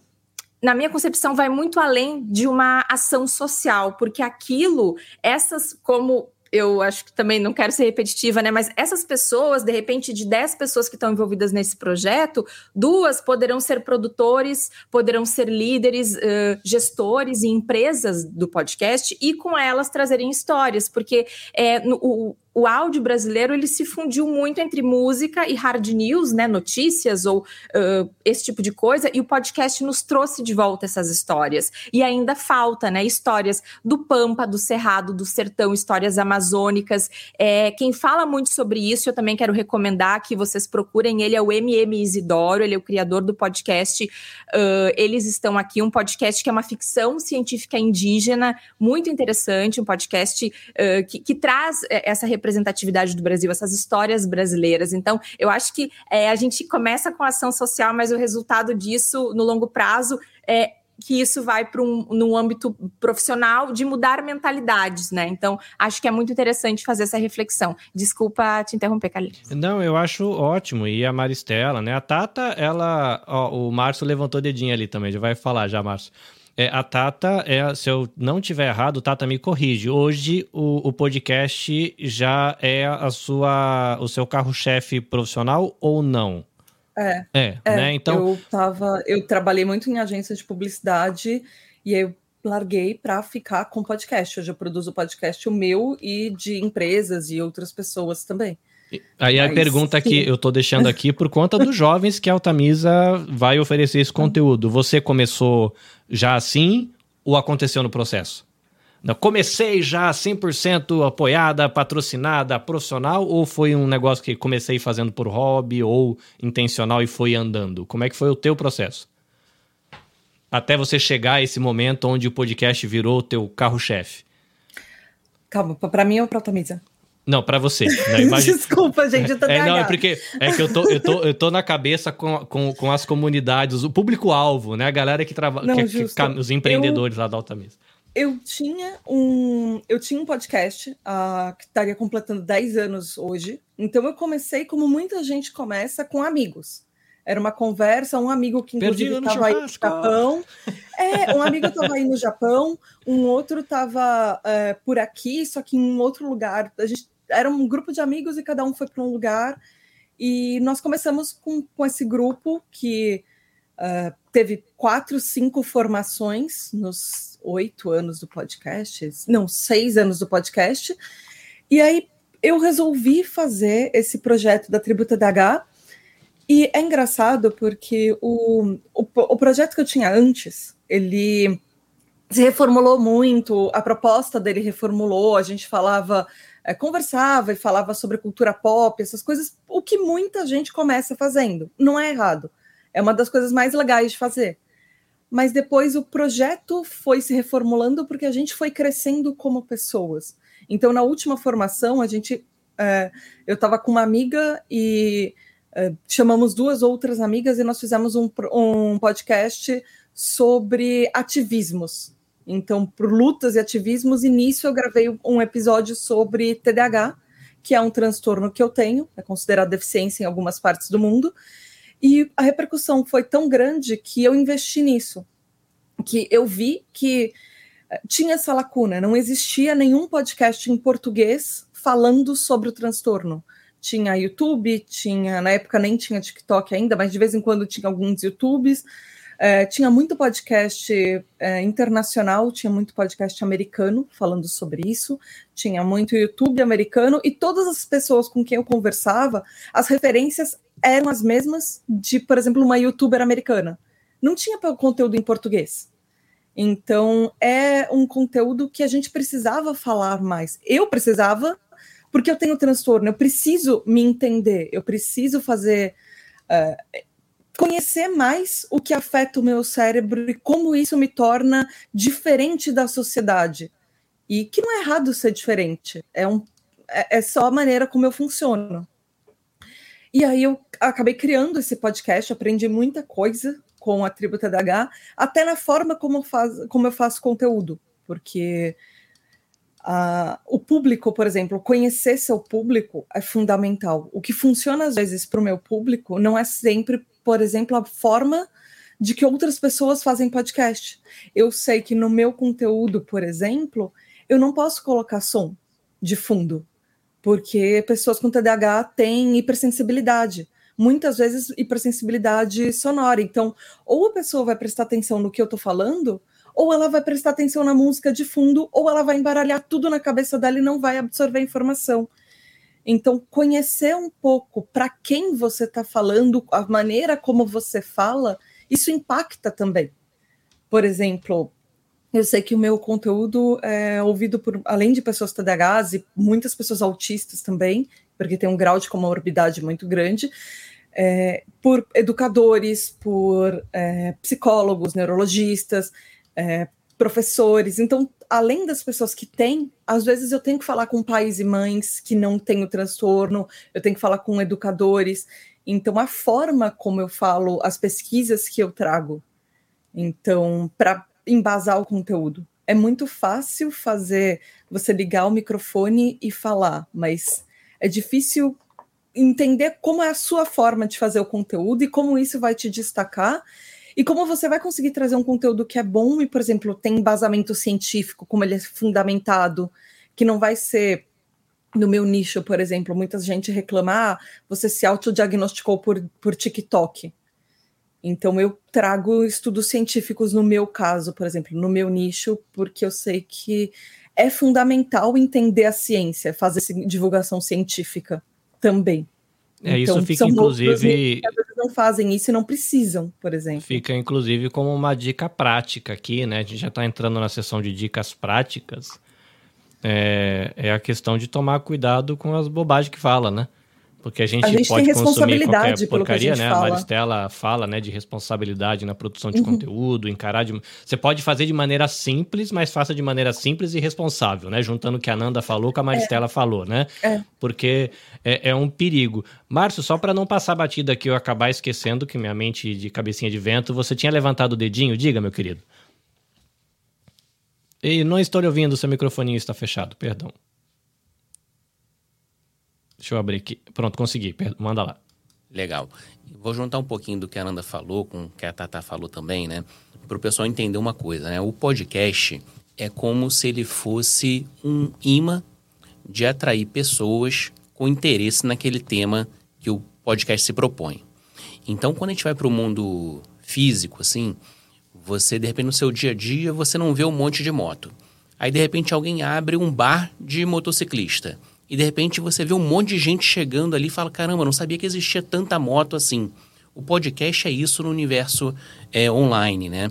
na minha concepção, vai muito além de uma ação social, porque aquilo, essas, como eu acho que também não quero ser repetitiva, né? Mas essas pessoas, de repente, de 10 pessoas que estão envolvidas nesse projeto, duas poderão ser produtores, poderão ser líderes, uh, gestores e empresas do podcast e com elas trazerem histórias, porque é, no, o, o áudio brasileiro ele se fundiu muito entre música e hard news, né, notícias ou uh, esse tipo de coisa, e o podcast nos trouxe de volta essas histórias. E ainda falta, né, histórias do Pampa, do Cerrado, do Sertão, histórias amazônicas. É, quem fala muito sobre isso, eu também quero recomendar que vocês procurem. Ele é o MM Isidoro, ele é o criador do podcast. Uh, eles estão aqui, um podcast que é uma ficção científica indígena, muito interessante, um podcast uh, que, que traz essa representatividade do Brasil, essas histórias brasileiras. Então, eu acho que é, a gente começa com ação social, mas o resultado disso, no longo prazo, é que isso vai para um no âmbito profissional de mudar mentalidades, né? Então, acho que é muito interessante fazer essa reflexão. Desculpa te interromper, Carlinhos. Não, eu acho ótimo. E a Maristela, né? A Tata, ela. Ó, o Márcio levantou o dedinho ali também, já vai falar já, Márcio. É, a Tata, é, se eu não tiver errado, Tata me corrige. Hoje o, o podcast já é a sua, o seu carro-chefe profissional ou não? É. É, é né? Então. Eu, tava, eu trabalhei muito em agência de publicidade e eu larguei para ficar com podcast. Hoje eu produzo podcast o meu e de empresas e outras pessoas também. Aí a pergunta sim. que eu tô deixando aqui por conta dos jovens que a Altamisa vai oferecer esse conteúdo. Você começou já assim ou aconteceu no processo? Eu comecei já 100% apoiada, patrocinada, profissional, ou foi um negócio que comecei fazendo por hobby ou intencional e foi andando? Como é que foi o teu processo? Até você chegar a esse momento onde o podcast virou o teu carro-chefe. Calma, pra mim ou pra Tamisa? Não, para você. Né? Imagina... Desculpa, gente, eu tô é, Não, é porque é que eu tô, eu tô, eu tô na cabeça com, com, com as comunidades, o público-alvo, né? A galera que trabalha, os empreendedores eu... lá da Altamisa. Eu tinha um, eu tinha um podcast uh, que estaria completando 10 anos hoje. Então eu comecei como muita gente começa com amigos. Era uma conversa, um amigo que inclusive estava aí no Japão. É, um amigo estava aí no Japão, um outro estava é, por aqui, só que em um outro lugar. A gente era um grupo de amigos e cada um foi para um lugar. E nós começamos com, com esse grupo que uh, teve quatro, cinco formações nos oito anos do podcast, não, seis anos do podcast. E aí eu resolvi fazer esse projeto da Tributa DH. E é engraçado porque o, o, o projeto que eu tinha antes, ele se reformulou muito, a proposta dele reformulou, a gente falava, é, conversava e falava sobre cultura pop, essas coisas, o que muita gente começa fazendo. Não é errado. É uma das coisas mais legais de fazer mas depois o projeto foi se reformulando porque a gente foi crescendo como pessoas. Então, na última formação, a gente. É, eu estava com uma amiga e é, chamamos duas outras amigas e nós fizemos um, um podcast sobre ativismos. Então, por lutas e ativismos, e nisso eu gravei um episódio sobre TDAH, que é um transtorno que eu tenho, é considerado deficiência em algumas partes do mundo, e a repercussão foi tão grande que eu investi nisso. Que eu vi que eh, tinha essa lacuna, não existia nenhum podcast em português falando sobre o transtorno. Tinha YouTube, tinha, na época nem tinha TikTok ainda, mas de vez em quando tinha alguns YouTubes. É, tinha muito podcast é, internacional, tinha muito podcast americano falando sobre isso, tinha muito YouTube americano, e todas as pessoas com quem eu conversava, as referências eram as mesmas de, por exemplo, uma youtuber americana. Não tinha conteúdo em português. Então, é um conteúdo que a gente precisava falar mais. Eu precisava, porque eu tenho transtorno, eu preciso me entender, eu preciso fazer. Uh, conhecer mais o que afeta o meu cérebro e como isso me torna diferente da sociedade. E que não é errado ser diferente, é, um, é, é só a maneira como eu funciono. E aí eu acabei criando esse podcast, aprendi muita coisa com a tribo TDH, até na forma como eu, faz, como eu faço conteúdo, porque uh, o público, por exemplo, conhecer seu público é fundamental. O que funciona às vezes para o meu público não é sempre, por exemplo, a forma de que outras pessoas fazem podcast. Eu sei que no meu conteúdo, por exemplo, eu não posso colocar som de fundo, porque pessoas com TDAH têm hipersensibilidade, muitas vezes hipersensibilidade sonora. Então, ou a pessoa vai prestar atenção no que eu estou falando, ou ela vai prestar atenção na música de fundo, ou ela vai embaralhar tudo na cabeça dela e não vai absorver a informação. Então, conhecer um pouco para quem você está falando, a maneira como você fala, isso impacta também. Por exemplo, eu sei que o meu conteúdo é ouvido por, além de pessoas TDAHs e muitas pessoas autistas também, porque tem um grau de comorbidade muito grande, é, por educadores, por é, psicólogos, neurologistas, é, professores. Então, além das pessoas que têm, às vezes eu tenho que falar com pais e mães que não têm o transtorno, eu tenho que falar com educadores. Então, a forma como eu falo, as pesquisas que eu trago, então, para embasar o conteúdo. É muito fácil fazer você ligar o microfone e falar, mas é difícil entender como é a sua forma de fazer o conteúdo e como isso vai te destacar e como você vai conseguir trazer um conteúdo que é bom e, por exemplo, tem embasamento científico, como ele é fundamentado, que não vai ser no meu nicho, por exemplo, muita gente reclama, ah, você se autodiagnosticou por, por TikTok. Então, eu trago estudos científicos no meu caso, por exemplo, no meu nicho, porque eu sei que é fundamental entender a ciência, fazer divulgação científica também. É, isso Então, fica, são outros inclusive- não fazem isso e não precisam, por exemplo. Fica, inclusive, como uma dica prática aqui, né? A gente já está entrando na sessão de dicas práticas. É, é a questão de tomar cuidado com as bobagens que fala, né? Porque a gente, A gente pode tem consumir responsabilidade qualquer porcaria, né? fala. A Maristela fala, né, de responsabilidade na produção de Uhum. conteúdo, encarar de... Você pode fazer de maneira simples, mas faça de maneira simples e responsável, né? Juntando o que a Nanda falou com a Maristela falou, né? É. Porque é, é um perigo. Márcio, só para não passar batida aqui eu acabar esquecendo que minha mente de cabecinha de vento, você tinha levantado o dedinho? Diga, meu querido. E não estou ouvindo, seu microfoninho está fechado, perdão. Deixa eu abrir aqui. Pronto, consegui. Manda lá. Legal. Vou juntar um pouquinho do que a Nanda falou com o que a Tata falou também, né? Para o pessoal entender uma coisa, né? O podcast é como se ele fosse um imã de atrair pessoas com interesse naquele tema que o podcast se propõe. Então, quando a gente vai para o mundo físico, assim, você, de repente, no seu dia a dia, você não vê um monte de moto. Aí, de repente, alguém abre um bar de motociclista. E, de repente, você vê um monte de gente chegando ali e fala, caramba, não sabia que existia tanta moto assim. O podcast é isso no universo é, online, né?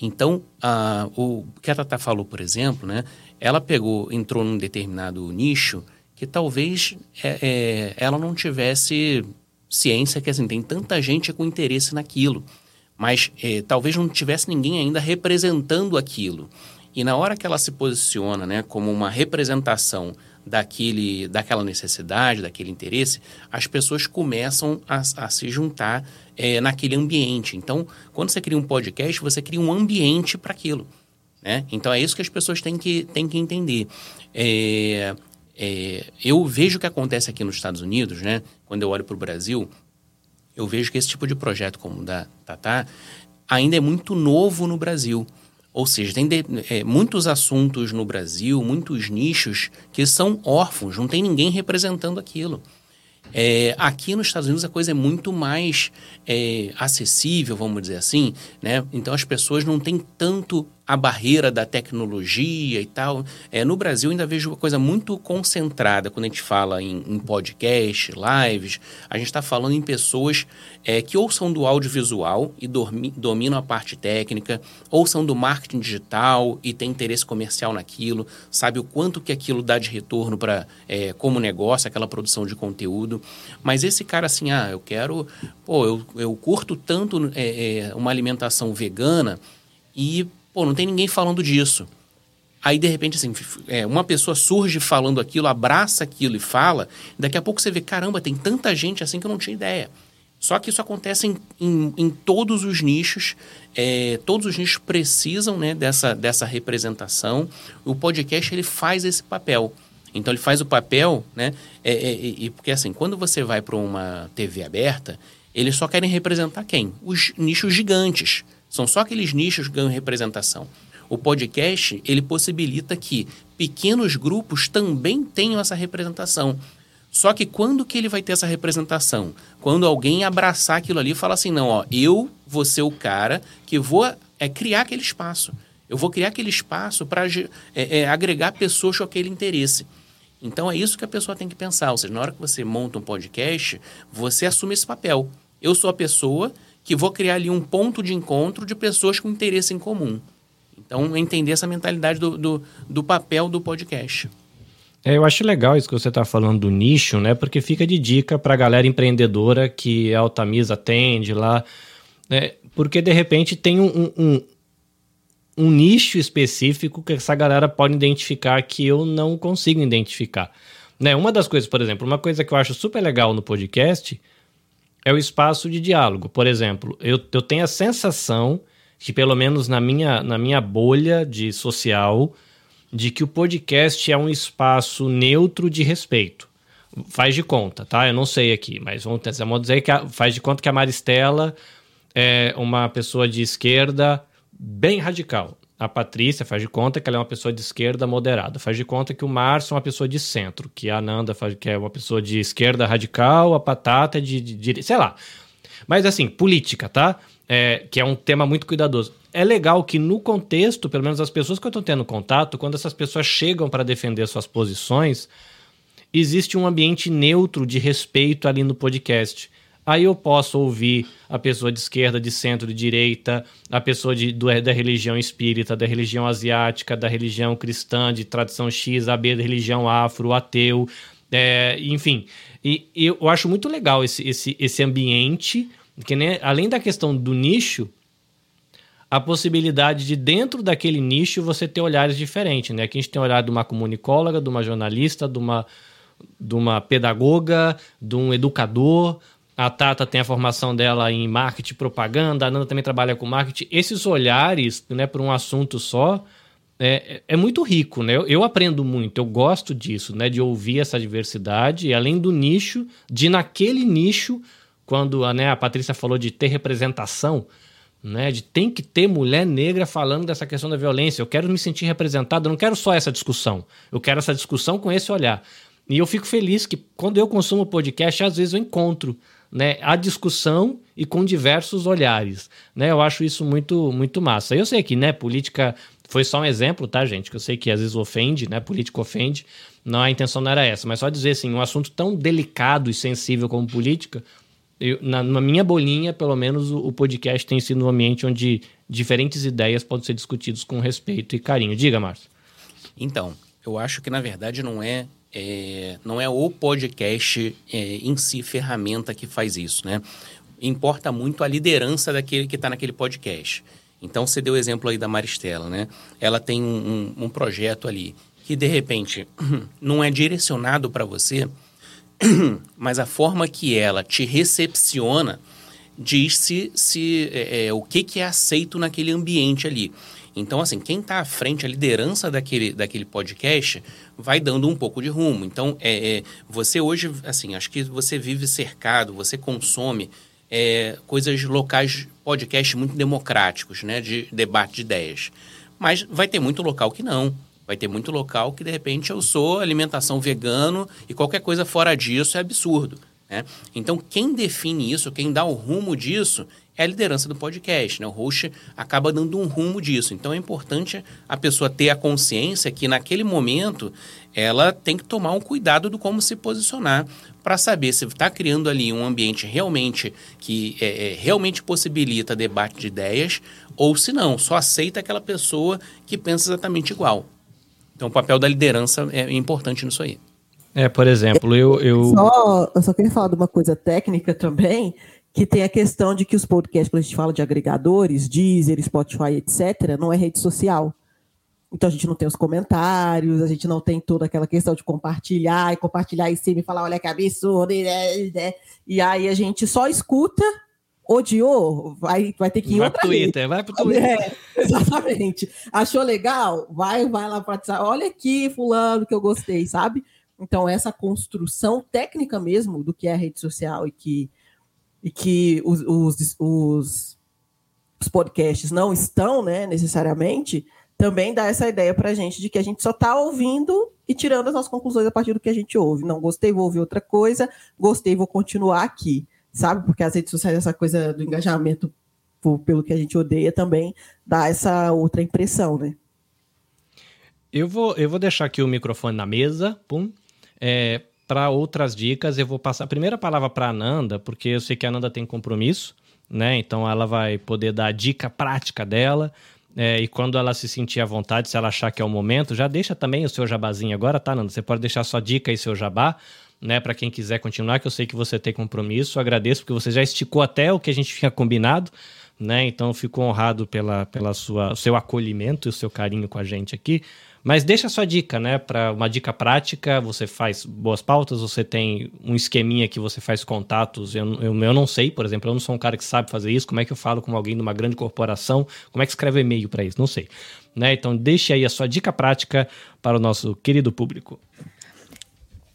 Então, a, o que a Tata falou, por exemplo, né? Ela pegou, entrou num determinado nicho que talvez é, é, ela não tivesse ciência que assim tem tanta gente com interesse naquilo, mas é, talvez não tivesse ninguém ainda representando aquilo. E na hora que ela se posiciona, né, como uma representação daquele, daquela necessidade, daquele interesse, as pessoas começam a, a se juntar é, naquele ambiente. Então, quando você cria um podcast, você cria um ambiente para aquilo. Né? Então, é isso que as pessoas têm que, têm que entender. É, é, eu vejo o que acontece aqui nos Estados Unidos, né? quando eu olho para o Brasil, eu vejo que esse tipo de projeto como o da Tatá ainda é muito novo no Brasil. Ou seja, tem de- é, muitos assuntos no Brasil, muitos nichos que são órfãos, não tem ninguém representando aquilo. É, aqui nos Estados Unidos a coisa é muito mais é, acessível, vamos dizer assim, né? Então as pessoas não têm tanto a barreira da tecnologia e tal. É, no Brasil ainda vejo uma coisa muito concentrada quando a gente fala em, em podcast, lives. A gente está falando em pessoas é, que ou são do audiovisual e dormi- dominam a parte técnica, ou são do marketing digital e tem interesse comercial naquilo, sabe o quanto que aquilo dá de retorno para como negócio, aquela produção de conteúdo. Mas esse cara assim, ah, eu quero, pô, eu, eu curto tanto é, é, uma alimentação vegana e, pô, não tem ninguém falando disso. Aí, de repente, assim, é, uma pessoa surge falando aquilo, abraça aquilo e fala, daqui a pouco você vê, caramba, tem tanta gente assim que eu não tinha ideia. Só que isso acontece em, em, em todos os nichos, é, todos os nichos precisam né, dessa, dessa representação. O podcast ele faz esse papel. Então ele faz o papel, né? É, é, e, porque assim, quando você vai para uma TV aberta, eles só querem representar quem? Os nichos gigantes. São só aqueles nichos que ganham representação. O podcast, ele possibilita que pequenos grupos também tenham essa representação. Só que quando que ele vai ter essa representação? Quando alguém abraçar aquilo ali e falar assim, não, ó, eu vou ser o cara que vou é, criar aquele espaço. Eu vou criar aquele espaço para é, é, agregar pessoas com aquele interesse. Então é isso que a pessoa tem que pensar. Ou seja, na hora que você monta um podcast, você assume esse papel. Eu sou a pessoa que vou criar ali um ponto de encontro de pessoas com interesse em comum. Então, entender essa mentalidade do, do, do papel do podcast. É, eu acho legal isso que você está falando do nicho, né? Porque fica de dica para a galera empreendedora que a Altamisa atende lá. Né? Porque de repente tem um, um, um nicho específico que essa galera pode identificar que eu não consigo identificar. Né? Uma das coisas, por exemplo, uma coisa que eu acho super legal no podcast é o espaço de diálogo. Por exemplo, eu, eu tenho a sensação que, pelo menos na minha, na minha bolha de social, de que o podcast é um espaço neutro de respeito. Faz de conta, tá? Eu não sei aqui, mas vamos, vamos dizer que a, faz de conta que a Maristela é uma pessoa de esquerda bem radical. A Patrícia faz de conta que ela é uma pessoa de esquerda moderada. Faz de conta que o Márcio é uma pessoa de centro, que a Ananda faz, que é uma pessoa de esquerda radical, a Patata é de, de sei lá. Mas assim, política, tá? É, que é um tema muito cuidadoso. É legal que no contexto, pelo menos as pessoas que eu estou tendo contato, quando essas pessoas chegam para defender suas posições, existe um ambiente neutro de respeito ali no podcast. Aí eu posso ouvir a pessoa de esquerda, de centro, de direita, a pessoa de, do, da religião espírita, da religião asiática, da religião cristã, de tradição X, a B, da religião afro, ateu, é, enfim. E, e, eu acho muito legal esse, esse, esse ambiente, que né, além da questão do nicho, a possibilidade de dentro daquele nicho você ter olhares diferentes, né? Aqui a gente tem o olhar de uma comunicóloga, de uma jornalista, de uma, de uma pedagoga, de um educador, a Tata tem a formação dela em marketing propaganda, a Nanda também trabalha com marketing. Esses olhares né, para um assunto só é, é muito rico, né? Eu, eu, aprendo muito, eu gosto disso, né? De ouvir essa diversidade e além do nicho, de naquele nicho, quando né, a Patrícia falou de ter representação, né? De tem que ter mulher negra falando dessa questão da violência. Eu quero me sentir representado, eu não quero só essa discussão. Eu quero essa discussão com esse olhar. E eu fico feliz que quando eu consumo podcast, às vezes eu encontro né, a discussão e com diversos olhares. Né? Eu acho isso muito, muito massa. Eu sei que né, política foi só um exemplo, tá, gente? Que eu sei que às vezes ofende, né? Política ofende. Não, a intenção não era essa, mas só dizer assim, um assunto tão delicado e sensível como política, eu, na, na, minha bolinha, pelo menos, o, o, podcast tem sido um ambiente onde diferentes ideias podem ser discutidas com respeito e carinho. Diga, Márcio. Então, eu acho que na verdade não é é, não é o podcast é, em si ferramenta que faz isso, né? Importa muito a liderança daquele que está naquele podcast. Então, você deu o exemplo aí da Maristela, né? Ela tem um, um, um projeto ali que, de repente, não é direcionado para você, mas a forma que ela te recepciona diz se, se é, é, o que, que é aceito naquele ambiente ali. Então, assim, quem está à frente, a liderança daquele, daquele podcast, vai dando um pouco de rumo. Então, é, é, você hoje, assim, acho que você vive cercado, você consome é, coisas locais, podcasts muito democráticos, né, de debate de ideias. Mas vai ter muito local que não. Vai ter muito local que, de repente, eu sou alimentação vegano e qualquer coisa fora disso é absurdo. Né? Então, quem define isso, quem dá o rumo disso, é a liderança do podcast. Né? O host acaba dando um rumo disso. Então é importante a pessoa ter a consciência que naquele momento ela tem que tomar um cuidado do como se posicionar para saber se está criando ali um ambiente realmente que é, é, realmente possibilita debate de ideias ou se não, só aceita aquela pessoa que pensa exatamente igual. Então o papel da liderança é importante nisso aí. É, por exemplo, eu. Eu só, eu só queria falar de uma coisa técnica também, que tem a questão de que os podcasts, quando a gente fala de agregadores, Deezer, Spotify, etc., não é rede social. Então a gente não tem os comentários, a gente não tem toda aquela questão de compartilhar e compartilhar em cima e falar, olha que absurdo, né? e aí a gente só escuta, odiou, vai, vai ter que ir vai outra pro Twitter, rede. vai pro Twitter. É, exatamente. Achou legal? Vai, vai lá para olha aqui, fulano, que eu gostei, sabe? Então essa construção técnica mesmo do que é a rede social e que e que os, os, os, os podcasts não estão, né, necessariamente, também dá essa ideia para a gente de que a gente só está ouvindo e tirando as nossas conclusões a partir do que a gente ouve. Não gostei, vou ouvir outra coisa, gostei, vou continuar aqui, sabe? Porque as redes sociais, essa coisa do engajamento pelo que a gente odeia também dá essa outra impressão, né? Eu vou, eu vou deixar aqui o microfone na mesa, pum. É, para outras dicas, eu vou passar a primeira palavra para a Ananda, porque eu sei que a Ananda tem compromisso, né? Então ela vai poder dar a dica prática dela. É, e quando ela se sentir à vontade, se ela achar que é o momento, já deixa também o seu jabazinho agora, tá, Nanda? Você pode deixar sua dica e seu jabá, né? Para quem quiser continuar, que eu sei que você tem compromisso. Agradeço, porque você já esticou até o que a gente tinha combinado, né? Então fico honrado pela, pela sua seu acolhimento e o seu carinho com a gente aqui. Mas deixa a sua dica, né? Para uma dica prática, você faz boas pautas, você tem um esqueminha que você faz contatos. Eu, eu, eu não sei, por exemplo, eu não sou um cara que sabe fazer isso. Como é que eu falo com alguém de uma grande corporação? Como é que escreve e-mail para isso? Não sei. Né? Então deixe aí a sua dica prática para o nosso querido público.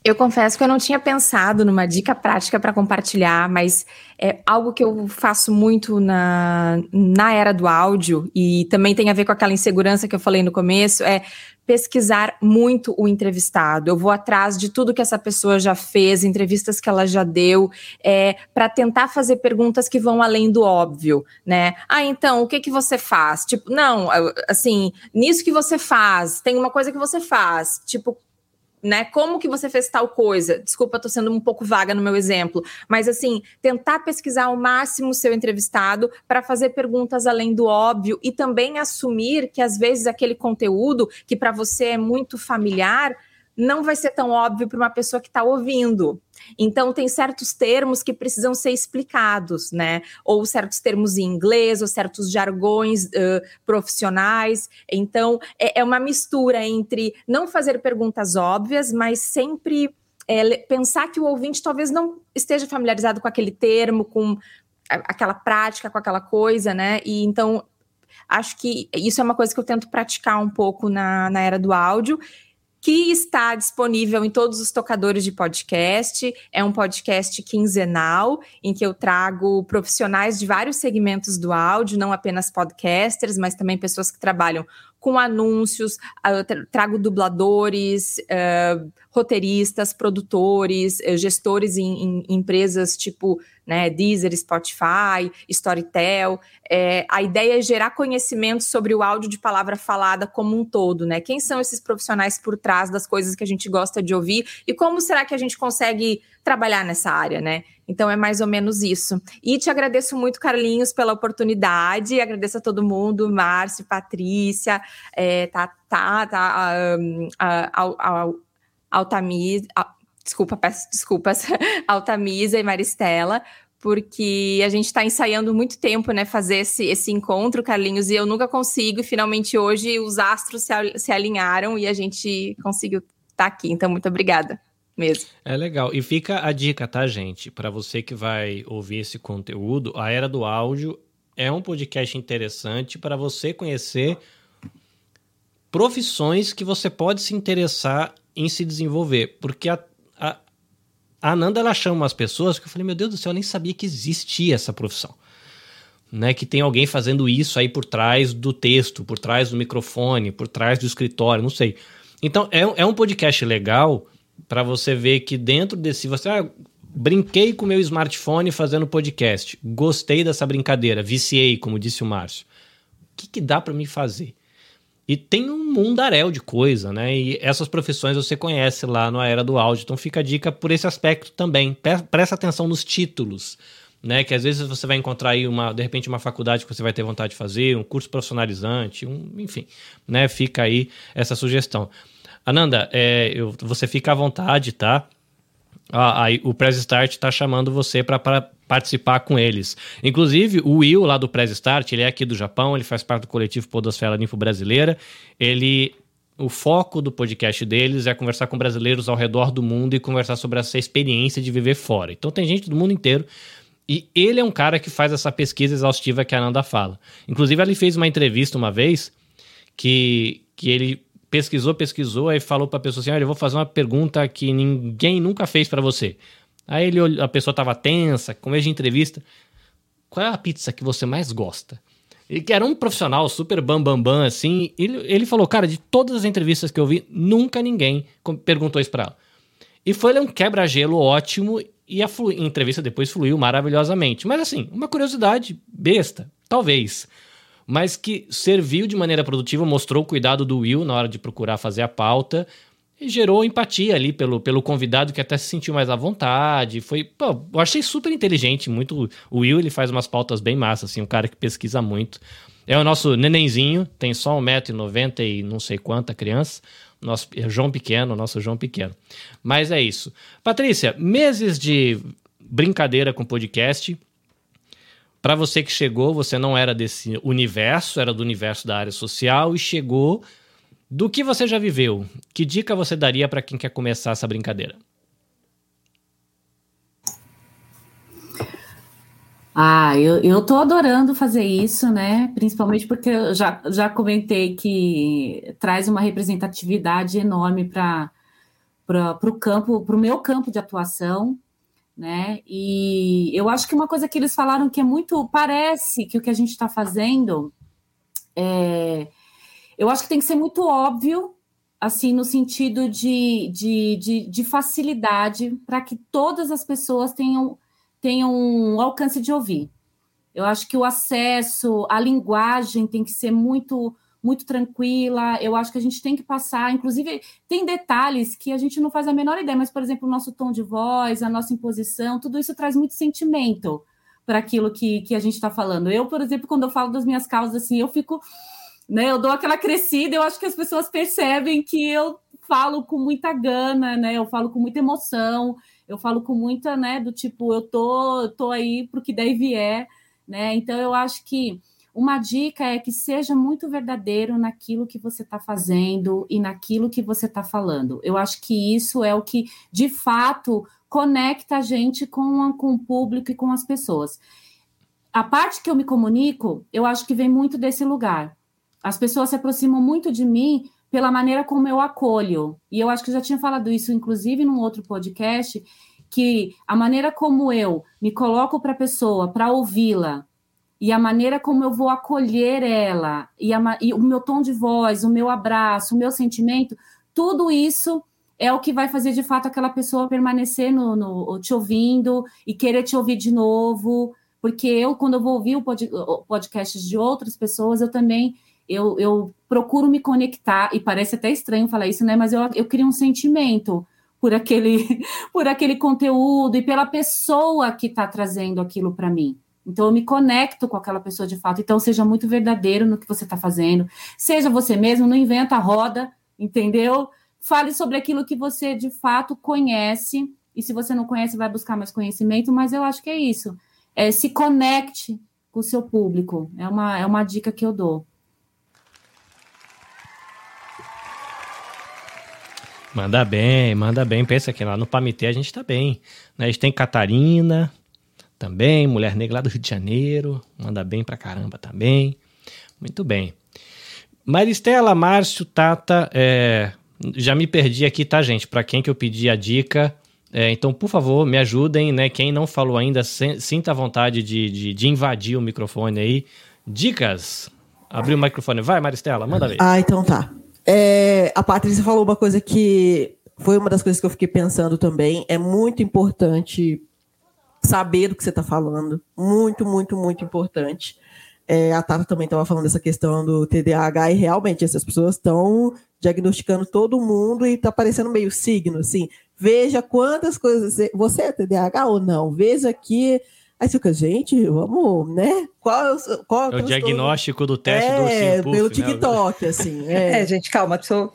Eu confesso que eu não tinha pensado numa dica prática para compartilhar, mas é algo que eu faço muito na, na era do áudio e também tem a ver com aquela insegurança que eu falei no começo, é pesquisar muito o entrevistado. Eu vou atrás de tudo que essa pessoa já fez, entrevistas que ela já deu, é, para tentar fazer perguntas que vão além do óbvio, né? Ah, então, o que que você faz? Tipo, não, assim, nisso que você faz, tem uma coisa que você faz. Tipo, né? Como que você fez tal coisa? Desculpa, estou sendo um pouco vaga no meu exemplo, mas assim, tentar pesquisar ao máximo o seu entrevistado para fazer perguntas além do óbvio e também assumir que às vezes aquele conteúdo que para você é muito familiar não vai ser tão óbvio para uma pessoa que está ouvindo. Então, tem certos termos que precisam ser explicados, né? Ou certos termos em inglês, ou certos jargões uh, profissionais. Então, é, é, uma mistura entre não fazer perguntas óbvias, mas sempre é, pensar que o ouvinte talvez não esteja familiarizado com aquele termo, com aquela prática, com aquela coisa, né? E então. Acho que isso é uma coisa que eu tento praticar um pouco na, na era do áudio que está disponível em todos os tocadores de podcast. É um podcast quinzenal em que eu trago profissionais de vários segmentos do áudio, não apenas podcasters, mas também pessoas que trabalham com anúncios, eu trago dubladores, uh, roteiristas, produtores, uh, gestores em, em, empresas tipo né, Deezer, Spotify, Storytel. É, a ideia é gerar conhecimento sobre o áudio de palavra falada como um todo, né? Quem são esses profissionais por trás das coisas que a gente gosta de ouvir e como será que a gente consegue trabalhar nessa área, né? Então é mais ou menos isso. E te agradeço muito, Carlinhos, pela oportunidade. Agradeço a todo mundo, Márcio, Patrícia, é, tá, tá, tá, um, a, Altamir, desculpa, peço desculpas, Altamisa e Maristela, porque a gente está ensaiando muito tempo, né, fazer esse, esse encontro, Carlinhos, e eu nunca consigo, e finalmente hoje os astros se, se alinharam e a gente conseguiu estar tá aqui. Então, muito obrigada mesmo. É legal. E fica a dica, tá, gente? Para você que vai ouvir esse conteúdo, a Era do Áudio é um podcast interessante para você conhecer profissões que você pode se interessar em se desenvolver. Porque a, a, a Ananda ela chama as pessoas que eu falei, meu Deus do céu, eu nem sabia que existia essa profissão. Né, que tem alguém fazendo isso aí por trás do texto, por trás do microfone, por trás do escritório, não sei. Então, é, é um podcast legal para você ver que dentro desse. Você, ah, brinquei com meu smartphone fazendo podcast, gostei dessa brincadeira, viciei, como disse o Márcio. O que, que dá para me fazer? E tem um mundaréu de coisa, né? E essas profissões você conhece lá no Era do Áudio. Então fica a dica por esse aspecto também. Presta atenção nos títulos, né? Que às vezes você vai encontrar aí uma, de repente, uma faculdade que você vai ter vontade de fazer, um curso profissionalizante, um, enfim, né? Fica aí essa sugestão. Ananda, é, eu, você fica à vontade, tá? Ah, aí, o Press Start está chamando você para participar com eles. Inclusive, o Will, lá do Press Start, ele é aqui do Japão, ele faz parte do coletivo Podosfera Ninfo Brasileira. Ele. O foco do podcast deles é conversar com brasileiros ao redor do mundo e conversar sobre essa experiência de viver fora. Então tem gente do mundo inteiro. E ele é um cara que faz essa pesquisa exaustiva que a Ananda fala. Inclusive, ele fez uma entrevista uma vez que, que ele pesquisou, pesquisou, aí falou para a pessoa assim: Olha, eu vou fazer uma pergunta que ninguém nunca fez para você. Aí ele, a pessoa estava tensa, com medo de entrevista. Qual é a pizza que você mais gosta? E que era um profissional super bam bam bam assim. Ele, ele falou, cara, de todas as entrevistas que eu vi, nunca ninguém perguntou isso para ela. E foi um quebra-gelo ótimo e a, a entrevista depois fluiu maravilhosamente. Mas assim, uma curiosidade besta, talvez. Mas que serviu de maneira produtiva, mostrou o cuidado do Will na hora de procurar fazer a pauta e gerou empatia ali pelo, pelo convidado que até se sentiu mais à vontade. Foi, pô, eu achei super inteligente, muito. O Will ele faz umas pautas bem massas, assim, um cara que pesquisa muito. É o nosso nenenzinho, tem só 1,90m e não sei quanta criança. Nosso é João Pequeno, nosso João Pequeno. Mas é isso. Patrícia, meses de brincadeira com podcast. Para você que chegou, você não era desse universo, era do universo da área social e chegou do que você já viveu, que dica você daria para quem quer começar essa brincadeira? Ah, eu, eu tô adorando fazer isso, né? Principalmente porque eu já, já comentei que traz uma representatividade enorme para o campo, para o meu campo de atuação, né? E eu acho que uma coisa que eles falaram que é muito, parece que o que a gente está fazendo é eu acho que tem que ser muito óbvio, assim, no sentido de, de, de, de facilidade, para que todas as pessoas tenham, tenham um alcance de ouvir. Eu acho que o acesso, a linguagem tem que ser muito muito tranquila. Eu acho que a gente tem que passar, inclusive, tem detalhes que a gente não faz a menor ideia, mas, por exemplo, o nosso tom de voz, a nossa imposição, tudo isso traz muito sentimento para aquilo que, que a gente está falando. Eu, por exemplo, quando eu falo das minhas causas, assim, eu fico, né, eu dou aquela crescida, eu acho que as pessoas percebem que eu falo com muita gana, né, eu falo com muita emoção, eu falo com muita, né, do tipo, eu tô, tô aí pro que e vier, né, então eu acho que uma dica é que seja muito verdadeiro naquilo que você está fazendo e naquilo que você está falando. Eu acho que isso é o que, de fato, conecta a gente com, com o público e com as pessoas. A parte que eu me comunico, eu acho que vem muito desse lugar. As pessoas se aproximam muito de mim pela maneira como eu acolho. E eu acho que eu já tinha falado isso, inclusive, num outro podcast, que a maneira como eu me coloco para a pessoa, para ouvi-la, e a maneira como eu vou acolher ela, e, a, e, o meu tom de voz, o meu abraço, o meu sentimento, tudo isso é o que vai fazer de fato aquela pessoa permanecer no, no te ouvindo e querer te ouvir de novo. Porque eu, quando eu vou ouvir o pod, podcast de outras pessoas, eu também eu, eu procuro me conectar, e parece até estranho falar isso, né? Mas eu, eu crio um sentimento por aquele, por aquele conteúdo e pela pessoa que está trazendo aquilo para mim. Então, eu me conecto com aquela pessoa de fato. Então, seja muito verdadeiro no que você está fazendo. Seja você mesmo, não inventa a roda, entendeu? Fale sobre aquilo que você de fato conhece. E se você não conhece, vai buscar mais conhecimento. Mas eu acho que é isso. É, se conecte com o seu público. É uma, é uma dica que eu dou. Manda bem, manda bem. Pensa que lá no Pamitê a gente está bem. Né? A gente tem Catarina, também, mulher negra lá do Rio de Janeiro, manda bem pra caramba também. Muito bem. Maristela, Márcio, Tata, é, já me perdi aqui, tá, gente? Para quem que eu pedi a dica. É, então, por favor, me ajudem, né? Quem não falou ainda, sinta a vontade de, de, de invadir o microfone aí. Dicas. Abriu o microfone. Vai, Maristela, manda ver. Ah, então tá. É, a Patrícia falou uma coisa que foi uma das coisas que eu fiquei pensando também. É muito importante saber do que você está falando. Muito, muito, muito importante. É, a Tata também estava falando dessa questão do TDAH e realmente essas pessoas estão diagnosticando todo mundo e está parecendo meio signo, assim. Veja quantas coisas. Você é TDAH ou não? Veja que Aí você fica, gente, vamos, né? Qual, é qual é o diagnóstico do teste é, do Puff, pelo né? TikTok, assim. É. é, gente, calma. Pessoa,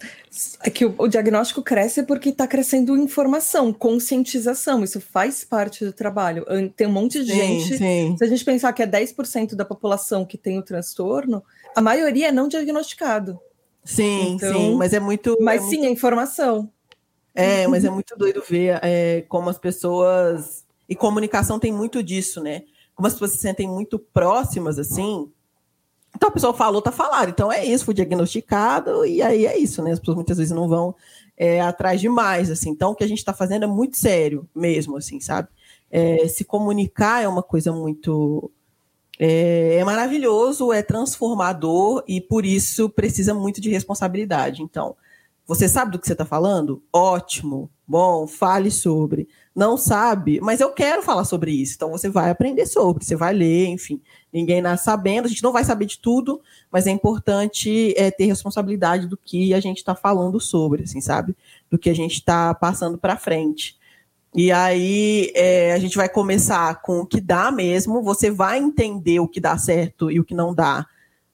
é que o, o diagnóstico cresce porque está crescendo informação, conscientização. Isso faz parte do trabalho. Tem um monte de Sim, gente. sim. Se a gente pensar que é 10% da população que tem o transtorno, a maioria é não diagnosticado. Sim, Então, sim, mas é muito. Mas é sim, muito- é informação. É, mas é muito doido ver é, como as pessoas. E comunicação tem muito disso, né? Como as pessoas se sentem muito próximas, assim. Então a pessoa falou, tá falado. Então é isso, foi diagnosticado, e aí é isso, né? As pessoas muitas vezes não vão é, atrás demais, assim. Então o que a gente está fazendo é muito sério mesmo, assim, sabe? É, se comunicar é uma coisa muito. É, é maravilhoso, é transformador e por isso precisa muito de responsabilidade. Então, você sabe do que você está falando? Ótimo, bom, fale sobre. Não sabe, mas eu quero falar sobre isso. Então você vai aprender sobre, você vai ler, enfim. Ninguém nasce sabendo, a gente não vai saber de tudo, mas é importante é, ter responsabilidade do que a gente está falando sobre, assim, sabe? Do que a gente está passando para frente. E aí é, a gente vai começar com o que dá mesmo, você vai entender o que dá certo e o que não dá.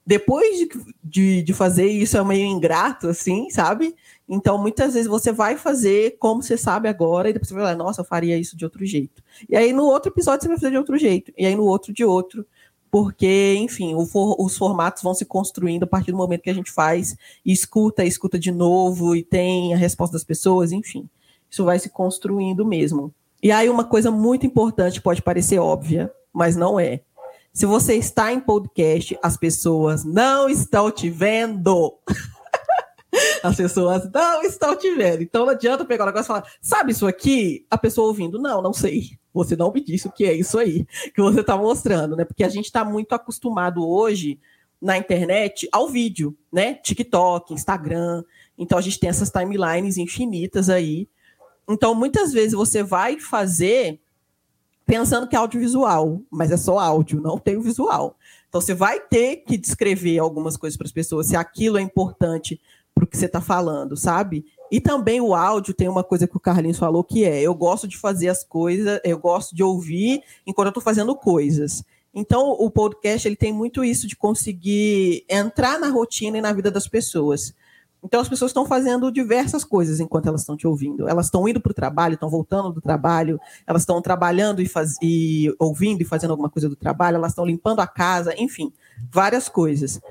Depois de, de, de fazer isso é meio ingrato, assim, sabe? Então, muitas vezes você vai fazer como você sabe agora, e depois você vai falar, nossa, eu faria isso de outro jeito. E aí no outro episódio você vai fazer de outro jeito, e aí no outro de outro, porque, enfim, for- os formatos vão se construindo a partir do momento que a gente faz, e escuta, e escuta de novo, e tem a resposta das pessoas, enfim. Isso vai se construindo mesmo. E aí uma coisa muito importante pode parecer óbvia, mas não é. Se você está em podcast, as pessoas não estão te vendo. As pessoas não estão te vendo. Então não adianta pegar o negócio e falar, sabe isso aqui? A pessoa ouvindo, não, não sei. Você não me disse o que é isso aí que você está mostrando, né? Porque a gente está muito acostumado hoje na internet ao vídeo, né? TikTok, Instagram. Então a gente tem essas timelines infinitas aí. Então muitas vezes você vai fazer pensando que é audiovisual, mas é só áudio, não tem o visual. Então você vai ter que descrever algumas coisas para as pessoas, se aquilo é importante para o que você está falando, sabe? E também o áudio tem uma coisa que o Carlinhos falou que é: eu gosto de fazer as coisas, eu gosto de ouvir enquanto eu estou fazendo coisas. Então o podcast ele tem muito isso de conseguir entrar na rotina e na vida das pessoas. Então as pessoas estão fazendo diversas coisas enquanto elas estão te ouvindo. Elas estão indo para o trabalho, estão voltando do trabalho, elas estão trabalhando e, faz... e ouvindo e fazendo alguma coisa do trabalho, elas estão limpando a casa, enfim, várias coisas.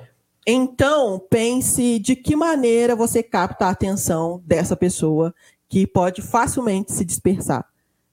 Então, pense de que maneira você capta a atenção dessa pessoa que pode facilmente se dispersar.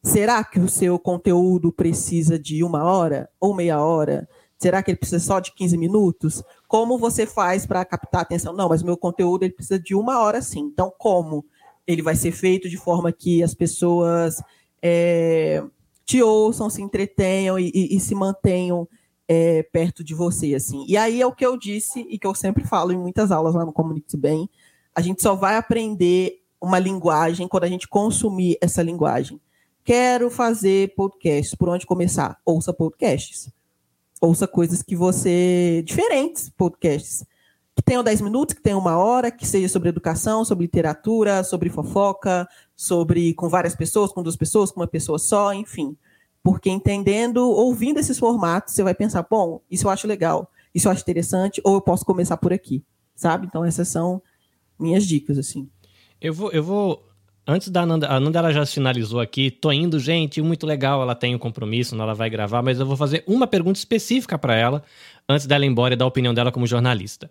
Será que o seu conteúdo precisa de uma hora ou meia hora? Será que ele precisa só de 15 minutos? Como você faz para captar atenção? Não, mas o meu conteúdo ele precisa de uma hora sim. Então, como ele vai ser feito de forma que as pessoas é, te ouçam, se entretenham e, e, e se mantenham é, perto de você, assim. E aí é o que eu disse e que eu sempre falo em muitas aulas lá no Comunique Bem. A gente só vai aprender uma linguagem quando a gente consumir essa linguagem. Quero fazer podcasts. Por onde começar? Ouça podcasts ouça coisas que você. diferentes podcasts. Que tenham 10 minutos, que tenham uma hora, que seja sobre educação, sobre literatura, sobre fofoca, sobre com várias pessoas, com duas pessoas, com uma pessoa só, enfim. Porque entendendo, ouvindo esses formatos, você vai pensar, bom, isso eu acho legal, isso eu acho interessante, ou eu posso começar por aqui, sabe? Então essas são minhas dicas, assim. Eu vou, eu vou Antes da Ananda, a Ananda ela já sinalizou aqui, tô indo, gente, muito legal, ela tem um compromisso, ela vai gravar, mas eu vou fazer uma pergunta específica para ela, antes dela ir embora e dar a opinião dela como jornalista.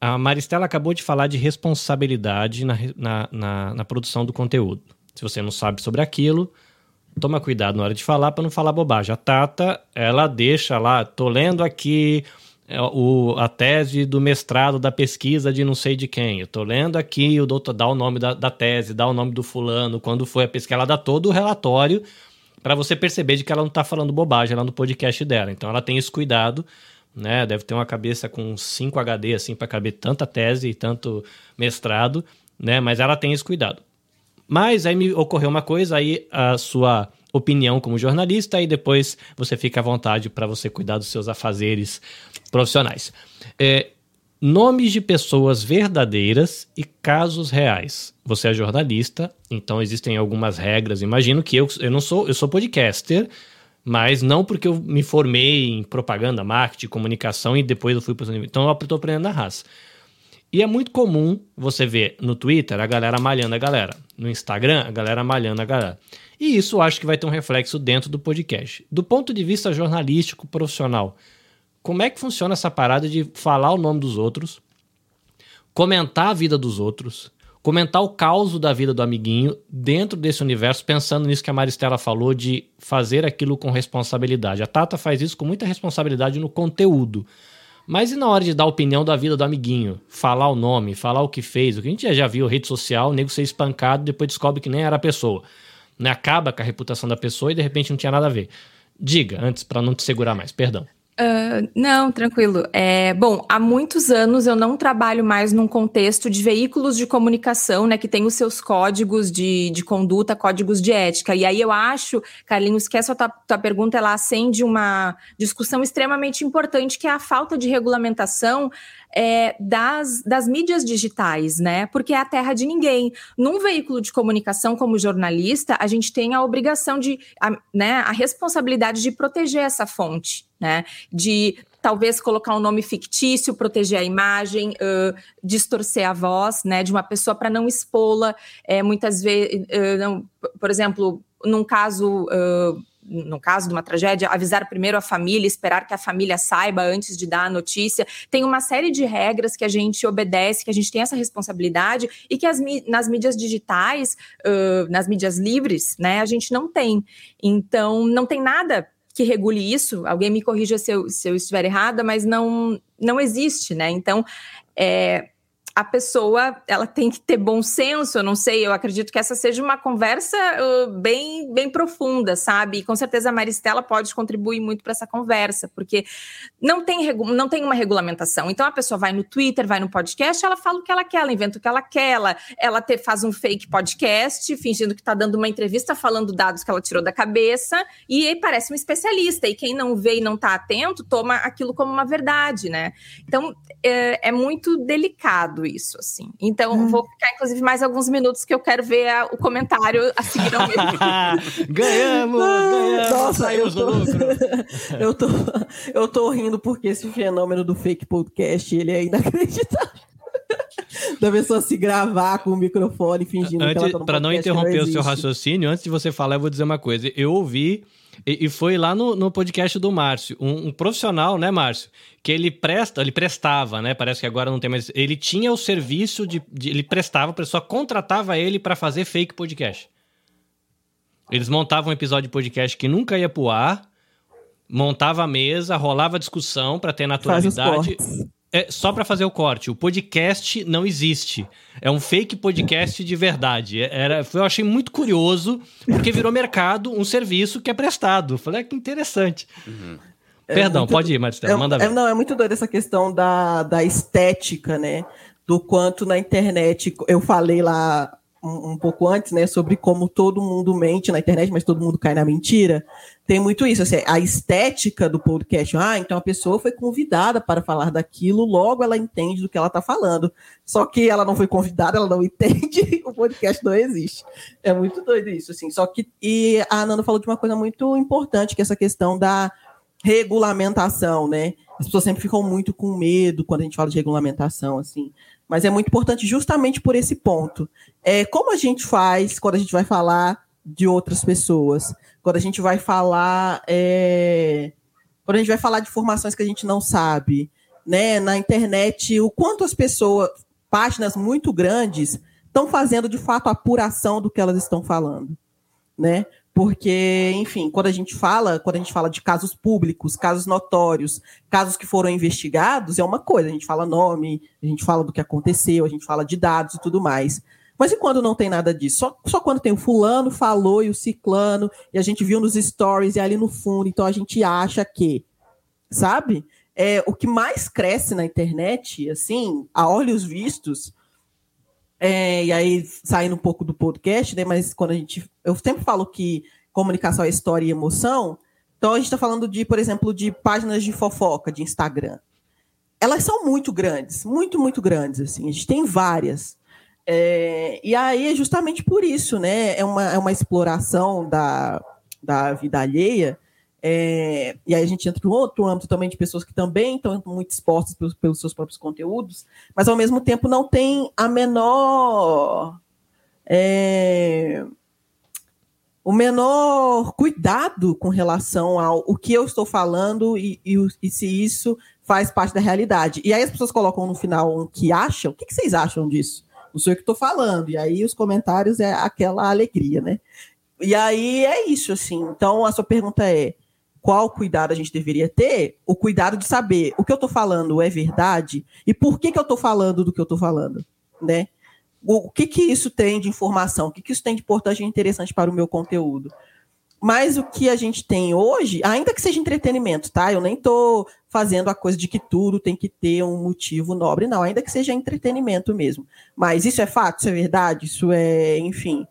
A Maristela acabou de falar de responsabilidade na, na, na, na produção do conteúdo. Se você não sabe sobre aquilo, toma cuidado na hora de falar para não falar bobagem. A Tata, ela deixa lá, tô lendo aqui é, o, a tese do mestrado da pesquisa de não sei de quem. Eu tô lendo aqui, o doutor dá o nome da, da tese, dá o nome do fulano, quando foi a pesquisa, ela dá todo o relatório para você perceber de que ela não tá falando bobagem lá no podcast dela. Então ela tem esse cuidado, né? Deve ter uma cabeça com 5 HD assim para caber tanta tese e tanto mestrado, né? Mas ela tem esse cuidado. Mas aí me ocorreu uma coisa, aí a sua opinião como jornalista e depois você fica à vontade para você cuidar dos seus afazeres profissionais. É, nomes de pessoas verdadeiras e casos reais. Você é jornalista, então existem algumas regras. Imagino que eu, eu não sou, eu sou podcaster, mas não porque eu me formei em propaganda, marketing, comunicação e depois eu fui para o Então eu estou aprendendo na raça. E é muito comum você ver no Twitter a galera malhando a galera, no Instagram a galera malhando a galera. E isso acho que vai ter um reflexo dentro do podcast. Do ponto de vista jornalístico profissional, como é que funciona essa parada de falar o nome dos outros, comentar a vida dos outros, comentar o caos da vida do amiguinho dentro desse universo, pensando nisso que a Maristela falou de fazer aquilo com responsabilidade. A Tata faz isso com muita responsabilidade no conteúdo. Mas e na hora de dar opinião da vida do amiguinho? Falar o nome, falar o que fez, o que a gente já viu, rede social, o nego ser espancado, depois descobre que nem era a pessoa né, acaba com a reputação da pessoa e de repente não tinha nada a ver. Diga, antes, para não te segurar mais, perdão. Uh, não, tranquilo. É, bom, há muitos anos eu não trabalho mais num contexto de veículos de comunicação, né, que tem os seus códigos de, de conduta, códigos de ética. E aí eu acho, Carlinhos, que essa tua, tua pergunta ela acende uma discussão extremamente importante, que é a falta de regulamentação é, das, das mídias digitais, né? Porque é a terra de ninguém. Num veículo de comunicação como jornalista, a gente tem a obrigação de, a, né, a responsabilidade de proteger essa fonte, né? De talvez colocar um nome fictício, proteger a imagem, uh, distorcer a voz, né, de uma pessoa para não expô-la. É, muitas vezes, uh, por exemplo, num caso uh, no caso de uma tragédia, avisar primeiro a família, esperar que a família saiba antes de dar a notícia. Tem uma série de regras que a gente obedece, que a gente tem essa responsabilidade e que as, nas mídias digitais, uh, nas mídias livres, né, a gente não tem. Então, não tem nada que regule isso. Alguém me corrija se eu, se eu estiver errada, mas não, não existe, né? Então, é, a pessoa ela tem que ter bom senso, eu não sei, eu acredito que essa seja uma conversa uh, bem, bem profunda, sabe? E com certeza a Maristela pode contribuir muito para essa conversa, porque não tem, não tem uma regulamentação. Então a pessoa vai no Twitter, vai no podcast, ela fala o que ela quer, ela inventa o que ela quer, ela, ela te, faz um fake podcast, fingindo que está dando uma entrevista, falando dados que ela tirou da cabeça, e parece um especialista. E quem não vê e não está atento, toma aquilo como uma verdade, né? Então é, é muito delicado isso, assim. Então, hum. vou ficar, inclusive, mais alguns minutos que eu quero ver a, o comentário a seguir ao meu. ganhamos! ganhamos! Nossa, eu tô, eu, tô, eu tô rindo porque esse fenômeno do fake podcast, ele é inacreditável. da pessoa se gravar com o microfone fingindo antes, que ela tá Para não interromper não o seu raciocínio, antes de você falar, eu vou dizer uma coisa. Eu ouvi e, e foi lá no, no podcast do Márcio, um, um, profissional, né, Márcio? Que ele presta, ele prestava, né? Parece que agora não tem mais. Ele tinha o serviço de. de ele prestava, a pessoa contratava ele para fazer fake podcast. Eles montavam um episódio de podcast que nunca ia pro ar, montava a mesa, rolava discussão para ter naturalidade é só para fazer o corte. O podcast não existe. É um fake podcast de verdade. É, era, eu achei muito curioso, porque virou mercado um serviço que é prestado. Falei, ah, que interessante. Uhum. Perdão, muito, pode ir, Maristela, é, manda ver. É, não, é muito doido essa questão da, da estética, né? Do quanto na internet, eu falei lá um, um, pouco antes, né, sobre como todo mundo mente na internet, mas todo mundo cai na mentira. Tem muito isso, assim, a estética do podcast. Ah, então a pessoa foi convidada para falar daquilo, logo ela entende do que ela está falando. Só que ela não foi convidada, ela não entende, o podcast não existe. É muito doido isso, assim. Só que e a Nanda falou de uma coisa muito importante, que é essa questão da regulamentação, né? As pessoas sempre ficam muito com medo quando a gente fala de regulamentação, assim mas é muito importante justamente por esse ponto. É, como a gente faz quando a gente vai falar de outras pessoas? Quando a gente vai falar. É, quando a gente vai falar de informações que a gente não sabe, né? Na internet, o quanto as pessoas, páginas muito grandes, estão fazendo de fato a apuração do que elas estão falando, né? Porque, enfim, quando a gente fala, quando a gente fala de casos públicos, casos notórios, casos que foram investigados, é uma coisa, a gente fala nome, a gente fala do que aconteceu, a gente fala de dados e tudo mais. Mas e quando não tem nada disso? Só, só quando tem o fulano falou e o ciclano, e a gente viu nos stories e ali no fundo, então a gente acha que, sabe? É, o que mais cresce na internet, assim, a olhos vistos, é, e aí, saindo um pouco do podcast, né? Mas quando a gente. Eu sempre falo que comunicação é história e emoção. Então a gente está falando de, por exemplo, de páginas de fofoca de Instagram. Elas são muito grandes, muito, muito grandes. Assim. A gente tem várias. É, e aí é justamente por isso, né? É uma, é uma exploração da, da vida alheia é, e aí a gente entra no outro âmbito também de pessoas que também estão muito expostas pelos, pelos, seus próprios conteúdos, mas ao mesmo tempo não tem a menor. É, o menor cuidado com relação ao o que eu estou falando e, e, e, se isso faz parte da realidade. E aí as pessoas colocam no final um que acham. O que, que vocês acham disso? Não sou eu que estou falando. E aí os comentários é aquela alegria, né? E aí é isso, assim. Então a sua pergunta é qual cuidado a gente deveria ter, o cuidado de saber o que eu estou falando é verdade e por que, que eu estou falando do que eu estou falando, né? O, que, que isso tem de informação, o que, que isso tem de importante e interessante para o meu conteúdo. Mas o que a gente tem hoje, ainda que seja entretenimento, tá? Eu nem estou fazendo a coisa de que tudo tem que ter um motivo nobre, não, ainda que seja entretenimento mesmo. Mas isso é fato, isso é verdade, isso é, enfim.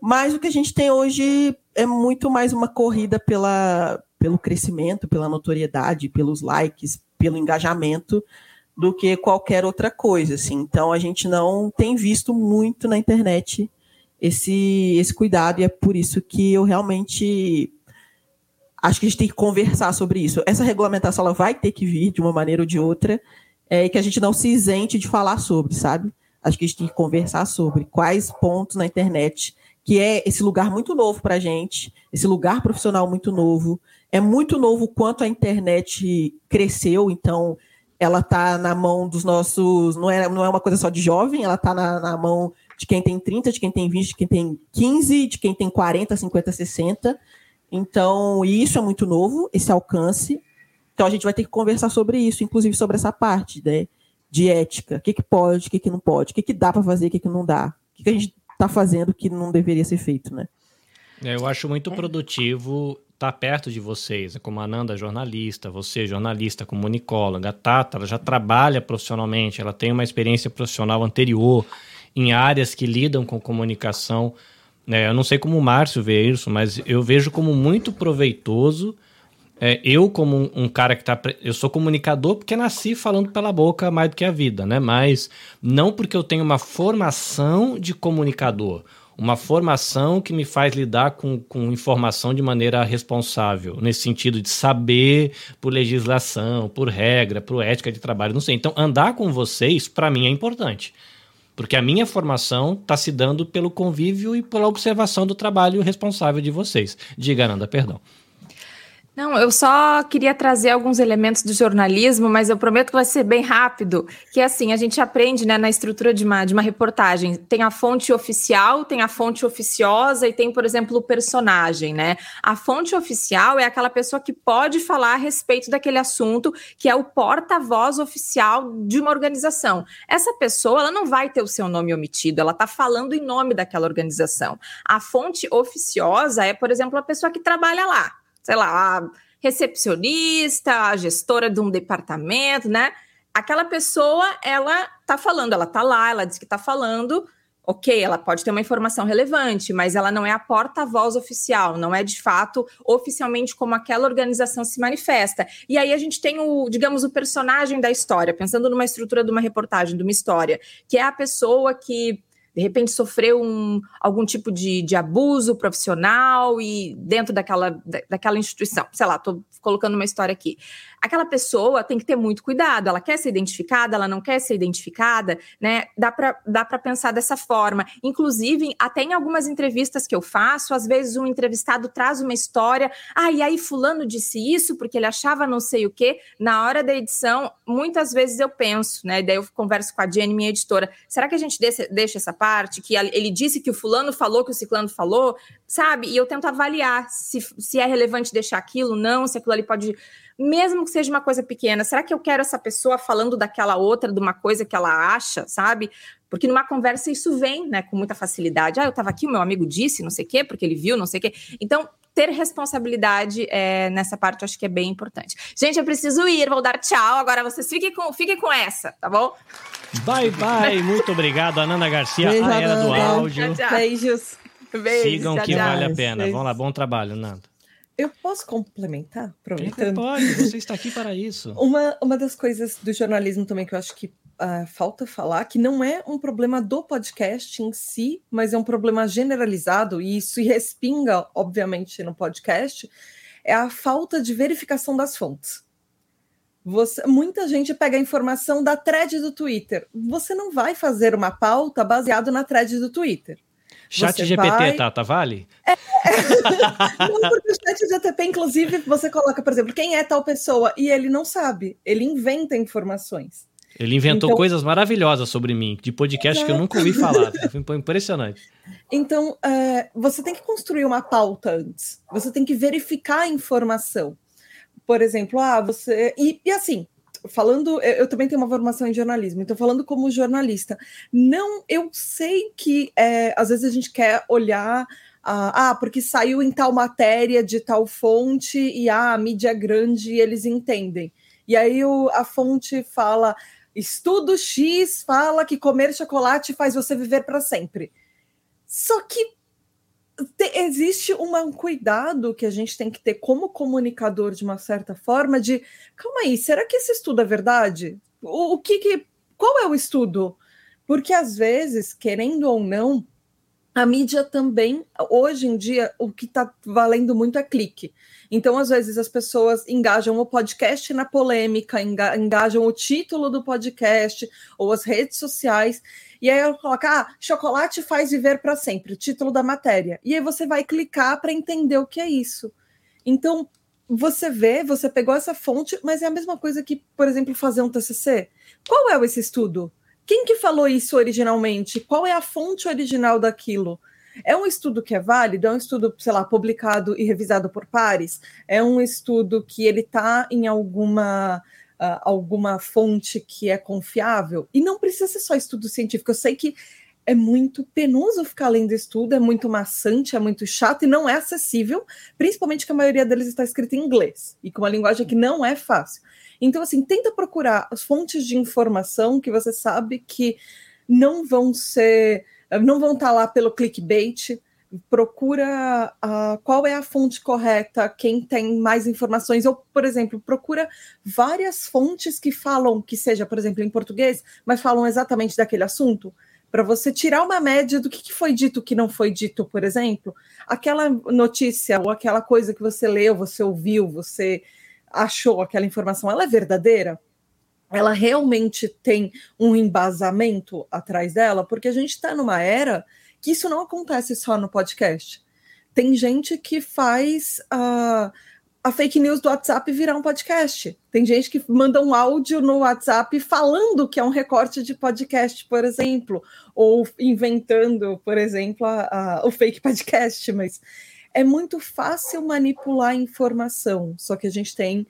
Mas o que a gente tem hoje é muito mais uma corrida pela, pelo crescimento, pela notoriedade, pelos likes, pelo engajamento, do que qualquer outra coisa. Assim. Então a gente não tem visto muito na internet esse, esse cuidado, e é por isso que eu realmente acho que a gente tem que conversar sobre isso. Essa regulamentação ela vai ter que vir de uma maneira ou de outra, é, e que a gente não se isente de falar sobre, sabe? Acho que a gente tem que conversar sobre quais pontos na internet que é esse lugar muito novo para a gente, esse lugar profissional muito novo. É muito novo quanto a internet cresceu, então ela está na mão dos nossos. Não é, não é uma coisa só de jovem, ela está na, na, mão de quem tem 30, de quem tem 20, de quem tem 15, de quem tem 40, 50, 60. Então, isso é muito novo, esse alcance. Então, a gente vai ter que conversar sobre isso, inclusive sobre essa parte, né? de ética. O que, que pode, o que, que não pode, o que, que dá para fazer, o que, que não dá. O que, que a gente está fazendo que não deveria ser feito, né? É, eu acho muito produtivo estar tá perto de vocês, né? como a Ananda, jornalista, você, jornalista, comunicóloga, a Tata, ela já trabalha profissionalmente, ela tem uma experiência profissional anterior em áreas que lidam com comunicação. Né? Eu não sei como o Márcio vê isso, mas eu vejo como muito proveitoso. É, eu, como um, um, cara que tá. Eu sou comunicador porque nasci falando pela boca mais do que a vida, né? Mas não porque eu tenho uma formação de comunicador uma formação que me faz lidar com, com informação de maneira responsável, nesse sentido de saber por legislação, por regra, por ética de trabalho, não sei. Então, andar com vocês, para mim, é importante. Porque a minha formação está se dando pelo convívio e pela observação do trabalho responsável de vocês. Diga, Ananda, perdão. Não, eu só queria trazer alguns elementos do jornalismo, mas eu prometo que vai ser bem rápido. Que é assim, a gente aprende né, na estrutura de uma, de uma reportagem. Tem a fonte oficial, tem a fonte oficiosa e tem, por exemplo, o personagem, né? A fonte oficial é aquela pessoa que pode falar a respeito daquele assunto, que é o porta-voz oficial de uma organização. Essa pessoa, ela não vai ter o seu nome omitido, ela está falando em nome daquela organização. A fonte oficiosa é, por exemplo, a pessoa que trabalha lá sei lá, a recepcionista, a gestora de um departamento, né? Aquela pessoa, ela tá falando, ela tá lá, ela diz que tá falando, ok, ela pode ter uma informação relevante, mas ela não é a porta-voz oficial, não é de fato oficialmente como aquela organização se manifesta. E aí a gente tem o, digamos, o personagem da história, pensando numa estrutura de uma reportagem, de uma história, que é a pessoa que de repente sofreu um, algum tipo de, de abuso profissional e dentro daquela, daquela instituição. Sei lá, estou colocando uma história aqui aquela pessoa tem que ter muito cuidado. Ela quer ser identificada, ela não quer ser identificada, né? Dá para dá pensar dessa forma. Inclusive, até em algumas entrevistas que eu faço, às vezes um entrevistado traz uma história, ah, e aí fulano disse isso porque ele achava não sei o quê. Na hora da edição, muitas vezes eu penso, né? Daí eu converso com a Jenny, minha editora, será que a gente deixa, essa parte? Que ele disse que o fulano falou que o ciclano falou, sabe? E eu tento avaliar se, se é relevante deixar aquilo, não, se aquilo ali pode mesmo que seja uma coisa pequena, será que eu quero essa pessoa falando daquela outra, de uma coisa que ela acha, sabe? Porque numa conversa isso vem, né, com muita facilidade. Ah, eu estava aqui, o meu amigo disse, não sei o quê, porque ele viu, não sei o quê. Então, ter responsabilidade é, nessa parte eu acho que é bem importante. Gente, eu preciso ir, vou dar tchau. Agora vocês fiquem com, fiquem com essa, tá bom? Bye, bye. Muito obrigado, Ananda Garcia, Beijo, a era do áudio. Tchau, tchau. Beijos. Beijos. Sigam tchau, que vale a pena. Vamos lá, bom trabalho, Nando. Eu posso complementar? Aproveitando? Pode, você está aqui para isso. Uma, uma das coisas do jornalismo também que eu acho que uh, falta falar, que não é um problema do podcast em si, mas é um problema generalizado, e isso respinga, obviamente, no podcast, é a falta de verificação das fontes. Você, muita gente pega a informação da thread do Twitter. Você não vai fazer uma pauta baseado na thread do Twitter. Chat você GPT, vai... Tata, vale? É. não, porque o chat GTP, inclusive, você coloca, por exemplo, quem é tal pessoa e ele não sabe, ele inventa informações. Ele inventou então... coisas maravilhosas sobre mim, de podcast que eu nunca ouvi falar. Foi impressionante. Então, é, você tem que construir uma pauta antes. Você tem que verificar a informação. Por exemplo, ah, você. E, e assim, falando, eu também tenho uma formação em jornalismo, então falando como jornalista, não, eu sei que é, às vezes a gente quer olhar ah, porque saiu em tal matéria de tal fonte e ah, a mídia é grande e eles entendem. E aí o, a fonte fala: estudo X fala que comer chocolate faz você viver para sempre. Só que te, existe um cuidado que a gente tem que ter como comunicador, de uma certa forma, de calma aí, será que esse estudo é verdade? O, o que, que qual é o estudo? Porque às vezes, querendo ou não, a mídia também, hoje em dia, o que está valendo muito é clique. Então, às vezes, as pessoas engajam o podcast na polêmica, engajam o título do podcast ou as redes sociais, e aí ela coloca: ah, chocolate faz viver para sempre, título da matéria. E aí você vai clicar para entender o que é isso. Então, você vê, você pegou essa fonte, mas é a mesma coisa que, por exemplo, fazer um TCC. Qual é esse estudo? Quem que falou isso originalmente? Qual é a fonte original daquilo? É um estudo que é válido? É um estudo, sei lá, publicado e revisado por pares? É um estudo que ele está em alguma uh, alguma fonte que é confiável. E não precisa ser só estudo científico. Eu sei que é muito penoso ficar lendo estudo, é muito maçante, é muito chato e não é acessível, principalmente que a maioria deles está escrito em inglês e com uma linguagem que não é fácil. Então, assim, tenta procurar as fontes de informação que você sabe que não vão ser, não vão estar tá lá pelo clickbait, procura uh, qual é a fonte correta, quem tem mais informações, ou, por exemplo, procura várias fontes que falam, que seja, por exemplo, em português, mas falam exatamente daquele assunto, para você tirar uma média do que, que foi dito, que não foi dito, por exemplo, aquela notícia ou aquela coisa que você leu, você ouviu, você achou aquela informação, ela é verdadeira? Ela realmente tem um embasamento atrás dela? Porque a gente está numa era que isso não acontece só no podcast. Tem gente que faz uh, a fake news do WhatsApp virar um podcast. Tem gente que manda um áudio no WhatsApp falando que é um recorte de podcast, por exemplo, ou inventando, por exemplo, a, a, o fake podcast. Mas é muito fácil manipular informação, só que a gente tem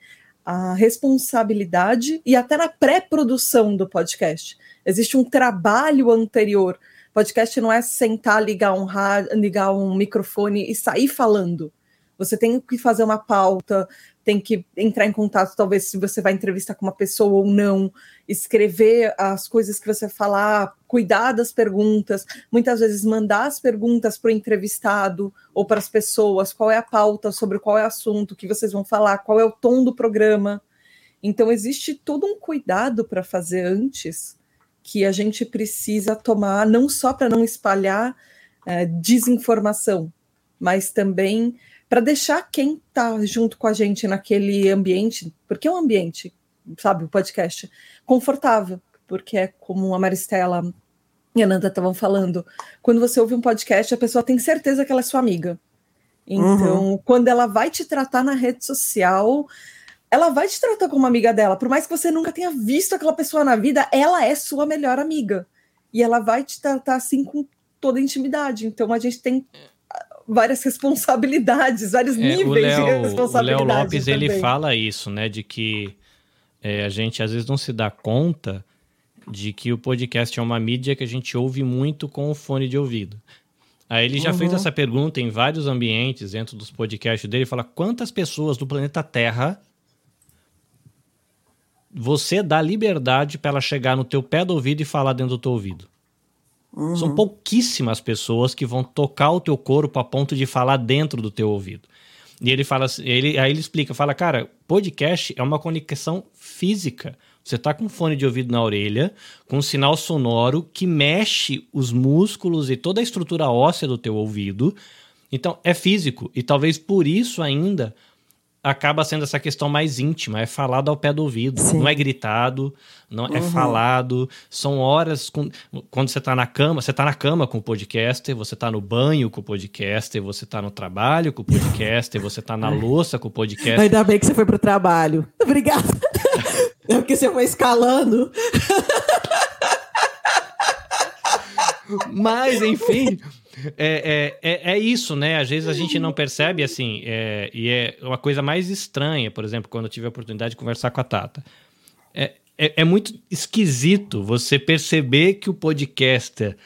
a responsabilidade e até na pré-produção do podcast. Existe um trabalho anterior Podcast não é sentar, ligar um, ligar um microfone e sair falando. Você tem que fazer uma pauta, tem que entrar em contato, talvez, se você vai entrevistar com uma pessoa ou não, escrever as coisas que você falar, cuidar das perguntas, muitas vezes mandar as perguntas para o entrevistado ou para as pessoas, qual é a pauta, sobre qual é o assunto que vocês vão falar, qual é o tom do programa. Então, existe todo um cuidado para fazer antes que a gente precisa tomar, não só para não espalhar é, desinformação, mas também para deixar quem está junto com a gente naquele ambiente, porque é um ambiente, sabe, o podcast, confortável, porque é como a Maristela e a Nanda estavam falando, quando você ouve um podcast, a pessoa tem certeza que ela é sua amiga. Então, uhum. quando ela vai te tratar na rede social, ela vai te tratar como amiga dela, por mais que você nunca tenha visto aquela pessoa na vida, ela é sua melhor amiga. E ela vai te tratar assim com toda a intimidade. Então a gente tem várias responsabilidades, vários é, níveis Leo, de responsabilidade. O Léo Lopes também. ele fala isso, né, de que é, a gente às vezes não se dá conta de que o podcast é uma mídia que a gente ouve muito com o fone de ouvido. Aí ele já uhum. fez essa pergunta em vários ambientes dentro dos podcasts dele, fala quantas pessoas do planeta Terra você dá liberdade para ela chegar no teu pé do ouvido e falar dentro do teu ouvido. Uhum. São pouquíssimas pessoas que vão tocar o teu corpo a ponto de falar dentro do teu ouvido. E ele fala, ele, aí ele explica, fala, cara, podcast é uma conexão física. Você tá com fone de ouvido na orelha, com um sinal sonoro que mexe os músculos e toda a estrutura óssea do teu ouvido. Então, é físico. E talvez por isso ainda acaba sendo essa questão mais íntima, é falado ao pé do ouvido, Sim. não é gritado, não é uhum. é falado, são horas com, quando você está na cama, você está na cama com o podcaster, você está no banho com o podcaster, você está no trabalho com o podcaster, você está na louça com o podcaster. Ainda bem que você foi pro trabalho. Obrigada. É porque você foi escalando. Mas, enfim, é, é, é, é, isso, né? Às vezes a gente não percebe assim, é, e é uma coisa mais estranha, por exemplo, quando eu tive a oportunidade de conversar com a Tata. É, é, é muito esquisito você perceber que o podcaster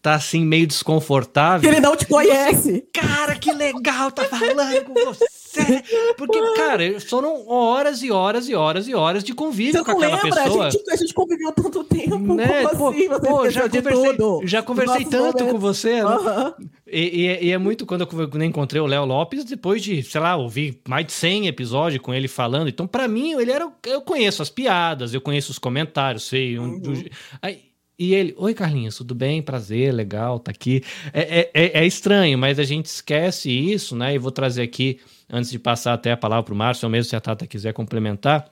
tá assim meio desconfortável. Ele não te conhece. Cara, que legal tá falando com você. Porque, cara, foram horas e horas e horas e horas de convívio você com aquela lembra? pessoa. A gente, a gente conviveu tanto tempo. Né? Pô, assim? pô já, conversei, já conversei tanto com você. Né? E, e, e, é muito quando eu encontrei o Léo Lopes, depois de, sei lá, ouvir mais de 100 episódios com ele falando. Então, para mim, ele era. Eu conheço as piadas, eu conheço os comentários, sei. Uhum. Um, aí, e ele, oi Carlinhos, tudo bem? Prazer, legal, tá aqui. É, é, é, é estranho, mas a gente esquece isso, né? E vou trazer aqui antes de passar até a palavra para o Márcio, ou mesmo se a Tata quiser complementar,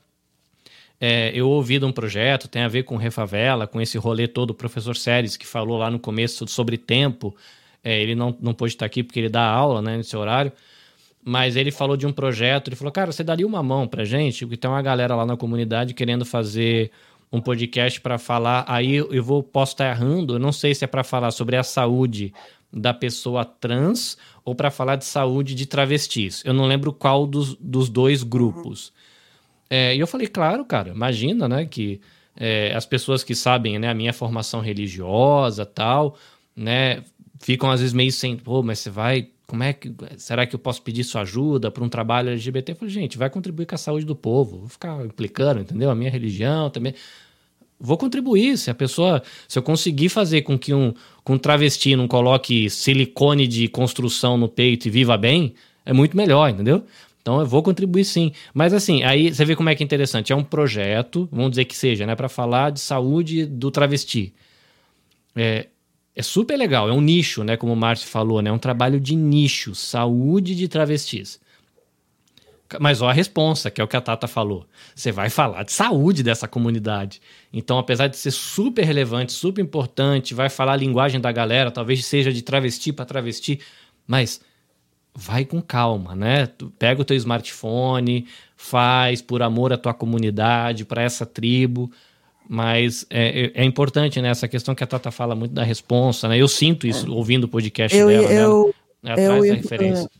é, eu ouvi de um projeto, tem a ver com Refavela, com esse rolê todo, o professor Séries, que falou lá no começo sobre tempo, é, ele não, não pôde estar aqui porque ele dá aula né, nesse horário, mas ele falou de um projeto, ele falou, cara, você daria uma mão pra gente? Porque tem uma galera lá na comunidade querendo fazer um podcast para falar, aí eu vou, posso estar errando, eu não sei se é para falar sobre a saúde da pessoa trans ou para falar de saúde de travestis. Eu não lembro qual dos, dos dois grupos. É, e eu falei, claro, cara, imagina, né, que é, as pessoas que sabem, né, a minha formação religiosa tal, né, ficam às vezes meio sem, pô, mas você vai, como é que, será que eu posso pedir sua ajuda para um trabalho LGBT? Eu falei, gente, vai contribuir com a saúde do povo, vou ficar implicando, entendeu? A minha religião também vou contribuir. Se a pessoa, se eu conseguir fazer com que um, com um travesti não coloque silicone de construção no peito e viva bem, é muito melhor, entendeu? Então eu vou contribuir sim. Mas assim, aí você vê como é que é interessante. É um projeto, vamos dizer que seja, né, para falar de saúde do travesti. É, é super legal, é um nicho, né, como o Márcio falou, né, é um trabalho de nicho, saúde de travestis. Mas ó a responsa, que é o que a Tata falou. Você vai falar de saúde dessa comunidade. Então, apesar de ser super relevante, super importante, vai falar a linguagem da galera, talvez seja de travesti para travesti, mas vai com calma, né? Tu pega o teu smartphone, faz por amor à tua comunidade, para essa tribo. Mas é, é, é, importante, né? Essa questão que a Tata fala muito da responsa, né? Eu sinto isso ouvindo o podcast eu, dela, eu, né? Atrás eu, da referência.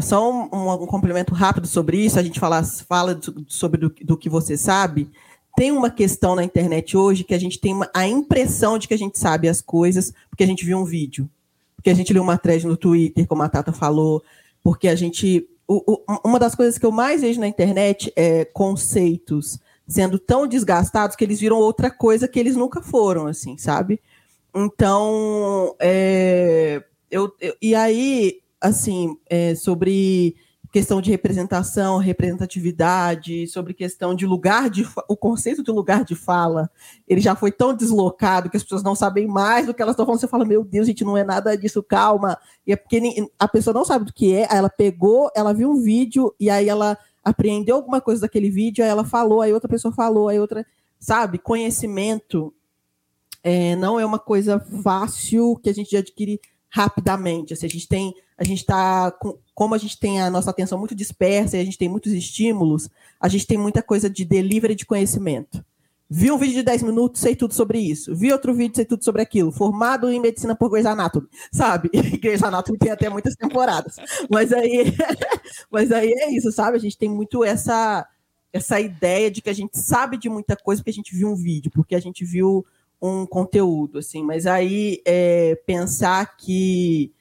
Só um, um, um, complemento rápido sobre isso, a gente fala, fala sobre do, do, que você sabe. Tem uma questão na internet hoje que a gente tem uma, a impressão de que a gente sabe as coisas porque a gente viu um vídeo, porque a gente leu uma thread no Twitter, como a Tata falou, porque a gente. O, o, uma das coisas que eu mais vejo na internet é conceitos sendo tão desgastados que eles viram outra coisa que eles nunca foram, assim, sabe? Então, é, eu, eu, e aí assim, é, sobre questão de representação, representatividade, sobre questão de lugar de o conceito de lugar de fala, ele já foi tão deslocado que as pessoas não sabem mais do que elas estão falando. Você fala, meu Deus, gente, não é nada disso, calma. E é porque a pessoa não sabe do que é, ela pegou, ela viu um vídeo e aí ela apreendeu alguma coisa daquele vídeo, aí ela falou, aí outra pessoa falou, aí outra, sabe? Conhecimento é, não é uma coisa fácil que a gente adquire rapidamente. Assim, a gente tem, a gente está, como a gente tem a nossa atenção muito dispersa e a gente tem muitos estímulos, a gente tem muita coisa de delivery de conhecimento. Vi um vídeo de 10 minutos, sei tudo sobre isso. Vi outro vídeo, sei tudo sobre aquilo. Formado em medicina por Grey's Anatomy, sabe? Grey's Anatomy tem até muitas temporadas. Mas aí, mas aí é isso, sabe? A gente tem muito essa essa ideia de que a gente sabe de muita coisa porque a gente viu um vídeo, porque a gente viu um conteúdo, assim, mas aí é, pensar que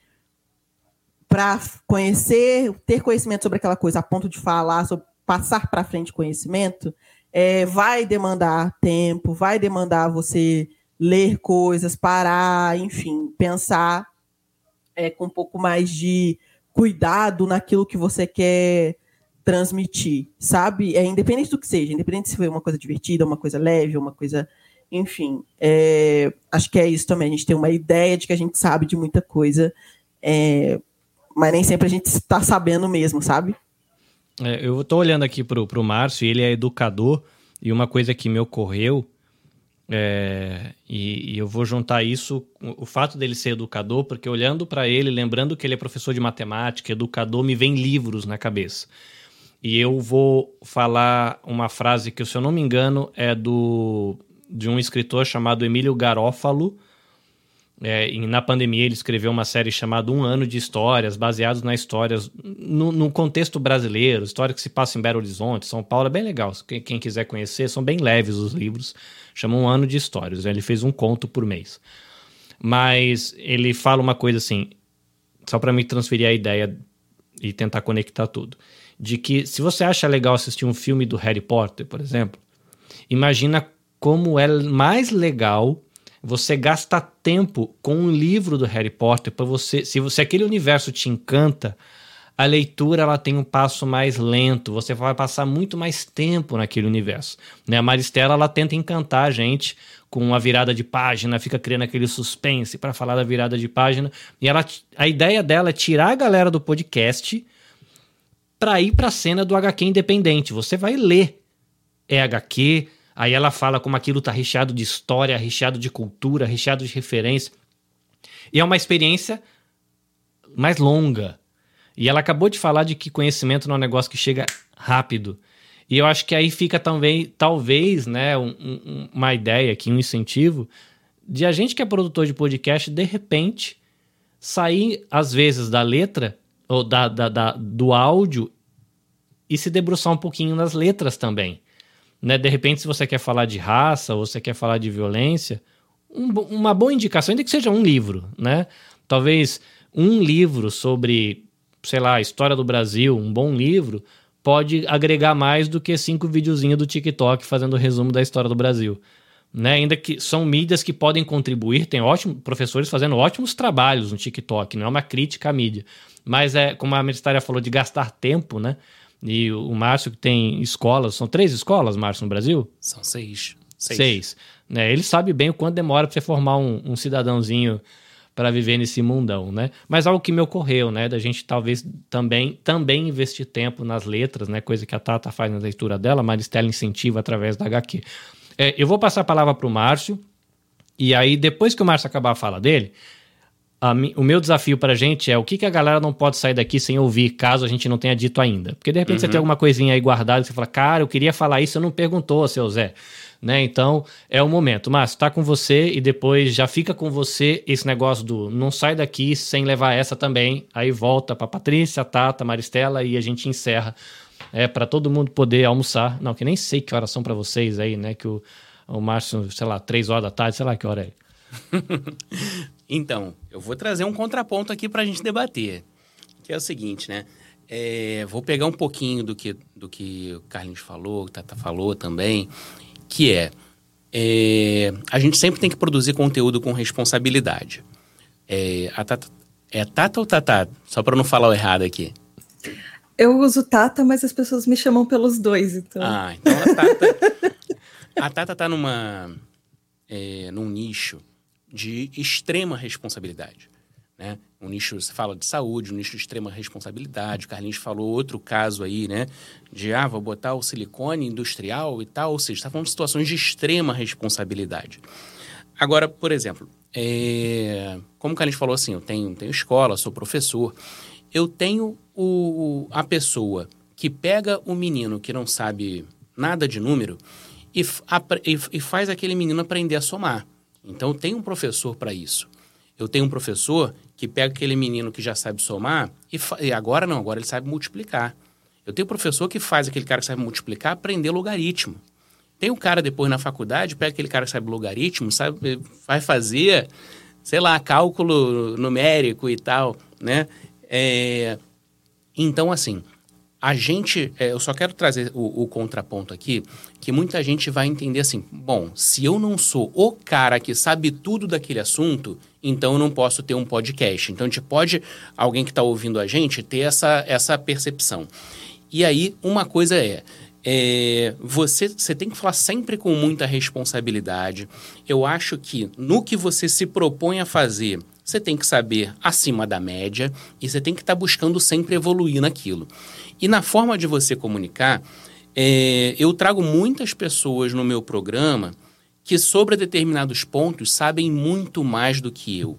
para conhecer, ter conhecimento sobre aquela coisa a ponto de falar, sobre passar para frente conhecimento, é, vai demandar tempo, vai demandar você ler coisas, parar, enfim, pensar é, com um pouco mais de cuidado naquilo que você quer transmitir, sabe? É independente do que seja, independente se foi uma coisa divertida, uma coisa leve, uma coisa enfim, é, acho que é isso também. A gente tem uma ideia de que a gente sabe de muita coisa, é, mas nem sempre a gente está sabendo mesmo, sabe? É, eu estou olhando aqui para o Márcio, ele é educador, e uma coisa que me ocorreu, é, e, e, eu vou juntar isso, o, fato dele ser educador, porque olhando para ele, lembrando que ele é professor de matemática, educador, me vem livros na cabeça. E eu vou falar uma frase que, se eu não me engano, é do de um escritor chamado Emílio Garófalo. É, na pandemia ele escreveu uma série chamada Um Ano de Histórias, baseados nas histórias no, no, contexto brasileiro, história que se passa em Belo Horizonte, São Paulo, é bem legal. Quem, quem quiser conhecer, são bem leves os livros, chama Um Ano de Histórias. Ele fez um conto por mês. Mas ele fala uma coisa assim, só para me transferir a ideia e tentar conectar tudo, de que se você acha legal assistir um filme do Harry Potter, por exemplo, imagina como é mais legal você gastar tempo com um livro do Harry Potter para você, se você aquele universo te encanta, a leitura ela tem um passo mais lento, você vai passar muito mais tempo naquele universo. Né? A Maristela ela tenta encantar a gente com uma virada de página, fica criando aquele suspense para falar da virada de página. E ela, a ideia dela é tirar a galera do podcast para ir para a cena do HQ independente. Você vai ler é HQ, Aí ela fala como aquilo está recheado de história, recheado de cultura, recheado de referência. E é uma experiência mais longa. E ela acabou de falar de que conhecimento não é um negócio que chega rápido. E eu acho que aí fica também, talvez, né, um, um, uma ideia aqui, um incentivo, de a gente que é produtor de podcast, de repente, sair, às vezes, da letra, ou da, da, da do áudio e se debruçar um pouquinho nas letras também. Né? De repente, se você quer falar de raça ou você quer falar de violência, um, uma boa indicação, ainda que seja um livro, né? Talvez um livro sobre, sei lá, a história do Brasil, um bom livro, pode agregar mais do que cinco videozinhos do TikTok fazendo resumo da história do Brasil. Né? Ainda que são mídias que podem contribuir, tem ótimos professores fazendo ótimos trabalhos no TikTok, não é uma crítica à mídia. Mas é, como a ministéria falou, de gastar tempo, né? E o Márcio que tem escolas, são três escolas, Márcio, no Brasil? São seis. Seis. seis né? Ele sabe bem o quanto demora para você formar um, um cidadãozinho para viver nesse mundão, né? Mas algo que me ocorreu, né, da gente talvez também também investir tempo nas letras, né, coisa que a Tata faz na leitura dela, a Maristela incentiva através da HQ. É, eu vou passar a palavra para o Márcio, e aí depois que o Márcio acabar a fala dele, a, o meu desafio para a gente é o que, que a galera não pode sair daqui sem ouvir, caso a gente não tenha dito ainda. Porque de repente uhum. você tem alguma coisinha aí guardada e você fala, cara, eu queria falar isso, você não perguntou, seu Zé né? Então é o momento. Márcio, tá com você e depois já fica com você esse negócio do não sai daqui sem levar essa também. Aí volta para Patrícia, Tata, Maristela e a gente encerra. É para todo mundo poder almoçar. Não, que nem sei que horas são para vocês aí, né? Que o, o Márcio, sei lá, três horas da tarde, sei lá que hora é. então, eu vou trazer um contraponto aqui para a gente debater, que é o seguinte, né? É, vou pegar um pouquinho do que, do que o Carlinhos falou, o Tata falou também, que é, é, a gente sempre tem que produzir conteúdo com responsabilidade. É, a tata, é Tata ou Tata? Só para não falar o errado aqui. Eu uso Tata, mas as pessoas me chamam pelos dois, então. Ah, então a Tata. a Tata tá numa. É, num nicho de extrema responsabilidade. Né? Um nicho, você fala de saúde, um nicho de extrema responsabilidade. O Carlinhos falou outro caso aí, né? De, ah, vou botar o silicone industrial e tal. Ou seja, está falando de situações de extrema responsabilidade. Agora, por exemplo, é... como o Carlinhos falou assim, eu tenho, tenho escola, sou professor. Eu tenho o, a pessoa que pega o menino que não sabe nada de número e, e, e faz aquele menino aprender a somar. Então, tem um professor para isso. Eu tenho um professor que pega aquele menino que já sabe somar e, e, agora não, agora ele sabe multiplicar. Eu tenho um professor que faz aquele cara que sabe multiplicar aprender logaritmo. Tem um cara depois na faculdade, pega aquele cara que sabe logaritmo, sabe, vai fazer, sei lá, cálculo numérico e tal, né? É, então, assim, a gente, é, eu só quero trazer o, o, contraponto aqui, que muita gente vai entender assim: bom, se eu não sou o cara que sabe tudo daquele assunto, então eu não posso ter um podcast. Então a gente pode, alguém que está ouvindo a gente, ter essa, essa percepção. E aí, uma coisa é. É, você, você tem que falar sempre com muita responsabilidade. Eu acho que no que você se propõe a fazer, você tem que saber acima da média e você tem que estar tá buscando sempre evoluir naquilo. E na forma de você comunicar, é, eu trago muitas pessoas no meu programa que sobre determinados pontos sabem muito mais do que eu.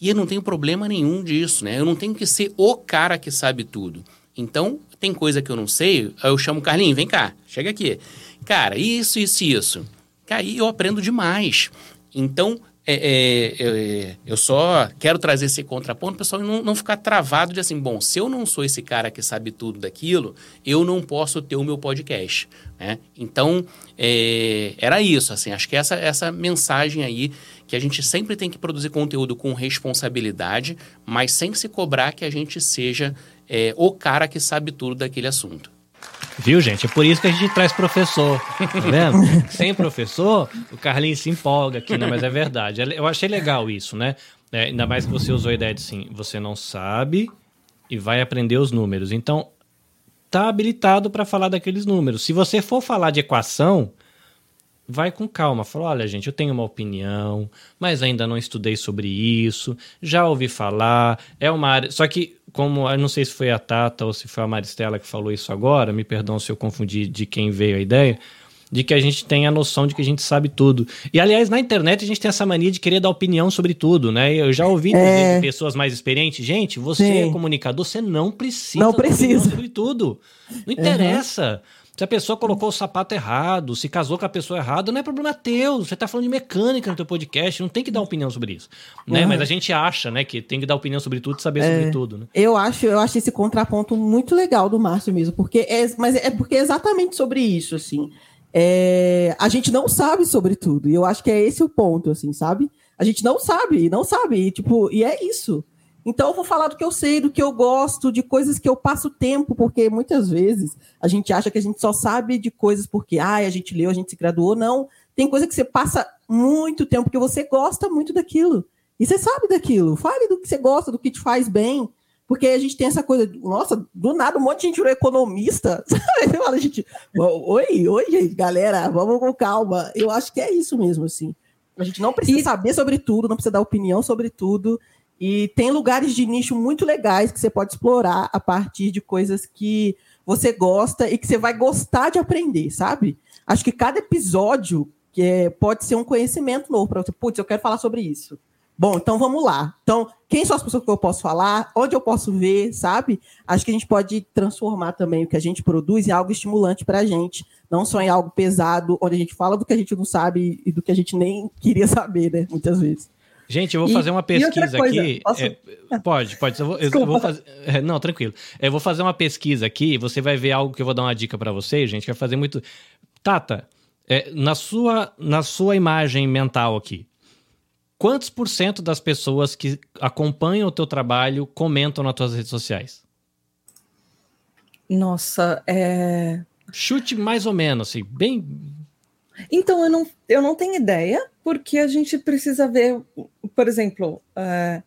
E eu não tenho problema nenhum disso, né? Eu não tenho que ser o cara que sabe tudo. Então, tem coisa que eu não sei, eu chamo o Carlinhos, vem cá, chega aqui. Cara, isso, isso, isso. Cara, eu aprendo demais. Então, é, é, é, eu só quero trazer esse contraponto, pessoal não, não ficar travado de assim, bom, se eu não sou esse cara que sabe tudo daquilo, eu não posso ter o meu podcast. Né? Então, é, era isso, assim, acho que essa, essa mensagem aí, que a gente sempre tem que produzir conteúdo com responsabilidade, mas sem se cobrar que a gente seja é, o cara que sabe tudo daquele assunto. Viu, gente? É por isso que a gente traz professor. Tá vendo? Sem professor, o Carlinhos se empolga aqui, né? Mas é verdade. Eu achei legal isso, né? É, ainda mais que você usou a ideia de assim, você não sabe e vai aprender os números. Então, tá habilitado para falar daqueles números. Se você for falar de equação, vai com calma. Fala, olha, gente, eu tenho uma opinião, mas ainda não estudei sobre isso, já ouvi falar, é uma área. Só que como eu não sei se foi a Tata ou se foi a Maristela que falou isso agora, me perdão se eu confundi de quem veio a ideia, de que a gente tem a noção de que a gente sabe tudo. E aliás, na internet a gente tem essa mania de querer dar opinião sobre tudo, né? Eu já ouvi é... de pessoas mais experientes, gente, você Sim. é comunicador, você não precisa não precisa sobre tudo. Não interessa. Uhum. Se a pessoa colocou o sapato errado, se casou com a pessoa errada, não é problema teu. Você tá falando de mecânica no teu podcast, não tem que dar opinião sobre isso. Né? Uhum. Mas a gente acha, né, que tem que dar opinião sobre tudo e saber É. sobre tudo, né? Eu acho, eu acho esse contraponto muito legal do Márcio mesmo, porque é, mas é porque é exatamente sobre isso, assim. É, a gente não sabe sobre tudo, e eu acho que é esse o ponto, assim, sabe? A gente não sabe, não sabe, e, tipo, e é isso. Então eu vou falar do que eu sei, do que eu gosto, de coisas que eu passo tempo, porque muitas vezes a gente acha que a gente só sabe de coisas porque ai, a gente leu, a gente se graduou, não. Tem coisa que você passa muito tempo porque você gosta muito daquilo. E você sabe daquilo. Fale do que você gosta, do que te faz bem. Porque a gente tem essa coisa, nossa, do nada um monte de gente virou economista. Sabe? Você fala, gente, oi, oi, gente, galera, vamos com calma. Eu acho que é isso mesmo, assim. A gente não precisa saber sobre tudo, não precisa dar opinião sobre tudo. E tem lugares de nicho muito legais que você pode explorar a partir de coisas que você gosta e que você vai gostar de aprender, sabe? Acho que cada episódio que é, pode ser um conhecimento novo para você. Putz, eu quero falar sobre isso. Bom, então vamos lá. Então, quem são as pessoas que eu posso falar? Onde eu posso ver, sabe? Acho que a gente pode transformar também o que a gente produz em algo estimulante para a gente, não só em algo pesado, onde a gente fala do que a gente não sabe e do que a gente nem queria saber, né? Muitas vezes. Gente, eu vou E- fazer uma pesquisa coisa, aqui. posso- É, pode, pode. Eu vou, eu vou fazer. é, não, tranquilo. Eu vou fazer uma pesquisa aqui. Você vai ver algo que eu vou dar uma dica para vocês, gente. Que vai fazer muito. Tata, é, na, sua, na sua imagem mental aqui, quantos por cento das pessoas que acompanham o teu trabalho comentam nas tuas redes sociais? Nossa, é. Chute mais ou menos, assim, bem. Então, eu não, eu não tenho ideia, porque a gente precisa ver, por exemplo, é,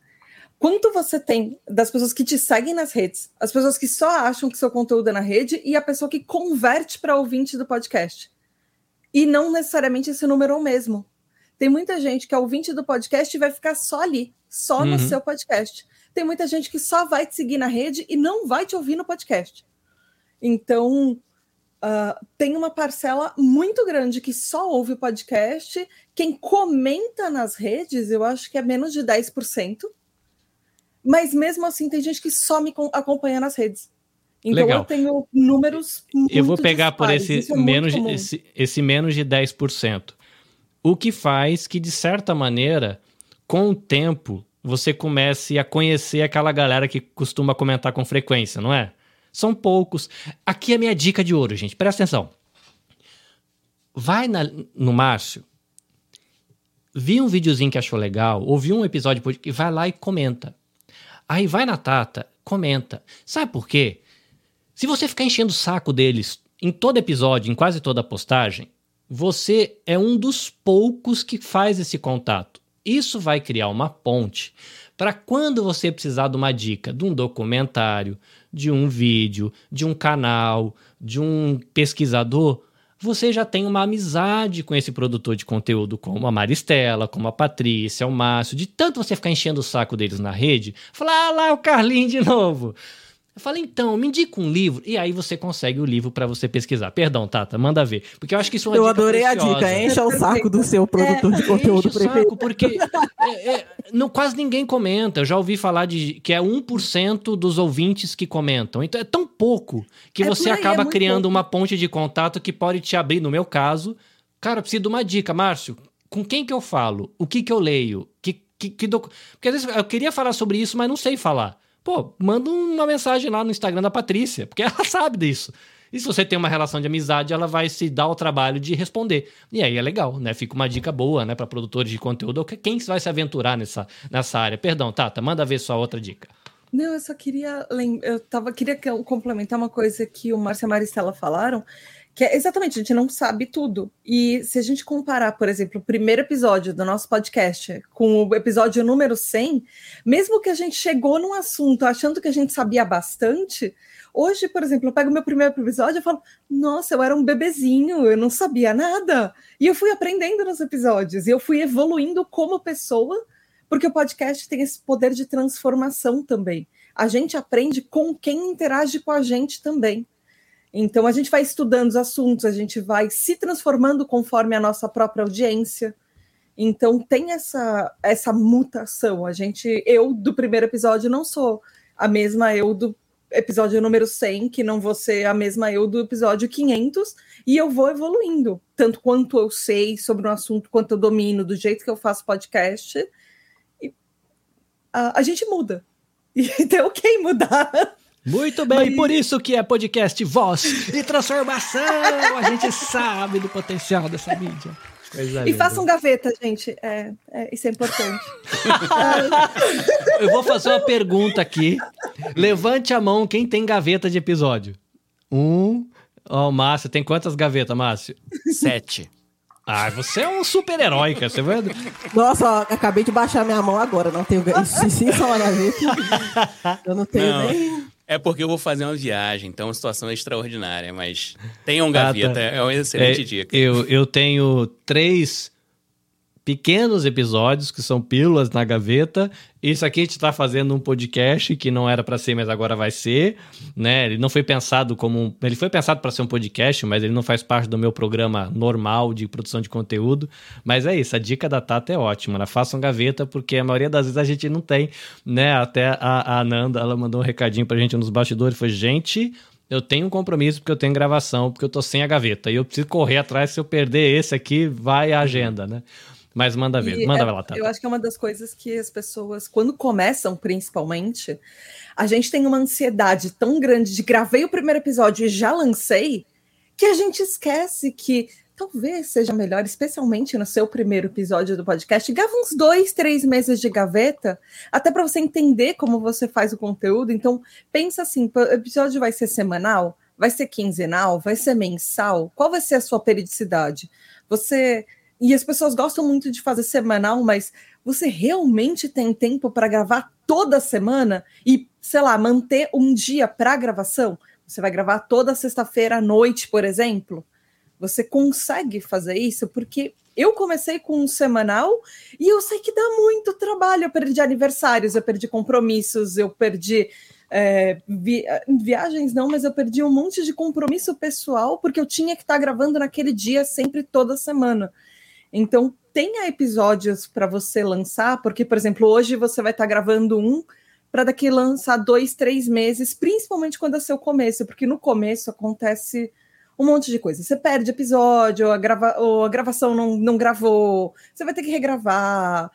quanto você tem das pessoas que te seguem nas redes, as pessoas que só acham que seu conteúdo é na rede e a pessoa que converte para ouvinte do podcast. E não necessariamente esse número é o mesmo. Tem muita gente que é ouvinte do podcast e vai ficar só ali, só no Uhum. seu podcast. Tem muita gente que só vai te seguir na rede e não vai te ouvir no podcast. Então, ah, tem uma parcela muito grande que só ouve o podcast. Quem comenta nas redes, eu acho que é menos de 10%. Mas mesmo assim, tem gente que só me com- acompanha nas redes. Então Legal. eu tenho números muito eu vou pegar por dispares. esse Isso é menos, esse, esse menos de 10%. O que faz que, de certa maneira, com o tempo, você comece a conhecer aquela galera que costuma comentar com frequência, não é? São poucos. Aqui é a minha dica de ouro, gente. Presta atenção. Vai na- no Márcio, vi um videozinho que achou legal, ouviu um episódio e vai lá e comenta. Aí vai na Tata, comenta. Sabe por quê? Se você ficar enchendo o saco deles em todo episódio, em quase toda postagem, você é um dos poucos que faz esse contato. Isso vai criar uma ponte para quando você precisar de uma dica, de um documentário, de um vídeo, de um canal, de um pesquisador, você já tem uma amizade com esse produtor de conteúdo, como a Maristela, como a Patrícia, o Márcio, de tanto você ficar enchendo o saco deles na rede, falar, ah lá, o Carlinho de novo. Eu falei, então, me indica um livro. E aí você consegue o livro para você pesquisar. Perdão, Tata, manda ver. Porque eu acho que isso é uma Eu dica adorei a preciosa. dica. Encha o saco do seu produtor de conteúdo Enche o saco, preferido. porque é, é, não, quase ninguém comenta. Eu já ouvi falar de que é 1% dos ouvintes que comentam. Então é tão pouco que É você aí, acaba é muito criando pouco. uma ponte de contato que pode te abrir. No meu caso, cara, eu preciso de uma dica, Márcio. Com quem que eu falo? O que que eu leio? Que, que, que docu- Porque às vezes eu queria falar sobre isso, mas não sei falar. Pô, manda uma mensagem lá no Instagram da Patrícia, porque ela sabe disso. E se você tem uma relação de amizade, ela vai se dar o trabalho de responder. E aí é legal, né? Fica uma dica boa, né, para produtores de conteúdo. que- Quem vai se aventurar nessa, nessa área? Perdão, Tata, manda ver sua outra dica. Não, eu só queria lem- eu tava queria complementar uma coisa que o Márcio e a Maristela falaram, que é exatamente, a gente não sabe tudo. E se a gente comparar, por exemplo, o primeiro episódio do nosso podcast com o episódio número 100, mesmo que a gente chegou num assunto achando que a gente sabia bastante, hoje, por exemplo, eu pego meu primeiro episódio e falo: "Nossa, eu era um bebezinho, eu não sabia nada". E eu fui aprendendo nos episódios, e eu fui evoluindo como pessoa porque o podcast tem esse poder de transformação também. A gente aprende com quem interage com a gente também. Então a gente vai estudando os assuntos, a gente vai se transformando conforme a nossa própria audiência. Então tem essa essa mutação. A gente, eu do primeiro episódio não sou a mesma eu do episódio número 100, que não vou ser a mesma eu do episódio 500, e eu vou evoluindo, tanto quanto eu sei sobre um assunto, quanto eu domino, do jeito que eu faço podcast. E a, a gente muda. E então, ok mudar. Muito bem, Mas... por isso que é podcast Voz e Transformação. A gente sabe do potencial dessa mídia. Coisa e façam gaveta, gente. É, é, isso é importante. Eu vou fazer uma pergunta aqui. Levante a mão quem tem gaveta de episódio. Um. Ó, oh, Márcio, tem quantas gavetas, Márcio? Sete. Ah, você é um super-herói, cara. Você vai... Nossa, ó, acabei de baixar minha mão agora. Não tenho. Sim, só uma gaveta. Eu não tenho não. nem. É porque eu vou fazer uma viagem, então a situação é extraordinária, mas tenham gaveta, ah, tá. é uma excelente é, dica. Eu, eu tenho três pequenos episódios que são pílulas na gaveta. Isso aqui a gente está fazendo um podcast que não era para ser, mas agora vai ser, né? Ele não foi pensado como um, ele foi pensado para ser um podcast, mas ele não faz parte do meu programa normal de produção de conteúdo. Mas é isso, a dica da Tata é ótima, né? Façam gaveta porque a maioria das vezes a gente não tem, né? Até a, a Nanda, ela mandou um recadinho pra gente nos bastidores, foi gente, eu tenho um compromisso porque eu tenho gravação, porque eu tô sem a gaveta e eu preciso correr atrás se eu perder esse aqui, vai a agenda, né? Mas manda ver, e manda é, ver lá, tá? Eu acho que é uma das coisas que as pessoas, quando começam, principalmente, a gente tem uma ansiedade tão grande de gravei o primeiro episódio e já lancei, que a gente esquece que talvez seja melhor, especialmente no seu primeiro episódio do podcast, grava uns dois, três meses de gaveta, até para você entender como você faz o conteúdo. Então, pensa assim: o episódio vai ser semanal, vai ser quinzenal, vai ser mensal? Qual vai ser a sua periodicidade? Você e as pessoas gostam muito de fazer semanal, mas você realmente tem tempo para gravar toda semana e, sei lá, manter um dia para gravação? Você vai gravar toda sexta-feira à noite, por exemplo? Você consegue fazer isso? Porque eu comecei com um semanal e eu sei que dá muito trabalho. Eu perdi aniversários, eu perdi compromissos, eu perdi é, vi, viagens, não, mas eu perdi um monte de compromisso pessoal porque eu tinha que estar tá gravando naquele dia sempre toda semana. Então, tenha episódios para você lançar, porque, por exemplo, hoje você vai estar tá gravando um para daqui lançar dois, três meses, principalmente quando é seu começo, porque no começo acontece um monte de coisa. Você perde episódio, a, grava a gravação não, não gravou, você vai ter que regravar.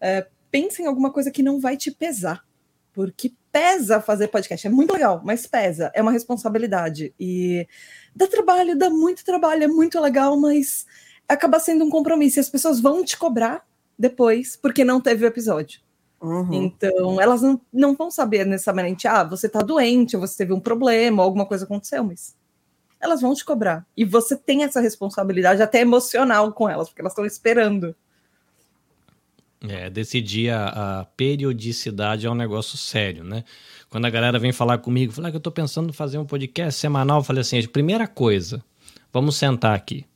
É, pense em alguma coisa que não vai te pesar, porque pesa fazer podcast. É muito legal, mas pesa, é uma responsabilidade. E dá trabalho, dá muito trabalho, é muito legal, mas acaba sendo um compromisso. E as pessoas vão te cobrar depois, porque não teve o episódio. Uhum. Então, elas não, não vão saber necessariamente, ah, você tá doente, ou você teve um problema, ou alguma coisa aconteceu, mas elas vão te cobrar. E você tem essa responsabilidade até emocional com elas, porque elas estão esperando. É, decidir a, a, periodicidade é um negócio sério, né? Quando a galera vem falar comigo, falar ah, que eu tô pensando em fazer um podcast semanal, eu falei assim, primeira coisa, vamos sentar aqui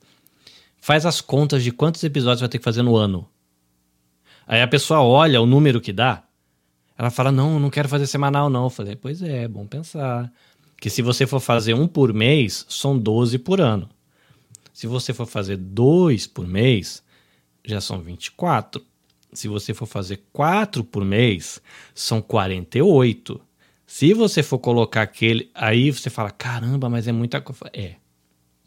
faz as contas de quantos episódios vai ter que fazer no ano. Aí a pessoa olha o número que dá, ela fala: Não, não quero fazer semanal, não. Eu falei: Pois é, é bom pensar. Que se você for fazer um por mês, são 12 por ano. Se você for fazer dois por mês, já são 24. Se você for fazer quatro por mês, são 48. Se você for colocar aquele. Aí você fala: Caramba, mas é muita coisa. É,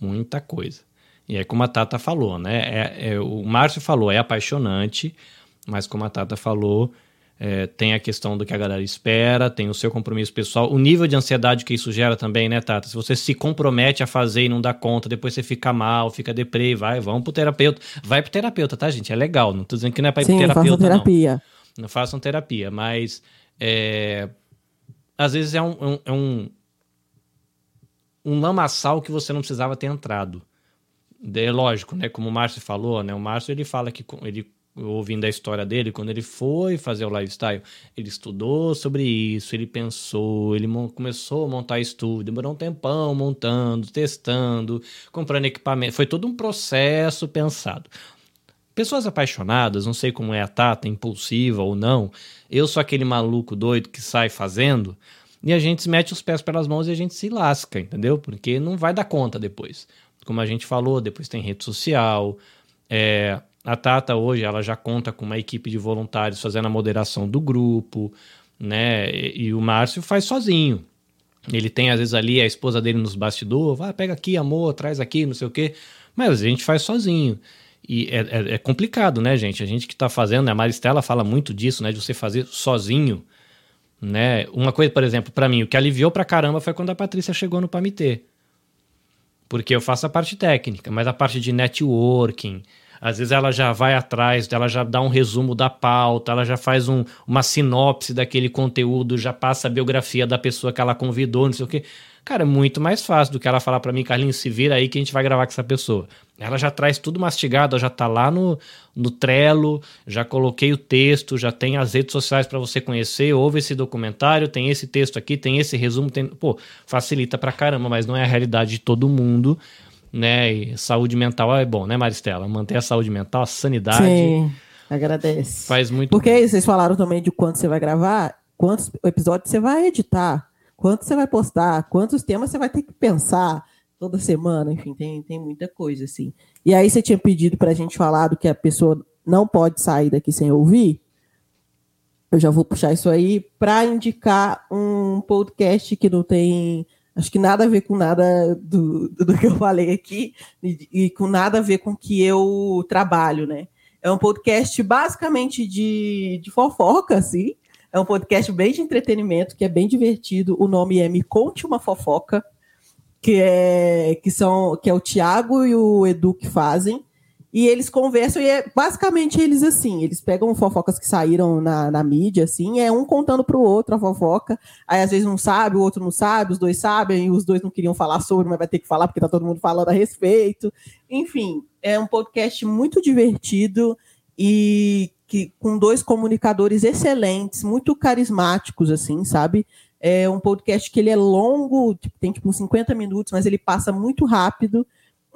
muita coisa. E é como a Tata falou, né? É, é, o Márcio falou, é apaixonante, mas como a Tata falou, é, tem a questão do que a galera espera, tem o seu compromisso pessoal, o nível de ansiedade que isso gera também, né, Tata? Se você se compromete a fazer e não dá conta, depois você fica mal, fica deprê, vai, vamos pro terapeuta. Vai pro terapeuta, tá, gente? É legal. Não tô dizendo que não é pra ir Sim, pro terapeuta, terapia. não. Não façam terapia, mas é, às vezes é um, um, é um, um lamaçal que você não precisava ter entrado. É lógico, né? Como o Márcio falou, né? O Márcio ele fala que ele ouvindo a história dele, quando ele foi fazer o lifestyle, ele estudou sobre isso, ele pensou, ele começou a montar estudo, demorou um tempão montando, testando, comprando equipamento, foi todo um processo pensado. Pessoas apaixonadas, não sei como é a Tata, impulsiva ou não, eu sou aquele maluco doido que sai fazendo e a gente mete os pés pelas mãos e a gente se lasca, entendeu? Porque não vai dar conta depois como a gente falou, depois tem rede social. É, a Tata hoje ela já conta com uma equipe de voluntários fazendo a moderação do grupo, né? E, e o Márcio faz sozinho. Ele tem, às vezes, ali a esposa dele nos bastidores, vai, pega aqui, amor, traz aqui, não sei o quê. Mas a gente faz sozinho. E é, é, é complicado, né, gente? A gente que tá fazendo? A Maristela fala muito disso, né? De você fazer sozinho, né? Uma coisa, por exemplo, para mim, o que aliviou pra caramba foi quando a Patrícia chegou no Pamitê. Porque eu faço a parte técnica, mas a parte de networking, às vezes ela já vai atrás, ela já dá um resumo da pauta, ela já faz um, uma sinopse daquele conteúdo, já passa a biografia da pessoa que ela convidou, não sei o quê. Cara, é muito mais fácil do que ela falar para mim, Carlinhos, se vira aí que a gente vai gravar com essa pessoa. Ela já traz tudo mastigado, já tá lá no, no Trello, já coloquei o texto, já tem as redes sociais para você conhecer, ouve esse documentário, tem esse texto aqui, tem esse resumo, tem, pô, facilita pra caramba, mas não é a realidade de todo mundo né? E saúde mental é bom, né, Maristela? Manter a saúde mental, a sanidade. Sim, agradece. Faz muito Porque vocês falaram também de quanto você vai gravar, quantos episódios você vai editar, quanto você vai postar, quantos temas você vai ter que pensar toda semana, enfim, tem, tem muita coisa, assim. E aí você tinha pedido pra gente falar do que a pessoa não pode sair daqui sem ouvir. Eu já vou puxar isso aí para indicar um podcast que não tem acho que nada a ver com nada do, do que eu falei aqui e, e, com nada a ver com que eu trabalho, né? É um podcast basicamente de, de fofoca, assim. É um podcast bem de entretenimento, que é bem divertido. O nome é Me Conte Uma Fofoca, que é, que são, que é o Tiago e o Edu que fazem. E eles conversam, e é basicamente eles assim, eles pegam fofocas que saíram na, na mídia, assim, é um contando pro outro a fofoca, aí às vezes um sabe, o outro não sabe, os dois sabem, e os dois não queriam falar sobre, mas vai ter que falar porque tá todo mundo falando a respeito. Enfim, é um podcast muito divertido e que com dois comunicadores excelentes, muito carismáticos, assim, sabe? É um podcast que ele é longo, tipo, tem tipo uns 50 minutos, mas ele passa muito rápido.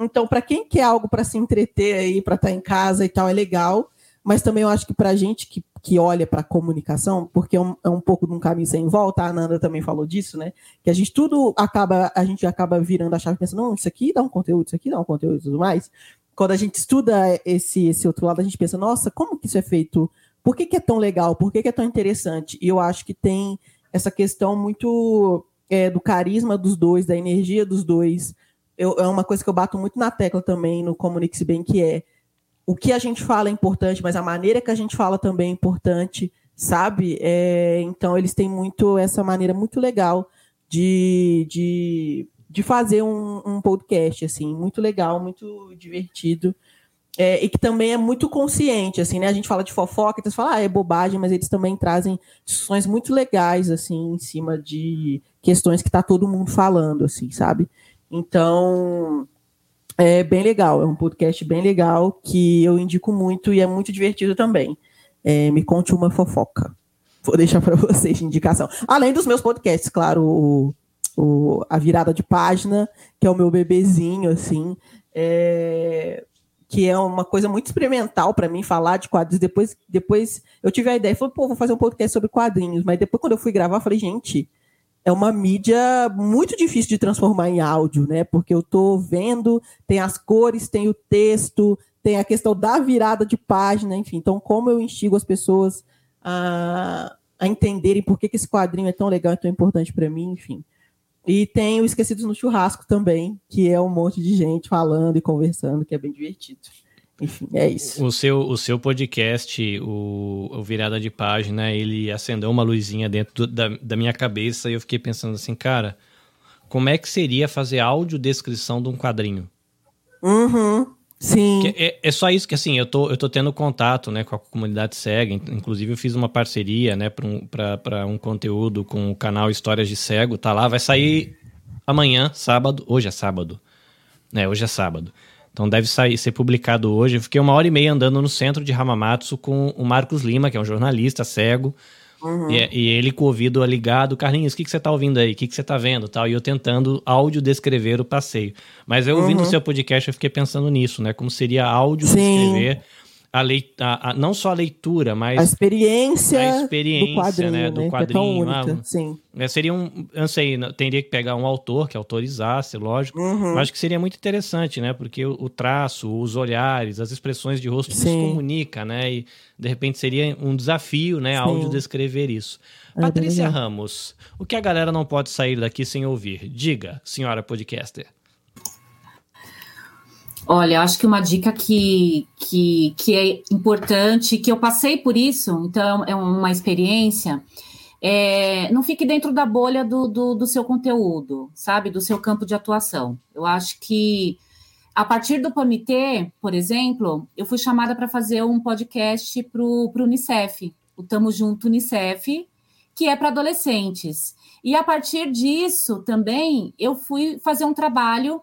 Então, para quem quer algo para se entreter aí, para estar tá em casa e tal, é legal. Mas também eu acho que para a gente que, que olha para a comunicação, porque é um, é um, pouco de um caminho sem volta, a Ananda também falou disso, né? Que a gente tudo acaba, a gente acaba virando a chave pensando, não, isso aqui dá um conteúdo, isso aqui dá um conteúdo e tudo mais. Quando a gente estuda esse, esse outro lado, a gente pensa, nossa, como que isso é feito? Por que, que é tão legal? Por que, que é tão interessante? E eu acho que tem essa questão muito é, do carisma dos dois, da energia dos dois, eu, é uma coisa que eu bato muito na tecla também no Comunique-se Bem, que é o que a gente fala é importante, mas a maneira que a gente fala também é importante, sabe? É, então, eles têm muito essa maneira muito legal de, de, de fazer um, um podcast, assim, muito legal, muito divertido. É, e que também é muito consciente, assim, né? A gente fala de fofoca, então você fala, ah, é bobagem, mas eles também trazem discussões muito legais, assim, em cima de questões que tá todo mundo falando, assim, sabe? Então, é bem legal, é um podcast bem legal que eu indico muito e é muito divertido também. É, me conte uma fofoca. Vou deixar para vocês de indicação. Além dos meus podcasts, claro, o, o, a virada de página, que é o meu bebezinho, assim, é, que é uma coisa muito experimental para mim falar de quadrinhos. Depois, depois eu tive a ideia, falei, pô, vou fazer um podcast sobre quadrinhos. Mas depois, quando eu fui gravar, falei, gente, é uma mídia muito difícil de transformar em áudio, né? Porque eu tô vendo, tem as cores, tem o texto, tem a questão da virada de página, enfim. Então, como eu instigo as pessoas a, a entenderem por que, que esse quadrinho é tão legal e tão importante para mim, enfim. E tem o Esquecidos no Churrasco também, que é um monte de gente falando e conversando, que é bem divertido. Enfim, é isso. O seu, o seu podcast, o, o Virada de Página, ele acendeu uma luzinha dentro do, da, da minha cabeça e eu fiquei pensando assim, cara, como é que seria fazer audiodescrição de um quadrinho? Uhum. Sim. É, é, só isso que, assim, eu tô, eu tô tendo contato, né, com a comunidade cega. Inclusive, eu fiz uma parceria, né, para um, um conteúdo com o canal Histórias de Cego. Tá lá, vai sair amanhã, sábado. Hoje é sábado. É, hoje é sábado. Então deve sair, ser publicado hoje. Eu fiquei uma hora e meia andando no centro de Hamamatsu com o Marcos Lima, que é um jornalista cego. Uhum. E, e, ele com o ouvido ligado, Carlinhos, o que, que você tá ouvindo aí? O que, que você tá vendo? Tal, e eu tentando áudio descrever o passeio. Mas eu ouvindo o uhum. seu podcast, eu fiquei pensando nisso, né? Como seria áudio descrever a, leit a, a não só a leitura, mas a experiência, a experiência do quadrinho, né, do né, quadrinho. É tão única, Ah, sim. é, seria um, eu não sei, não- teria que pegar um autor que autorizasse, lógico, Uhum. mas acho que seria muito interessante, né? Porque o, o traço, os olhares, as expressões de rosto, se comunica, né? E de repente seria um desafio, né? Áudio descrever isso. É, Patrícia. Ramos, o que a galera não pode sair daqui sem ouvir? Diga, senhora podcaster. Olha, acho que uma dica que, que, que é importante, que eu passei por isso, então é uma experiência, é, não fique dentro da bolha do, do, do seu conteúdo, sabe? Do seu campo de atuação. Eu acho que a partir do comitê, por exemplo, eu fui chamada para fazer um podcast para o Unicef, o Tamo Junto Unicef, que é para adolescentes. E a partir disso também eu fui fazer um trabalho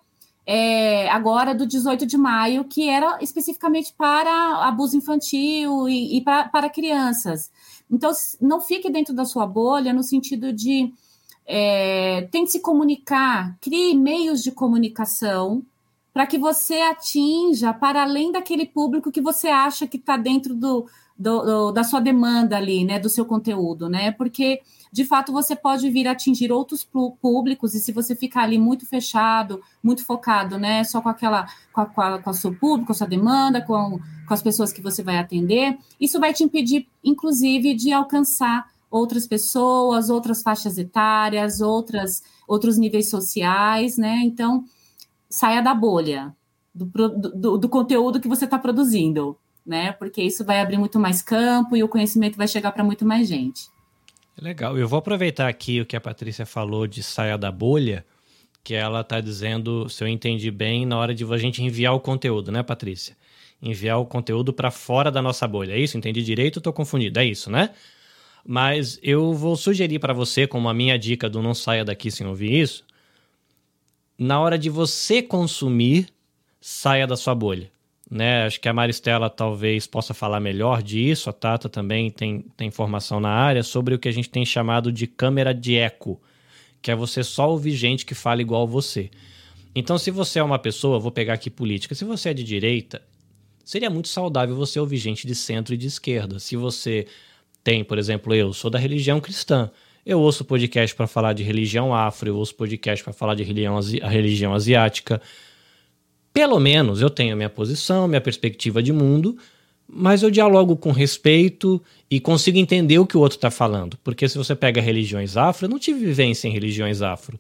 é, agora do 18 de maio, que era especificamente para abuso infantil e, e pra- para crianças. Então, não fique dentro da sua bolha no sentido de é, tente se comunicar, crie meios de comunicação para que você atinja para além daquele público que você acha que está dentro do, do- do- da sua demanda ali, né, do seu conteúdo, né? Porque de fato você pode vir atingir outros públicos e se você ficar ali muito fechado, muito focado, né, só com aquela com, a, com, a- com o seu público, com a sua demanda, com, com as pessoas que você vai atender, isso vai te impedir, inclusive, de alcançar outras pessoas, outras faixas etárias, outras outros níveis sociais, né? Então saia da bolha do, do, do conteúdo que você está produzindo, né? Porque isso vai abrir muito mais campo e o conhecimento vai chegar para muito mais gente. Legal. Eu vou aproveitar aqui o que a Patrícia falou de saia da bolha, que ela está dizendo, se eu entendi bem, na hora de a gente enviar o conteúdo, né, Patrícia? Enviar o conteúdo para fora da nossa bolha. É isso? Entendi direito ou estou confundido? É isso, né? Mas eu vou sugerir para você, como a minha dica do não saia daqui sem ouvir isso, na hora de você consumir, saia da sua bolha. Né? Acho que a Maristela talvez possa falar melhor disso, a Tata também tem, tem informação na área sobre o que a gente tem chamado de câmera de eco, que é você só ouvir gente que fala igual você. Então, se você é uma pessoa, vou pegar aqui política, se você é de direita, seria muito saudável você ouvir gente de centro e de esquerda. Se você tem, por exemplo, eu sou da religião cristã, eu ouço podcast para falar de religião afro, eu ouço podcast para falar de religião, a religião asiática. Pelo menos eu tenho a minha posição, minha perspectiva de mundo, mas eu dialogo com respeito e consigo entender o que o outro está falando. Porque se você pega religiões afro, eu não tive vivência em religiões afro.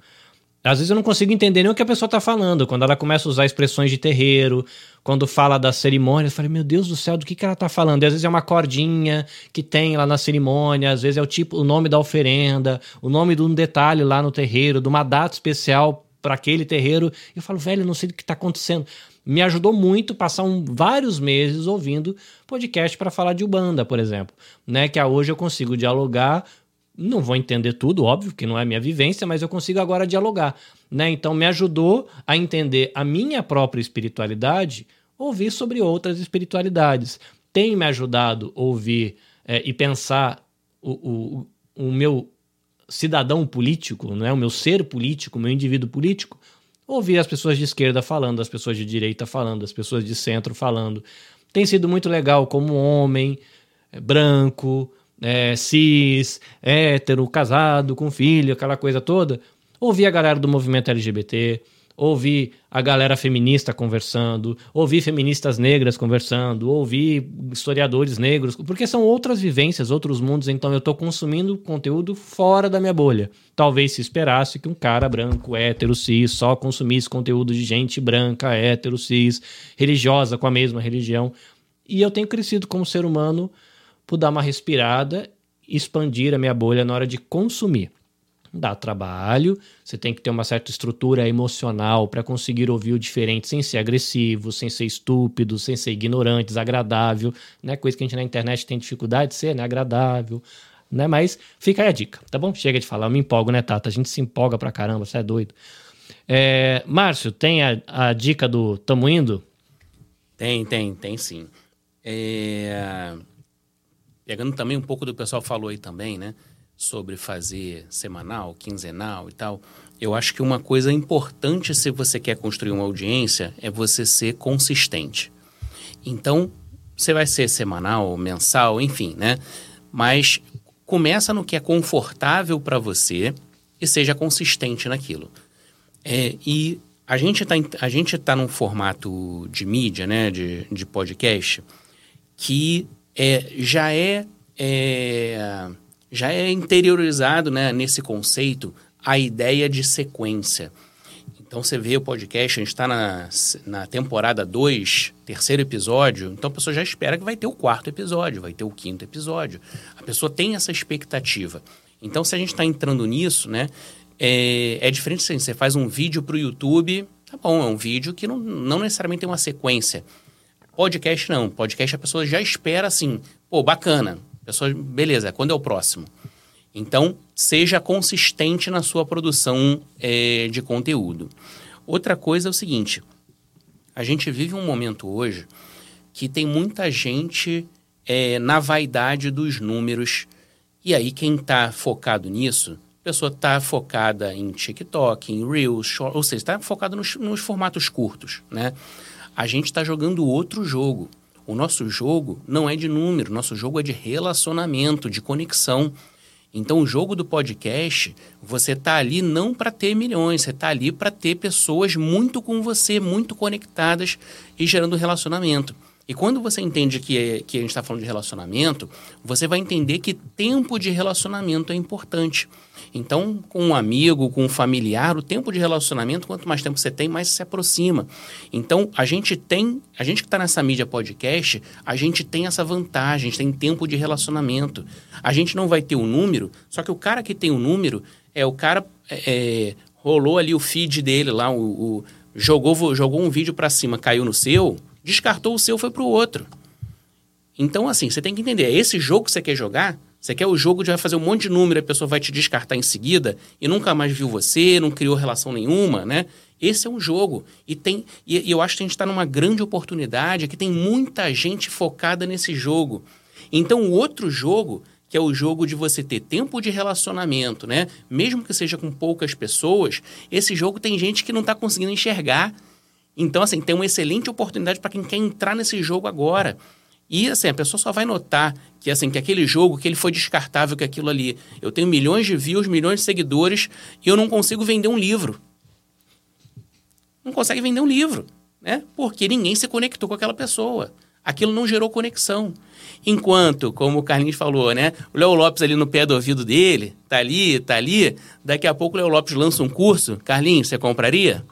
Às vezes eu não consigo entender nem o que a pessoa está falando. Quando ela começa a usar expressões de terreiro, quando fala das cerimônias, eu falei, meu Deus do céu, do que, que ela está falando? E às vezes é uma cordinha que tem lá na cerimônia, às vezes é o tipo, o nome da oferenda, o nome de um detalhe lá no terreiro, de uma data especial para aquele terreiro. Eu falo, velho, não sei do que está acontecendo. Me ajudou muito passar um- vários meses ouvindo podcast para falar de Ubanda, por exemplo. Né? Que hoje eu consigo dialogar não vou entender tudo, óbvio, que não é minha vivência, mas eu consigo agora dialogar, né? Então me ajudou a entender a minha própria espiritualidade, ouvir sobre outras espiritualidades. Tem me ajudado ouvir é, e pensar o, o, o meu cidadão político, não é? o meu ser político, o meu indivíduo político, ouvir as pessoas de esquerda falando, as pessoas de direita falando, as pessoas de centro falando. Tem sido muito legal como homem, é, branco, é, cis, hétero, casado, com filho, aquela coisa toda. Ouvir a galera do movimento LGBT, ouvir a galera feminista conversando, ouvir feministas negras conversando, ouvir historiadores negros, porque são outras vivências, outros mundos, então eu estou consumindo conteúdo fora da minha bolha. Talvez se esperasse que um cara branco, hétero, cis, só consumisse conteúdo de gente branca, hétero, cis, religiosa, com a mesma religião. E eu tenho crescido como ser humano por dar uma respirada expandir a minha bolha na hora de consumir. Dá trabalho, você tem que ter uma certa estrutura emocional para conseguir ouvir o diferente sem ser agressivo, sem ser estúpido, sem ser ignorante, desagradável, né? Coisa que a gente na internet tem dificuldade de ser, né? Agradável, né? Mas fica aí a dica, tá bom? Chega de falar, eu me empolgo, né, Tata? A gente se empolga pra caramba, você é doido. É, Márcio, tem a, a dica do Tamo Indo? Tem, tem, tem sim. É, Pegando também um pouco do que o pessoal falou aí também, né? Sobre fazer semanal, quinzenal e tal. Eu acho que uma coisa importante se você quer construir uma audiência é você ser consistente. Então, você vai ser semanal, mensal, enfim, né? Mas começa no que é confortável para você e seja consistente naquilo. É, e a gente está tá num formato de mídia, né, de, de podcast, que é, já é, é já é interiorizado né, nesse conceito a ideia de sequência. Então você vê o podcast, a gente está na, na temporada 2, terceiro episódio, então a pessoa já espera que vai ter o quarto episódio, vai ter o quinto episódio. A pessoa tem essa expectativa. Então, se a gente está entrando nisso, né, é, é diferente assim, você faz um vídeo para o YouTube, tá bom, é um vídeo que não, não necessariamente tem uma sequência. Podcast não, podcast a pessoa já espera assim, pô, bacana, a pessoa, beleza, quando é o próximo? Então, seja consistente na sua produção é, de conteúdo. Outra coisa é o seguinte: a gente vive um momento hoje que tem muita gente é, na vaidade dos números. E aí, quem está focado nisso, a pessoa está focada em TikTok, em Reels, short, ou seja, está focada nos, nos formatos curtos, né? A gente está jogando outro jogo. O nosso jogo não é de número, nosso jogo é de relacionamento, de conexão. Então, o jogo do podcast, você tá ali não para ter milhões, você tá ali para ter pessoas muito com você, muito conectadas e gerando relacionamento. E quando você entende que, é, que a gente está falando de relacionamento, você vai entender que tempo de relacionamento é importante. Então, com um amigo, com um familiar, o tempo de relacionamento, quanto mais tempo você tem, mais se aproxima. Então, a gente tem, a gente que está nessa mídia podcast, a gente tem essa vantagem, a gente tem tempo de relacionamento. A gente não vai ter o um número, só que o cara que tem o um número é o cara é, é, rolou ali o feed dele lá, o, o jogou, jogou um vídeo para cima, caiu no seu, descartou o seu, foi para o outro. Então, assim, você tem que entender, é esse jogo que você quer jogar, você quer o jogo de vai fazer um monte de número a pessoa vai te descartar em seguida e nunca mais viu você, não criou relação nenhuma, né? Esse é um jogo. E, tem, e, e eu acho que a gente está numa grande oportunidade que tem muita gente focada nesse jogo. Então, o outro jogo, que é o jogo de você ter tempo de relacionamento, né? Mesmo que seja com poucas pessoas, esse jogo tem gente que não está conseguindo enxergar. Então, assim, tem uma excelente oportunidade para quem quer entrar nesse jogo agora. E assim, a pessoa só vai notar que assim, que aquele jogo, que ele foi descartável, que aquilo ali. Eu tenho milhões de views, milhões de seguidores, e eu não consigo vender um livro. Não consegue vender um livro, né? Porque ninguém se conectou com aquela pessoa. Aquilo não gerou conexão. Enquanto, como o Carlinhos falou, né? O Léo Lopes ali no pé do ouvido dele, tá ali, tá ali. Daqui a pouco o Léo Lopes lança um curso. Carlinhos, você compraria?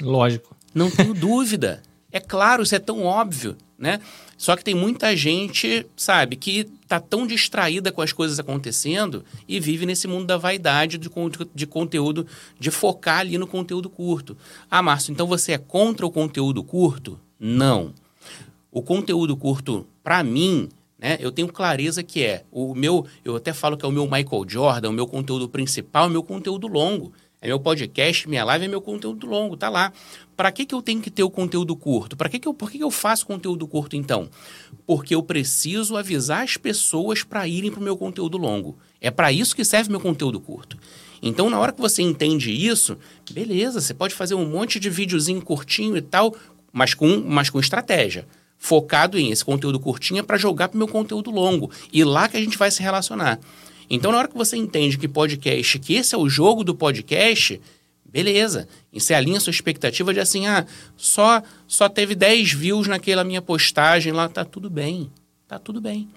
Lógico. Não tenho dúvida. É claro, isso é tão óbvio, né? Só que tem muita gente, sabe, que tá tão distraída com as coisas acontecendo e vive nesse mundo da vaidade de, de conteúdo, de focar ali no conteúdo curto. Ah, Márcio, então você é contra o conteúdo curto? Não. O conteúdo curto, para mim, né, eu tenho clareza que é o meu, eu até falo que é o meu Michael Jordan, o meu conteúdo principal, o meu conteúdo longo. É meu podcast, minha live é meu conteúdo longo, tá lá. Para que, que eu tenho que ter o conteúdo curto? Para que que eu, por que, que eu faço conteúdo curto então? Porque eu preciso avisar as pessoas para irem para o meu conteúdo longo. É para isso que serve meu conteúdo curto. Então, na hora que você entende isso, beleza, você pode fazer um monte de videozinho curtinho e tal, mas com, mas com estratégia. Focado em esse conteúdo curtinho é para jogar para o meu conteúdo longo. E lá que a gente vai se relacionar. Então, na hora que você entende que podcast, que esse é o jogo do podcast, beleza. E você alinha a sua expectativa de assim, ah, só, só teve 10 views naquela minha postagem lá, tá tudo bem. Tá tudo bem.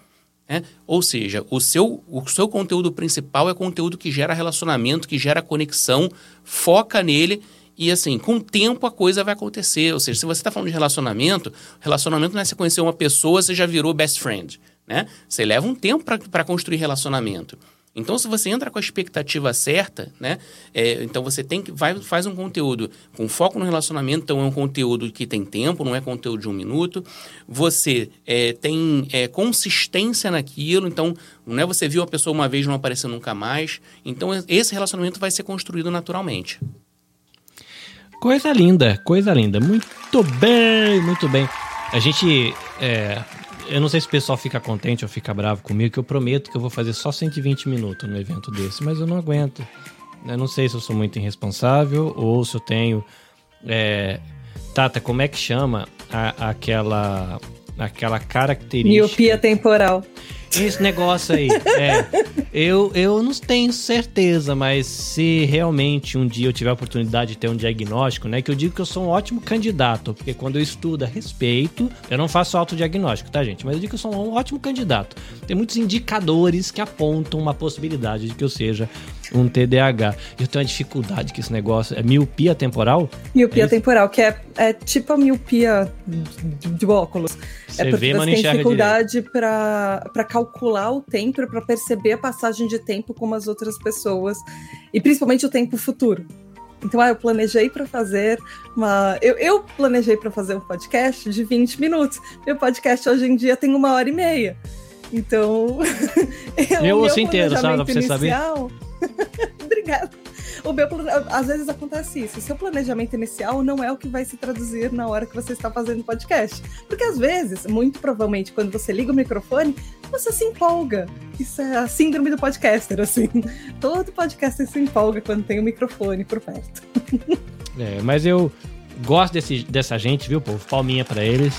É? Ou seja, o seu, o seu conteúdo principal é conteúdo que gera relacionamento, que gera conexão, foca nele e assim, com o tempo a coisa vai acontecer. Ou seja, se você está falando de relacionamento, relacionamento não é você conhecer uma pessoa, você já virou best friend né? Você leva um tempo para construir relacionamento. Então, se você entra com a expectativa certa, né? É, então você tem que vai, faz um conteúdo com foco no relacionamento, então é um conteúdo que tem tempo, não é conteúdo de um minuto. Você é, tem é, consistência naquilo, então não é você viu a pessoa uma vez não apareceu nunca mais. Então esse relacionamento vai ser construído naturalmente. Coisa linda, coisa linda. Muito bem, muito bem. A gente é, eu não sei se o pessoal fica contente ou fica bravo comigo, que eu prometo que eu vou fazer só 120 minutos no evento desse, mas eu não aguento. Eu não sei se eu sou muito irresponsável ou se eu tenho. É... Tata, como é que chama a, aquela aquela característica. Miopia temporal. Esse negócio aí, é. Eu, eu não tenho certeza, mas se realmente um dia eu tiver a oportunidade de ter um diagnóstico, né? Que eu digo que eu sou um ótimo candidato, porque quando eu estudo a respeito, eu não faço autodiagnóstico, tá, gente? Mas eu digo que eu sou um ótimo candidato. Tem muitos indicadores que apontam uma possibilidade de que eu seja um TDAH. Eu tenho uma dificuldade com esse negócio. É miopia temporal? Miopia é temporal, que é, é tipo a miopia de, de óculos. Você é porque vê, você tem dificuldade para calcular o tempo, para perceber a passagem de tempo como as outras pessoas, e principalmente o tempo futuro. Então, ah, eu planejei para fazer uma. Eu, eu planejei para fazer um podcast de 20 minutos. Meu podcast hoje em dia tem uma hora e meia. Então. Eu o ouço inteiro, sabe? Pra você saber. Obrigada. O meu, às vezes acontece isso. Seu planejamento inicial não é o que vai se traduzir na hora que você está fazendo o podcast. Porque às vezes, muito provavelmente, quando você liga o microfone, você se empolga. Isso é a síndrome do podcaster, assim. Todo podcaster se empolga quando tem o microfone por perto. É, mas eu gosto desse, dessa gente, viu, povo? Palminha pra eles.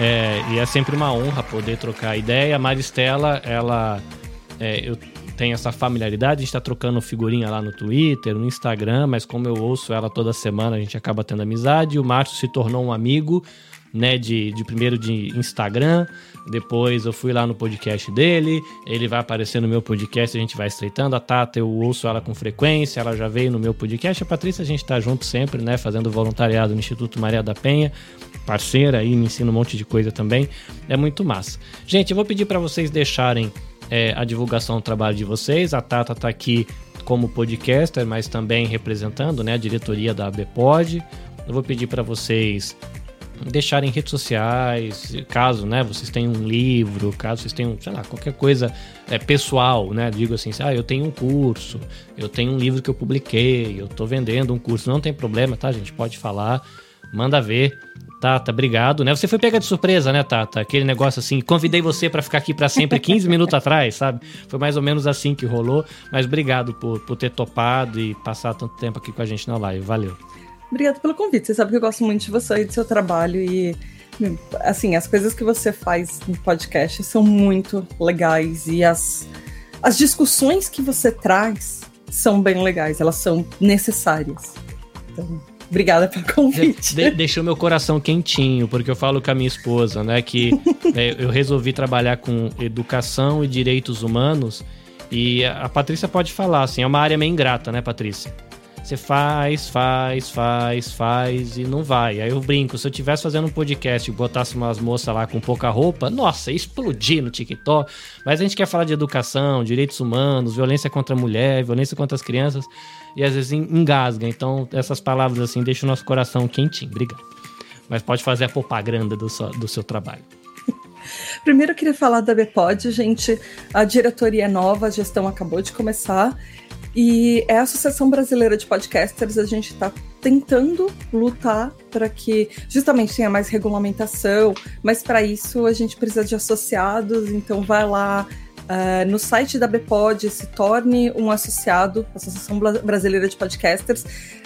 É, e é sempre uma honra poder trocar ideia. A Maristela, ela. é, eu tenho essa familiaridade, a gente tá trocando figurinha lá no Twitter, no Instagram, mas como eu ouço ela toda semana, a gente acaba tendo amizade. O Márcio se tornou um amigo, né, de, de primeiro de Instagram, depois eu fui lá no podcast dele, ele vai aparecer no meu podcast, a gente vai estreitando. A Tata, eu ouço ela com frequência, ela já veio no meu podcast. A Patrícia, a gente tá junto sempre, né, fazendo voluntariado no Instituto Maria da Penha, parceira aí, me ensina um monte de coisa também. É muito massa. Gente, eu vou pedir para vocês deixarem é, a divulgação do trabalho de vocês. A Tata tá aqui como podcaster, mas também representando, né, a diretoria da ABPOD. Eu vou pedir para vocês deixarem redes sociais, caso, né, vocês tenham um livro, caso vocês tenham, sei lá, qualquer coisa é, pessoal, né, digo assim, ah, eu tenho um curso, eu tenho um livro que eu publiquei, eu tô vendendo um curso, não tem problema, tá, gente, pode falar, manda ver. Tata, obrigado, né? Você foi pega de surpresa, né, Tata? Aquele negócio assim, convidei você para ficar aqui para sempre 15 minutos atrás, sabe? Foi mais ou menos assim que rolou, mas obrigado por, por ter topado e passar tanto tempo aqui com a gente na live. Valeu. Obrigada pelo convite. Você sabe que eu gosto muito de você e do seu trabalho e assim, as coisas que você faz no podcast são muito legais e as, as discussões que você traz são bem legais, elas são necessárias. Então, obrigada pelo convite. De- deixou meu coração quentinho, porque eu falo com a minha esposa, né, que é, eu resolvi trabalhar com educação e direitos humanos e a a Patrícia pode falar, assim, é uma área meio ingrata, né, Patrícia? Você faz, faz, faz, faz e não vai. Aí eu brinco, se eu tivesse fazendo um podcast e botasse umas moças lá com pouca roupa, nossa, ia explodir no TikTok. Mas a gente quer falar de educação, direitos humanos, violência contra a mulher, violência contra as crianças, e às vezes en- engasga. Então, essas palavras assim deixam o nosso coração quentinho. Obrigado. Mas pode fazer a propaganda do seu, do seu trabalho. Primeiro eu queria falar da Bpod, gente. A diretoria é nova, a gestão acabou de começar. E é a Associação Brasileira de Podcasters, a gente está tentando lutar para que justamente tenha mais regulamentação, mas para isso a gente precisa de associados, então vai lá ah, no site da Bpod, se torne um associado, Associação Brasileira de Podcasters.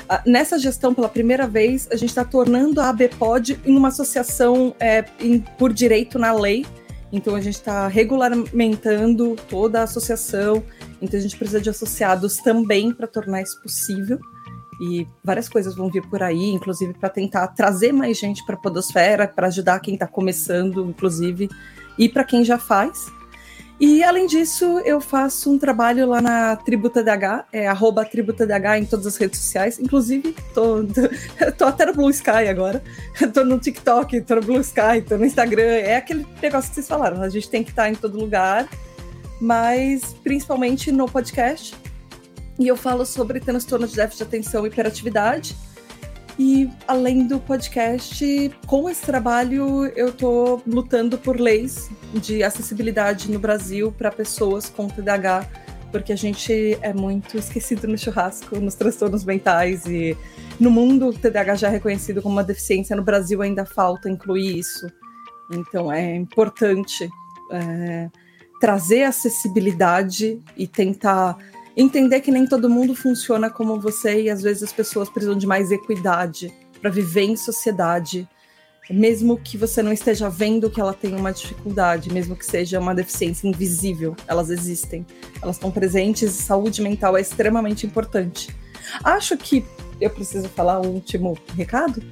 Ah, nessa gestão, pela primeira vez, a gente está tornando a ABPOD em uma associação é, em- por direito na lei. Então a gente está regulamentando toda a associação. Então a gente precisa de associados também para tornar isso possível. E várias coisas vão vir por aí, inclusive para tentar trazer mais gente para a Podosfera, para ajudar quem está começando, inclusive, e para quem já faz. E além disso, eu faço um trabalho lá na Tributa DH, é arroba Tributa DH em todas as redes sociais. Inclusive, tô, tô até no Blue Sky agora. tô no TikTok, tô no Blue Sky, tô no Instagram. É aquele negócio que vocês falaram, a gente tem que estar em todo lugar, mas principalmente no podcast. E eu falo sobre transtorno de déficit de atenção e hiperatividade. E além do podcast, com esse trabalho eu tô lutando por leis de acessibilidade no Brasil para pessoas com TDAH, porque a gente é muito esquecido no churrasco, nos transtornos mentais e no mundo o TDAH já é reconhecido como uma deficiência, no Brasil ainda falta incluir isso. Então é importante é, trazer acessibilidade e tentar entender que nem todo mundo funciona como você e às vezes as pessoas precisam de mais equidade para viver em sociedade mesmo que você não esteja vendo que ela tem uma dificuldade, mesmo que seja uma deficiência invisível, elas existem, elas estão presentes e saúde mental é extremamente importante. Acho que eu preciso falar um último recado.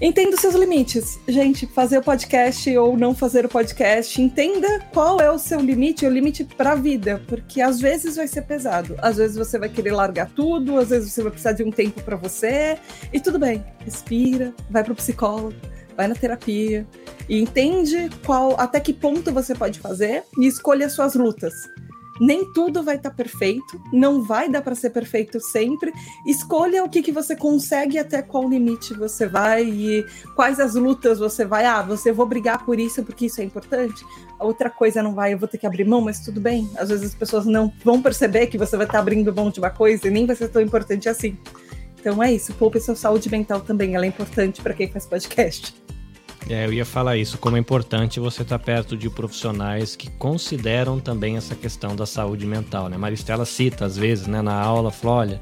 Entenda seus limites. Gente, fazer o podcast ou não fazer o podcast, entenda qual é o seu limite, o limite para a vida, porque às vezes vai ser pesado, às vezes você vai querer largar tudo, às vezes você vai precisar de um tempo para você, e tudo bem. Respira, vai para o psicólogo, vai na terapia e entende qual até que ponto você pode fazer e escolha suas lutas nem tudo vai estar tá perfeito, não vai dar para ser perfeito sempre. Escolha o que, que você consegue até qual limite você vai e quais as lutas você vai. Ah, você vou brigar por isso porque isso é importante. A outra coisa não vai, eu vou ter que abrir mão, mas tudo bem. Às vezes as pessoas não vão perceber que você vai estar tá abrindo mão de uma coisa e nem vai ser tão importante assim. Então é isso, poupe sua saúde mental também, ela é importante para quem faz podcast. É, eu ia falar isso, como é importante você estar perto de profissionais que consideram também essa questão da saúde mental, né? Maristela cita às vezes, né, na aula, fala, olha,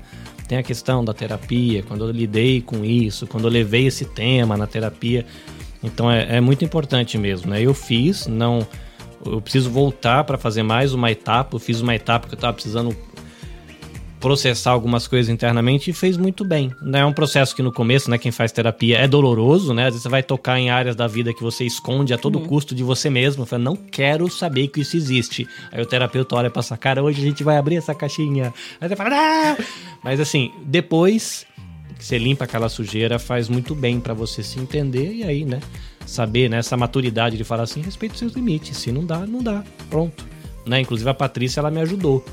tem a questão da terapia, quando eu lidei com isso, quando eu levei esse tema na terapia, então é, é muito importante mesmo, né? Eu fiz, não, eu preciso voltar para fazer mais uma etapa, eu fiz uma etapa que eu estava precisando processar algumas coisas internamente e fez muito bem. É um processo que no começo, né, quem faz terapia é doloroso, né? Às vezes você vai tocar em áreas da vida que você esconde a todo uhum. custo de você mesmo. Fala, não quero saber que isso existe. Aí o terapeuta olha pra sua cara, hoje a gente vai abrir essa caixinha. Aí você fala, não! Mas assim, depois que você limpa aquela sujeira, faz muito bem para você se entender e aí, né? Saber, né, essa maturidade de falar assim, respeito seus limites. Se não dá, não dá. Pronto. Né? Inclusive a Patrícia, ela me ajudou.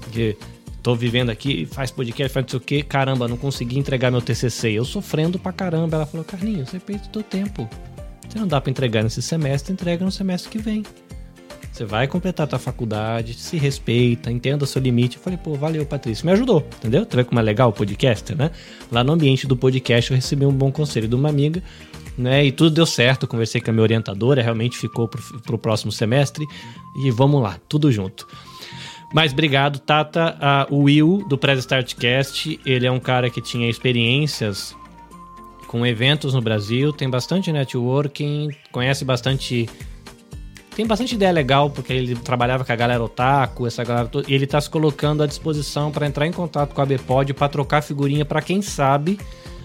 Porque tô vivendo aqui, faz podcast, faz não sei o quê, caramba, não consegui entregar meu TCC. Eu sofrendo pra caramba. Ela falou, Carlinhos, você perde teu tempo. Você não dá para entregar nesse semestre, entrega no semestre que vem. Você vai completar a tua faculdade, se respeita, entenda o seu limite. Eu falei, pô, valeu, Patrícia. Me ajudou, entendeu? Tá vendo como é legal o podcast, né? Lá no ambiente do podcast eu recebi um bom conselho de uma amiga, né? E tudo deu certo. Conversei com a minha orientadora, realmente ficou pro, pro próximo semestre. E vamos lá, tudo junto. Mas obrigado, Tata. O Will, do Press Startcast, ele é um cara que tinha experiências com eventos no Brasil, tem bastante networking, conhece bastante. Tem bastante ideia legal, porque ele trabalhava com a galera otaku, essa galera toda, e ele está se colocando à disposição para entrar em contato com a Bpod para trocar figurinha para quem sabe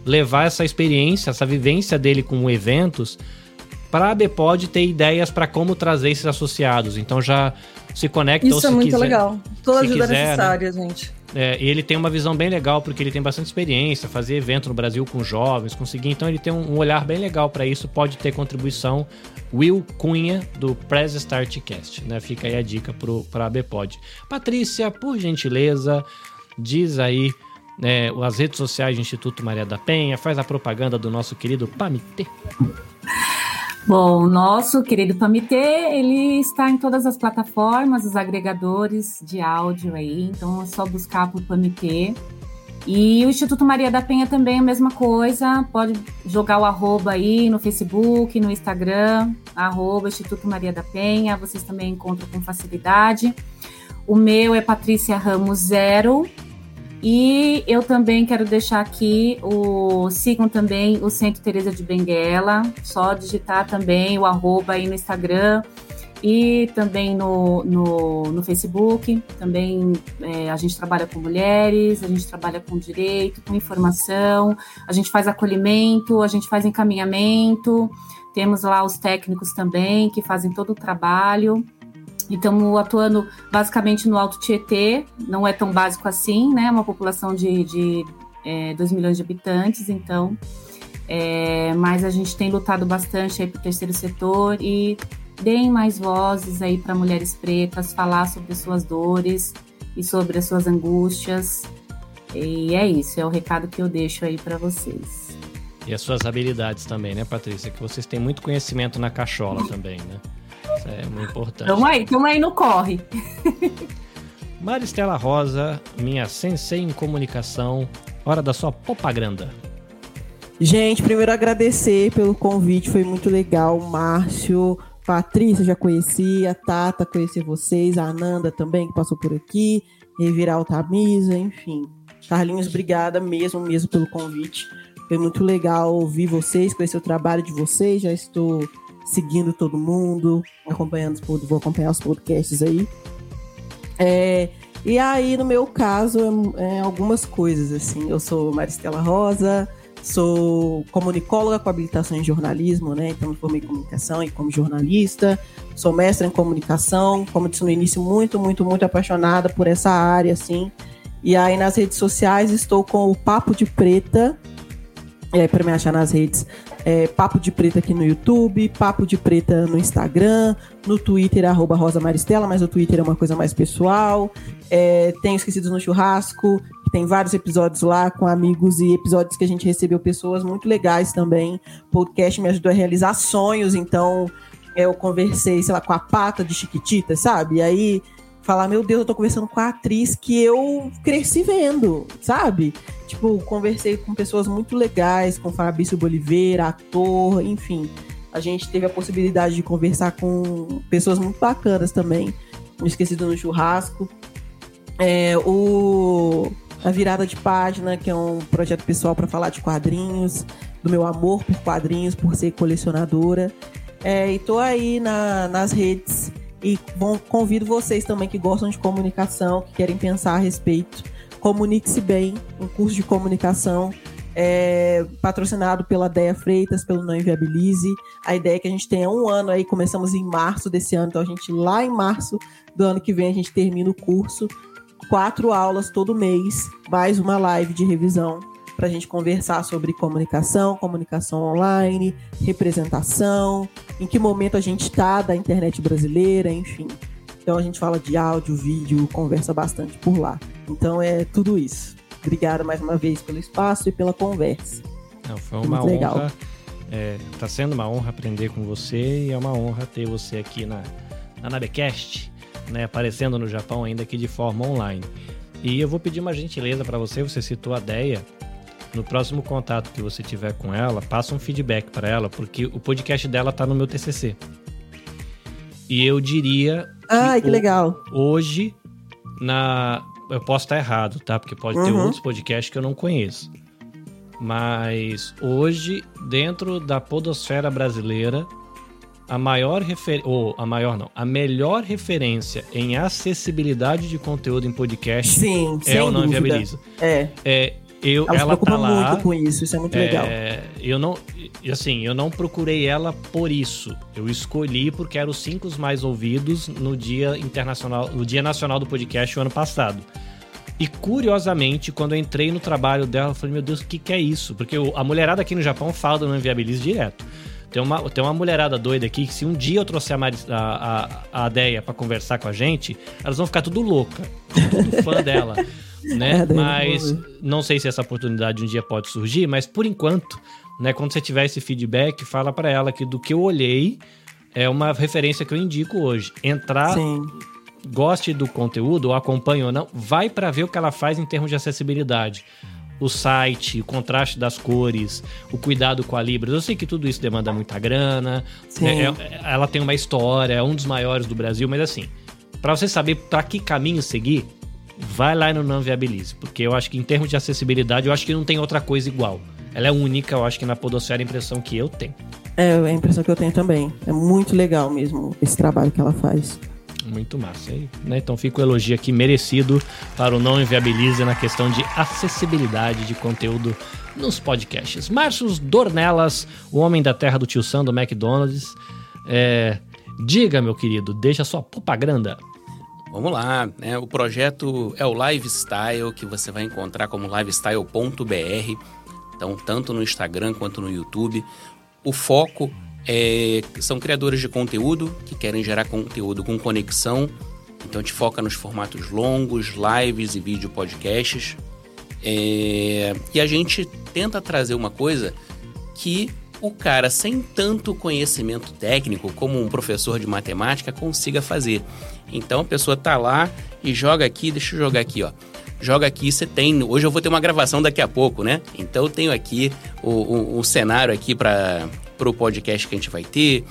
levar essa experiência, essa vivência dele com eventos para a Bpod ter ideias para como trazer esses associados. Então já se conecta Isso é muito quiser, legal. Toda ajuda quiser, necessária, né? gente. É, e ele tem uma visão bem legal, porque ele tem bastante experiência, fazer evento no Brasil com jovens, conseguir. Então ele tem um, um olhar bem legal para isso, pode ter contribuição. Will Cunha, do Press Start Cast, né? Fica aí a dica para a Bpod. Patrícia, por gentileza, diz aí né, as redes sociais do Instituto Maria da Penha, faz a propaganda do nosso querido Pamitê. Bom, o nosso querido Pamitê, ele está em todas as plataformas, os agregadores de áudio aí, então é só buscar por Pamitê. E o Instituto Maria da Penha também a mesma coisa, pode jogar o arroba aí no Facebook, no Instagram, arroba Instituto Maria da Penha, vocês também encontram com facilidade. O meu é Patrícia Ramos Zero, e eu também quero deixar aqui o sigam também o Centro Teresa de Benguela, só digitar também o arroba aí no Instagram e também no, no, no Facebook. Também é, a gente trabalha com mulheres, a gente trabalha com direito, com informação, a gente faz acolhimento, a gente faz encaminhamento. Temos lá os técnicos também que fazem todo o trabalho. Estamos atuando basicamente no Alto Tietê, não é tão básico assim, né? Uma população de, de é, 2 milhões de habitantes, então. É, mas a gente tem lutado bastante aí para o terceiro setor e deem mais vozes aí para mulheres pretas falar sobre suas dores e sobre as suas angústias. E é isso, é o recado que eu deixo aí para vocês. E as suas habilidades também, né, Patrícia? Que vocês têm muito conhecimento na cachola também, né? Isso é muito importante. Tamo aí, tamo aí no corre. Maristela Rosa, minha sensei em comunicação, hora da sua propaganda. Gente, primeiro agradecer pelo convite, foi muito legal. Márcio, Patrícia já conhecia, Tata conhecer vocês, a Ananda também que passou por aqui, Revirar o Tamisa, enfim. Carlinhos, obrigada mesmo, mesmo pelo convite. Foi muito legal ouvir vocês, conhecer o trabalho de vocês. Já estou seguindo todo mundo, acompanhando, vou acompanhar os podcasts aí. É, e aí, no meu caso, é, algumas coisas, assim. Eu sou Maristela Rosa, sou comunicóloga com habilitação em jornalismo, né? Então, me formei comunicação e como jornalista. Sou mestra em comunicação, como disse no início, muito, muito, muito apaixonada por essa área, assim. E aí, nas redes sociais, estou com o Papo de Preta, é, para me achar nas redes, é, Papo de Preta aqui no YouTube, Papo de Preta no Instagram, no Twitter, arroba Rosa Maristela, mas o Twitter é uma coisa mais pessoal. É, tem Esquecidos no Churrasco, tem vários episódios lá com amigos e episódios que a gente recebeu pessoas muito legais também. O podcast me ajudou a realizar sonhos, então eu conversei, sei lá, com a pata de Chiquitita, sabe? E aí falar, meu Deus, eu tô conversando com a atriz que eu cresci vendo, sabe? Tipo, conversei com pessoas muito legais, com Fabrício Boliveira, ator, enfim. A gente teve a possibilidade de conversar com pessoas muito bacanas também. Esquecido no churrasco. É, o a virada de página, que é um projeto pessoal para falar de quadrinhos, do meu amor por quadrinhos, por ser colecionadora. É, e tô aí na, nas redes e bom, convido vocês também que gostam de comunicação, que querem pensar a respeito. Comunique-se bem, um curso de comunicação é, patrocinado pela Deia Freitas, pelo Não Inviabilize. A ideia é que a gente tenha um ano aí, começamos em março desse ano, então a gente lá em março do ano que vem a gente termina o curso. Quatro aulas todo mês, mais uma live de revisão para a gente conversar sobre comunicação, comunicação online, representação, em que momento a gente está da internet brasileira, enfim. Então a gente fala de áudio, vídeo, conversa bastante por lá. Então é tudo isso. Obrigada mais uma vez pelo espaço e pela conversa. Não, foi uma honra. Legal. É, tá sendo uma honra aprender com você e é uma honra ter você aqui na, na Nabecast, né, aparecendo no Japão ainda aqui de forma online. E eu vou pedir uma gentileza para você, você citou a Deia, no próximo contato que você tiver com ela, passa um feedback para ela, porque o podcast dela tá no meu TCC. E eu diria. Ai, que, que legal. Hoje, na. Eu posso estar errado, tá? Porque pode uhum. ter outros podcasts que eu não conheço. Mas hoje, dentro da podosfera brasileira, a maior referência. Ou a maior não, a melhor referência em acessibilidade de conteúdo em podcast Sim, é o Não Inviabiliza. É. é eu, ela, ela se preocupa tá lá, muito com isso, isso é muito é, legal. Eu não, assim, eu não procurei ela por isso. Eu escolhi porque eram os cinco mais ouvidos no dia internacional, no dia nacional do podcast o ano passado. E curiosamente, quando eu entrei no trabalho dela, eu falei, meu Deus, o que, que é isso? Porque a mulherada aqui no Japão fala do Não Inviabilize direto. Tem uma, tem uma mulherada doida aqui que se um dia eu trouxer a, Mari, a, a, a Deia pra conversar com a gente, elas vão ficar tudo louca. Tudo fã dela né? É, mas não sei se essa oportunidade um dia pode surgir, mas por enquanto, né, quando você tiver esse feedback, fala para ela que do que eu olhei é uma referência que eu indico hoje. Entrar, Sim. goste do conteúdo, ou acompanhe ou não, vai para ver o que ela faz em termos de acessibilidade. O site, o contraste das cores, o cuidado com a Libras. Eu sei que tudo isso demanda muita grana. Né? É, ela tem uma história, é um dos maiores do Brasil, mas assim, para você saber para que caminho seguir, vai lá no Não Viabilize, porque eu acho que em termos de acessibilidade, eu acho que não tem outra coisa igual. Ela é única, eu acho que na podosfera é a impressão que eu tenho. É, é a impressão que eu tenho também. É muito legal mesmo esse trabalho que ela faz. Muito massa. aí né? Então fica o elogio aqui merecido para o Não Inviabilize na questão de acessibilidade de conteúdo nos podcasts. Márcio Dornelas, o homem da terra do tio Sam do McDonald's. É, diga, meu querido, deixa sua propaganda. Vamos lá, né? O projeto é o Lifestyle, que você vai encontrar como lifestyle.br. Então, tanto no Instagram quanto no YouTube. O foco é, são criadores de conteúdo que querem gerar conteúdo com conexão. Então, a gente foca nos formatos longos, lives e vídeo podcasts. É, e a gente tenta trazer uma coisa que o cara sem tanto conhecimento técnico como um professor de matemática consiga fazer. Então a pessoa tá lá e joga aqui, deixa eu jogar aqui, ó. Joga aqui, você tem. Hoje eu vou ter uma gravação daqui a pouco, né? Então eu tenho aqui o, o, o cenário aqui para o podcast que a gente vai ter.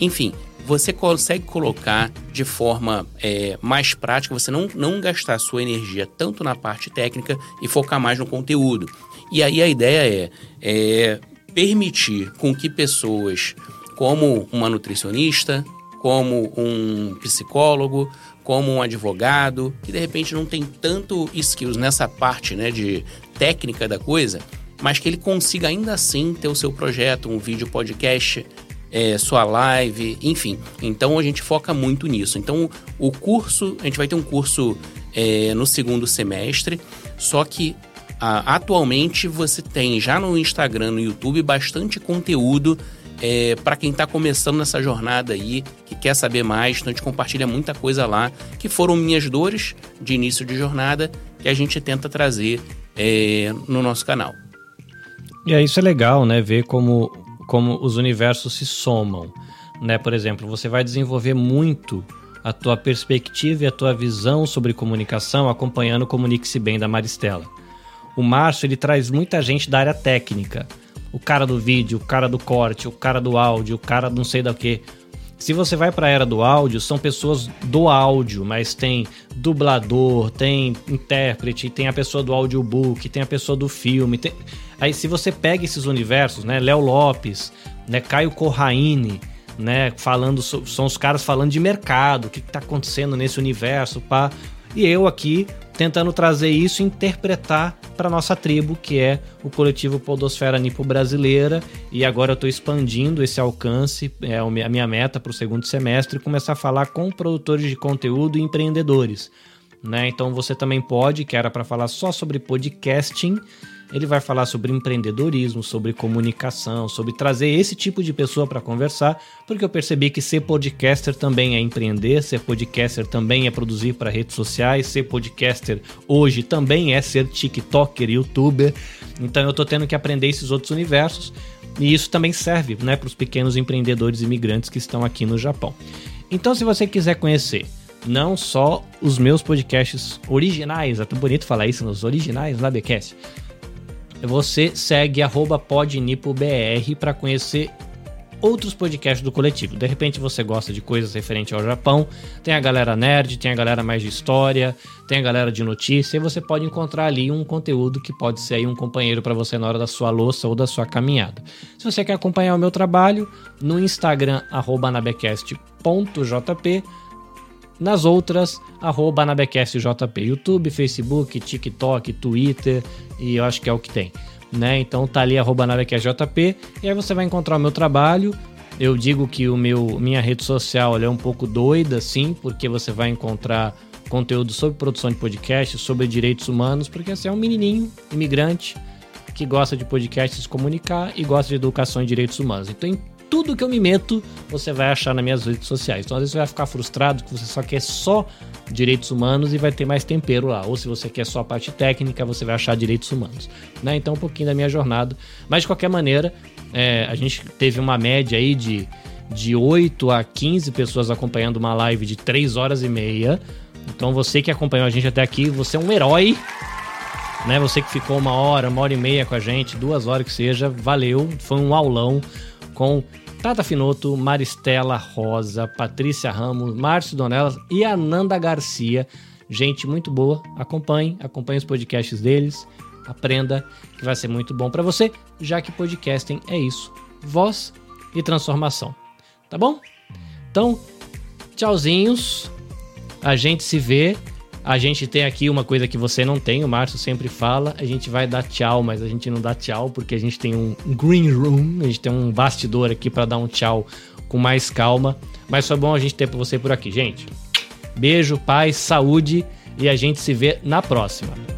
Enfim, você consegue colocar de forma é, mais prática, você não, não gastar sua energia tanto na parte técnica e focar mais no conteúdo. E aí a ideia é, é permitir com que pessoas como uma nutricionista, como um psicólogo, como um advogado, que de repente não tem tanto skills nessa parte né, de técnica da coisa, mas que ele consiga ainda assim ter o seu projeto, um vídeo podcast, é, sua live, enfim. Então a gente foca muito nisso. Então o curso, a gente vai ter um curso é, no segundo semestre, só que atualmente você tem já no Instagram, no YouTube, bastante conteúdo é, para quem está começando nessa jornada aí, que quer saber mais, então a gente compartilha muita coisa lá, que foram minhas dores de início de jornada, que a gente tenta trazer é, no nosso canal. E aí isso é legal, né? Ver como, como os universos se somam. Né? Por exemplo, você vai desenvolver muito a tua perspectiva e a tua visão sobre comunicação acompanhando o Comunique-se Bem da Maristela. O Márcio, ele traz muita gente da área técnica o cara do vídeo, o cara do corte, o cara do áudio, o cara não sei da que. Se você vai para a era do áudio, são pessoas do áudio, mas tem dublador, tem intérprete, tem a pessoa do audiobook, tem a pessoa do filme. Tem... Aí se você pega esses universos, né, Léo Lopes, né, Caio Corraine, né, falando são os caras falando de mercado, o que está acontecendo nesse universo, pá. E eu aqui tentando trazer isso e interpretar para nossa tribo, que é o coletivo Podosfera Nipo Brasileira. E agora eu estou expandindo esse alcance, é a minha meta para o segundo semestre, começar a falar com produtores de conteúdo e empreendedores. Né? Então você também pode, que era para falar só sobre podcasting, ele vai falar sobre empreendedorismo, sobre comunicação, sobre trazer esse tipo de pessoa para conversar, porque eu percebi que ser podcaster também é empreender, ser podcaster também é produzir para redes sociais, ser podcaster hoje também é ser TikToker, YouTuber. Então eu estou tendo que aprender esses outros universos e isso também serve né, para os pequenos empreendedores imigrantes que estão aqui no Japão. Então, se você quiser conhecer não só os meus podcasts originais, é tão bonito falar isso nos originais lá, BCast você segue podnipobr para conhecer outros podcasts do coletivo. De repente você gosta de coisas referentes ao Japão, tem a galera nerd, tem a galera mais de história, tem a galera de notícia, e você pode encontrar ali um conteúdo que pode ser um companheiro para você na hora da sua louça ou da sua caminhada. Se você quer acompanhar o meu trabalho, no Instagram, anabecast.jp, nas outras, arroba anabecastjp, YouTube, Facebook, TikTok, Twitter e eu acho que é o que tem. Né? Então tá ali arroba anabecastjp e aí você vai encontrar o meu trabalho. Eu digo que o meu minha rede social é um pouco doida, sim, porque você vai encontrar conteúdo sobre produção de podcast, sobre direitos humanos, porque você é um menininho imigrante que gosta de podcast se comunicar e gosta de educação e direitos humanos. Então, tudo que eu me meto, você vai achar nas minhas redes sociais. Então, às vezes, você vai ficar frustrado que você só quer só direitos humanos e vai ter mais tempero lá. Ou se você quer só a parte técnica, você vai achar direitos humanos. Né? Então, um pouquinho da minha jornada. Mas, de qualquer maneira, é, a gente teve uma média aí de, de 8 a 15 pessoas acompanhando uma live de 3 horas e meia. Então, você que acompanhou a gente até aqui, você é um herói. Né? Você que ficou uma hora, uma hora e meia com a gente, duas horas que seja, valeu. Foi um aulão com Tata Finoto, Maristela Rosa, Patrícia Ramos, Márcio Donelas e Ananda Garcia. Gente muito boa. Acompanhe, acompanhe os podcasts deles. Aprenda que vai ser muito bom para você, já que podcasting é isso: voz e transformação. Tá bom? Então, tchauzinhos. A gente se vê a gente tem aqui uma coisa que você não tem, o Márcio sempre fala, a gente vai dar tchau, mas a gente não dá tchau porque a gente tem um green room, a gente tem um bastidor aqui para dar um tchau com mais calma. Mas foi bom a gente ter você por aqui, gente. Beijo, paz, saúde e a gente se vê na próxima.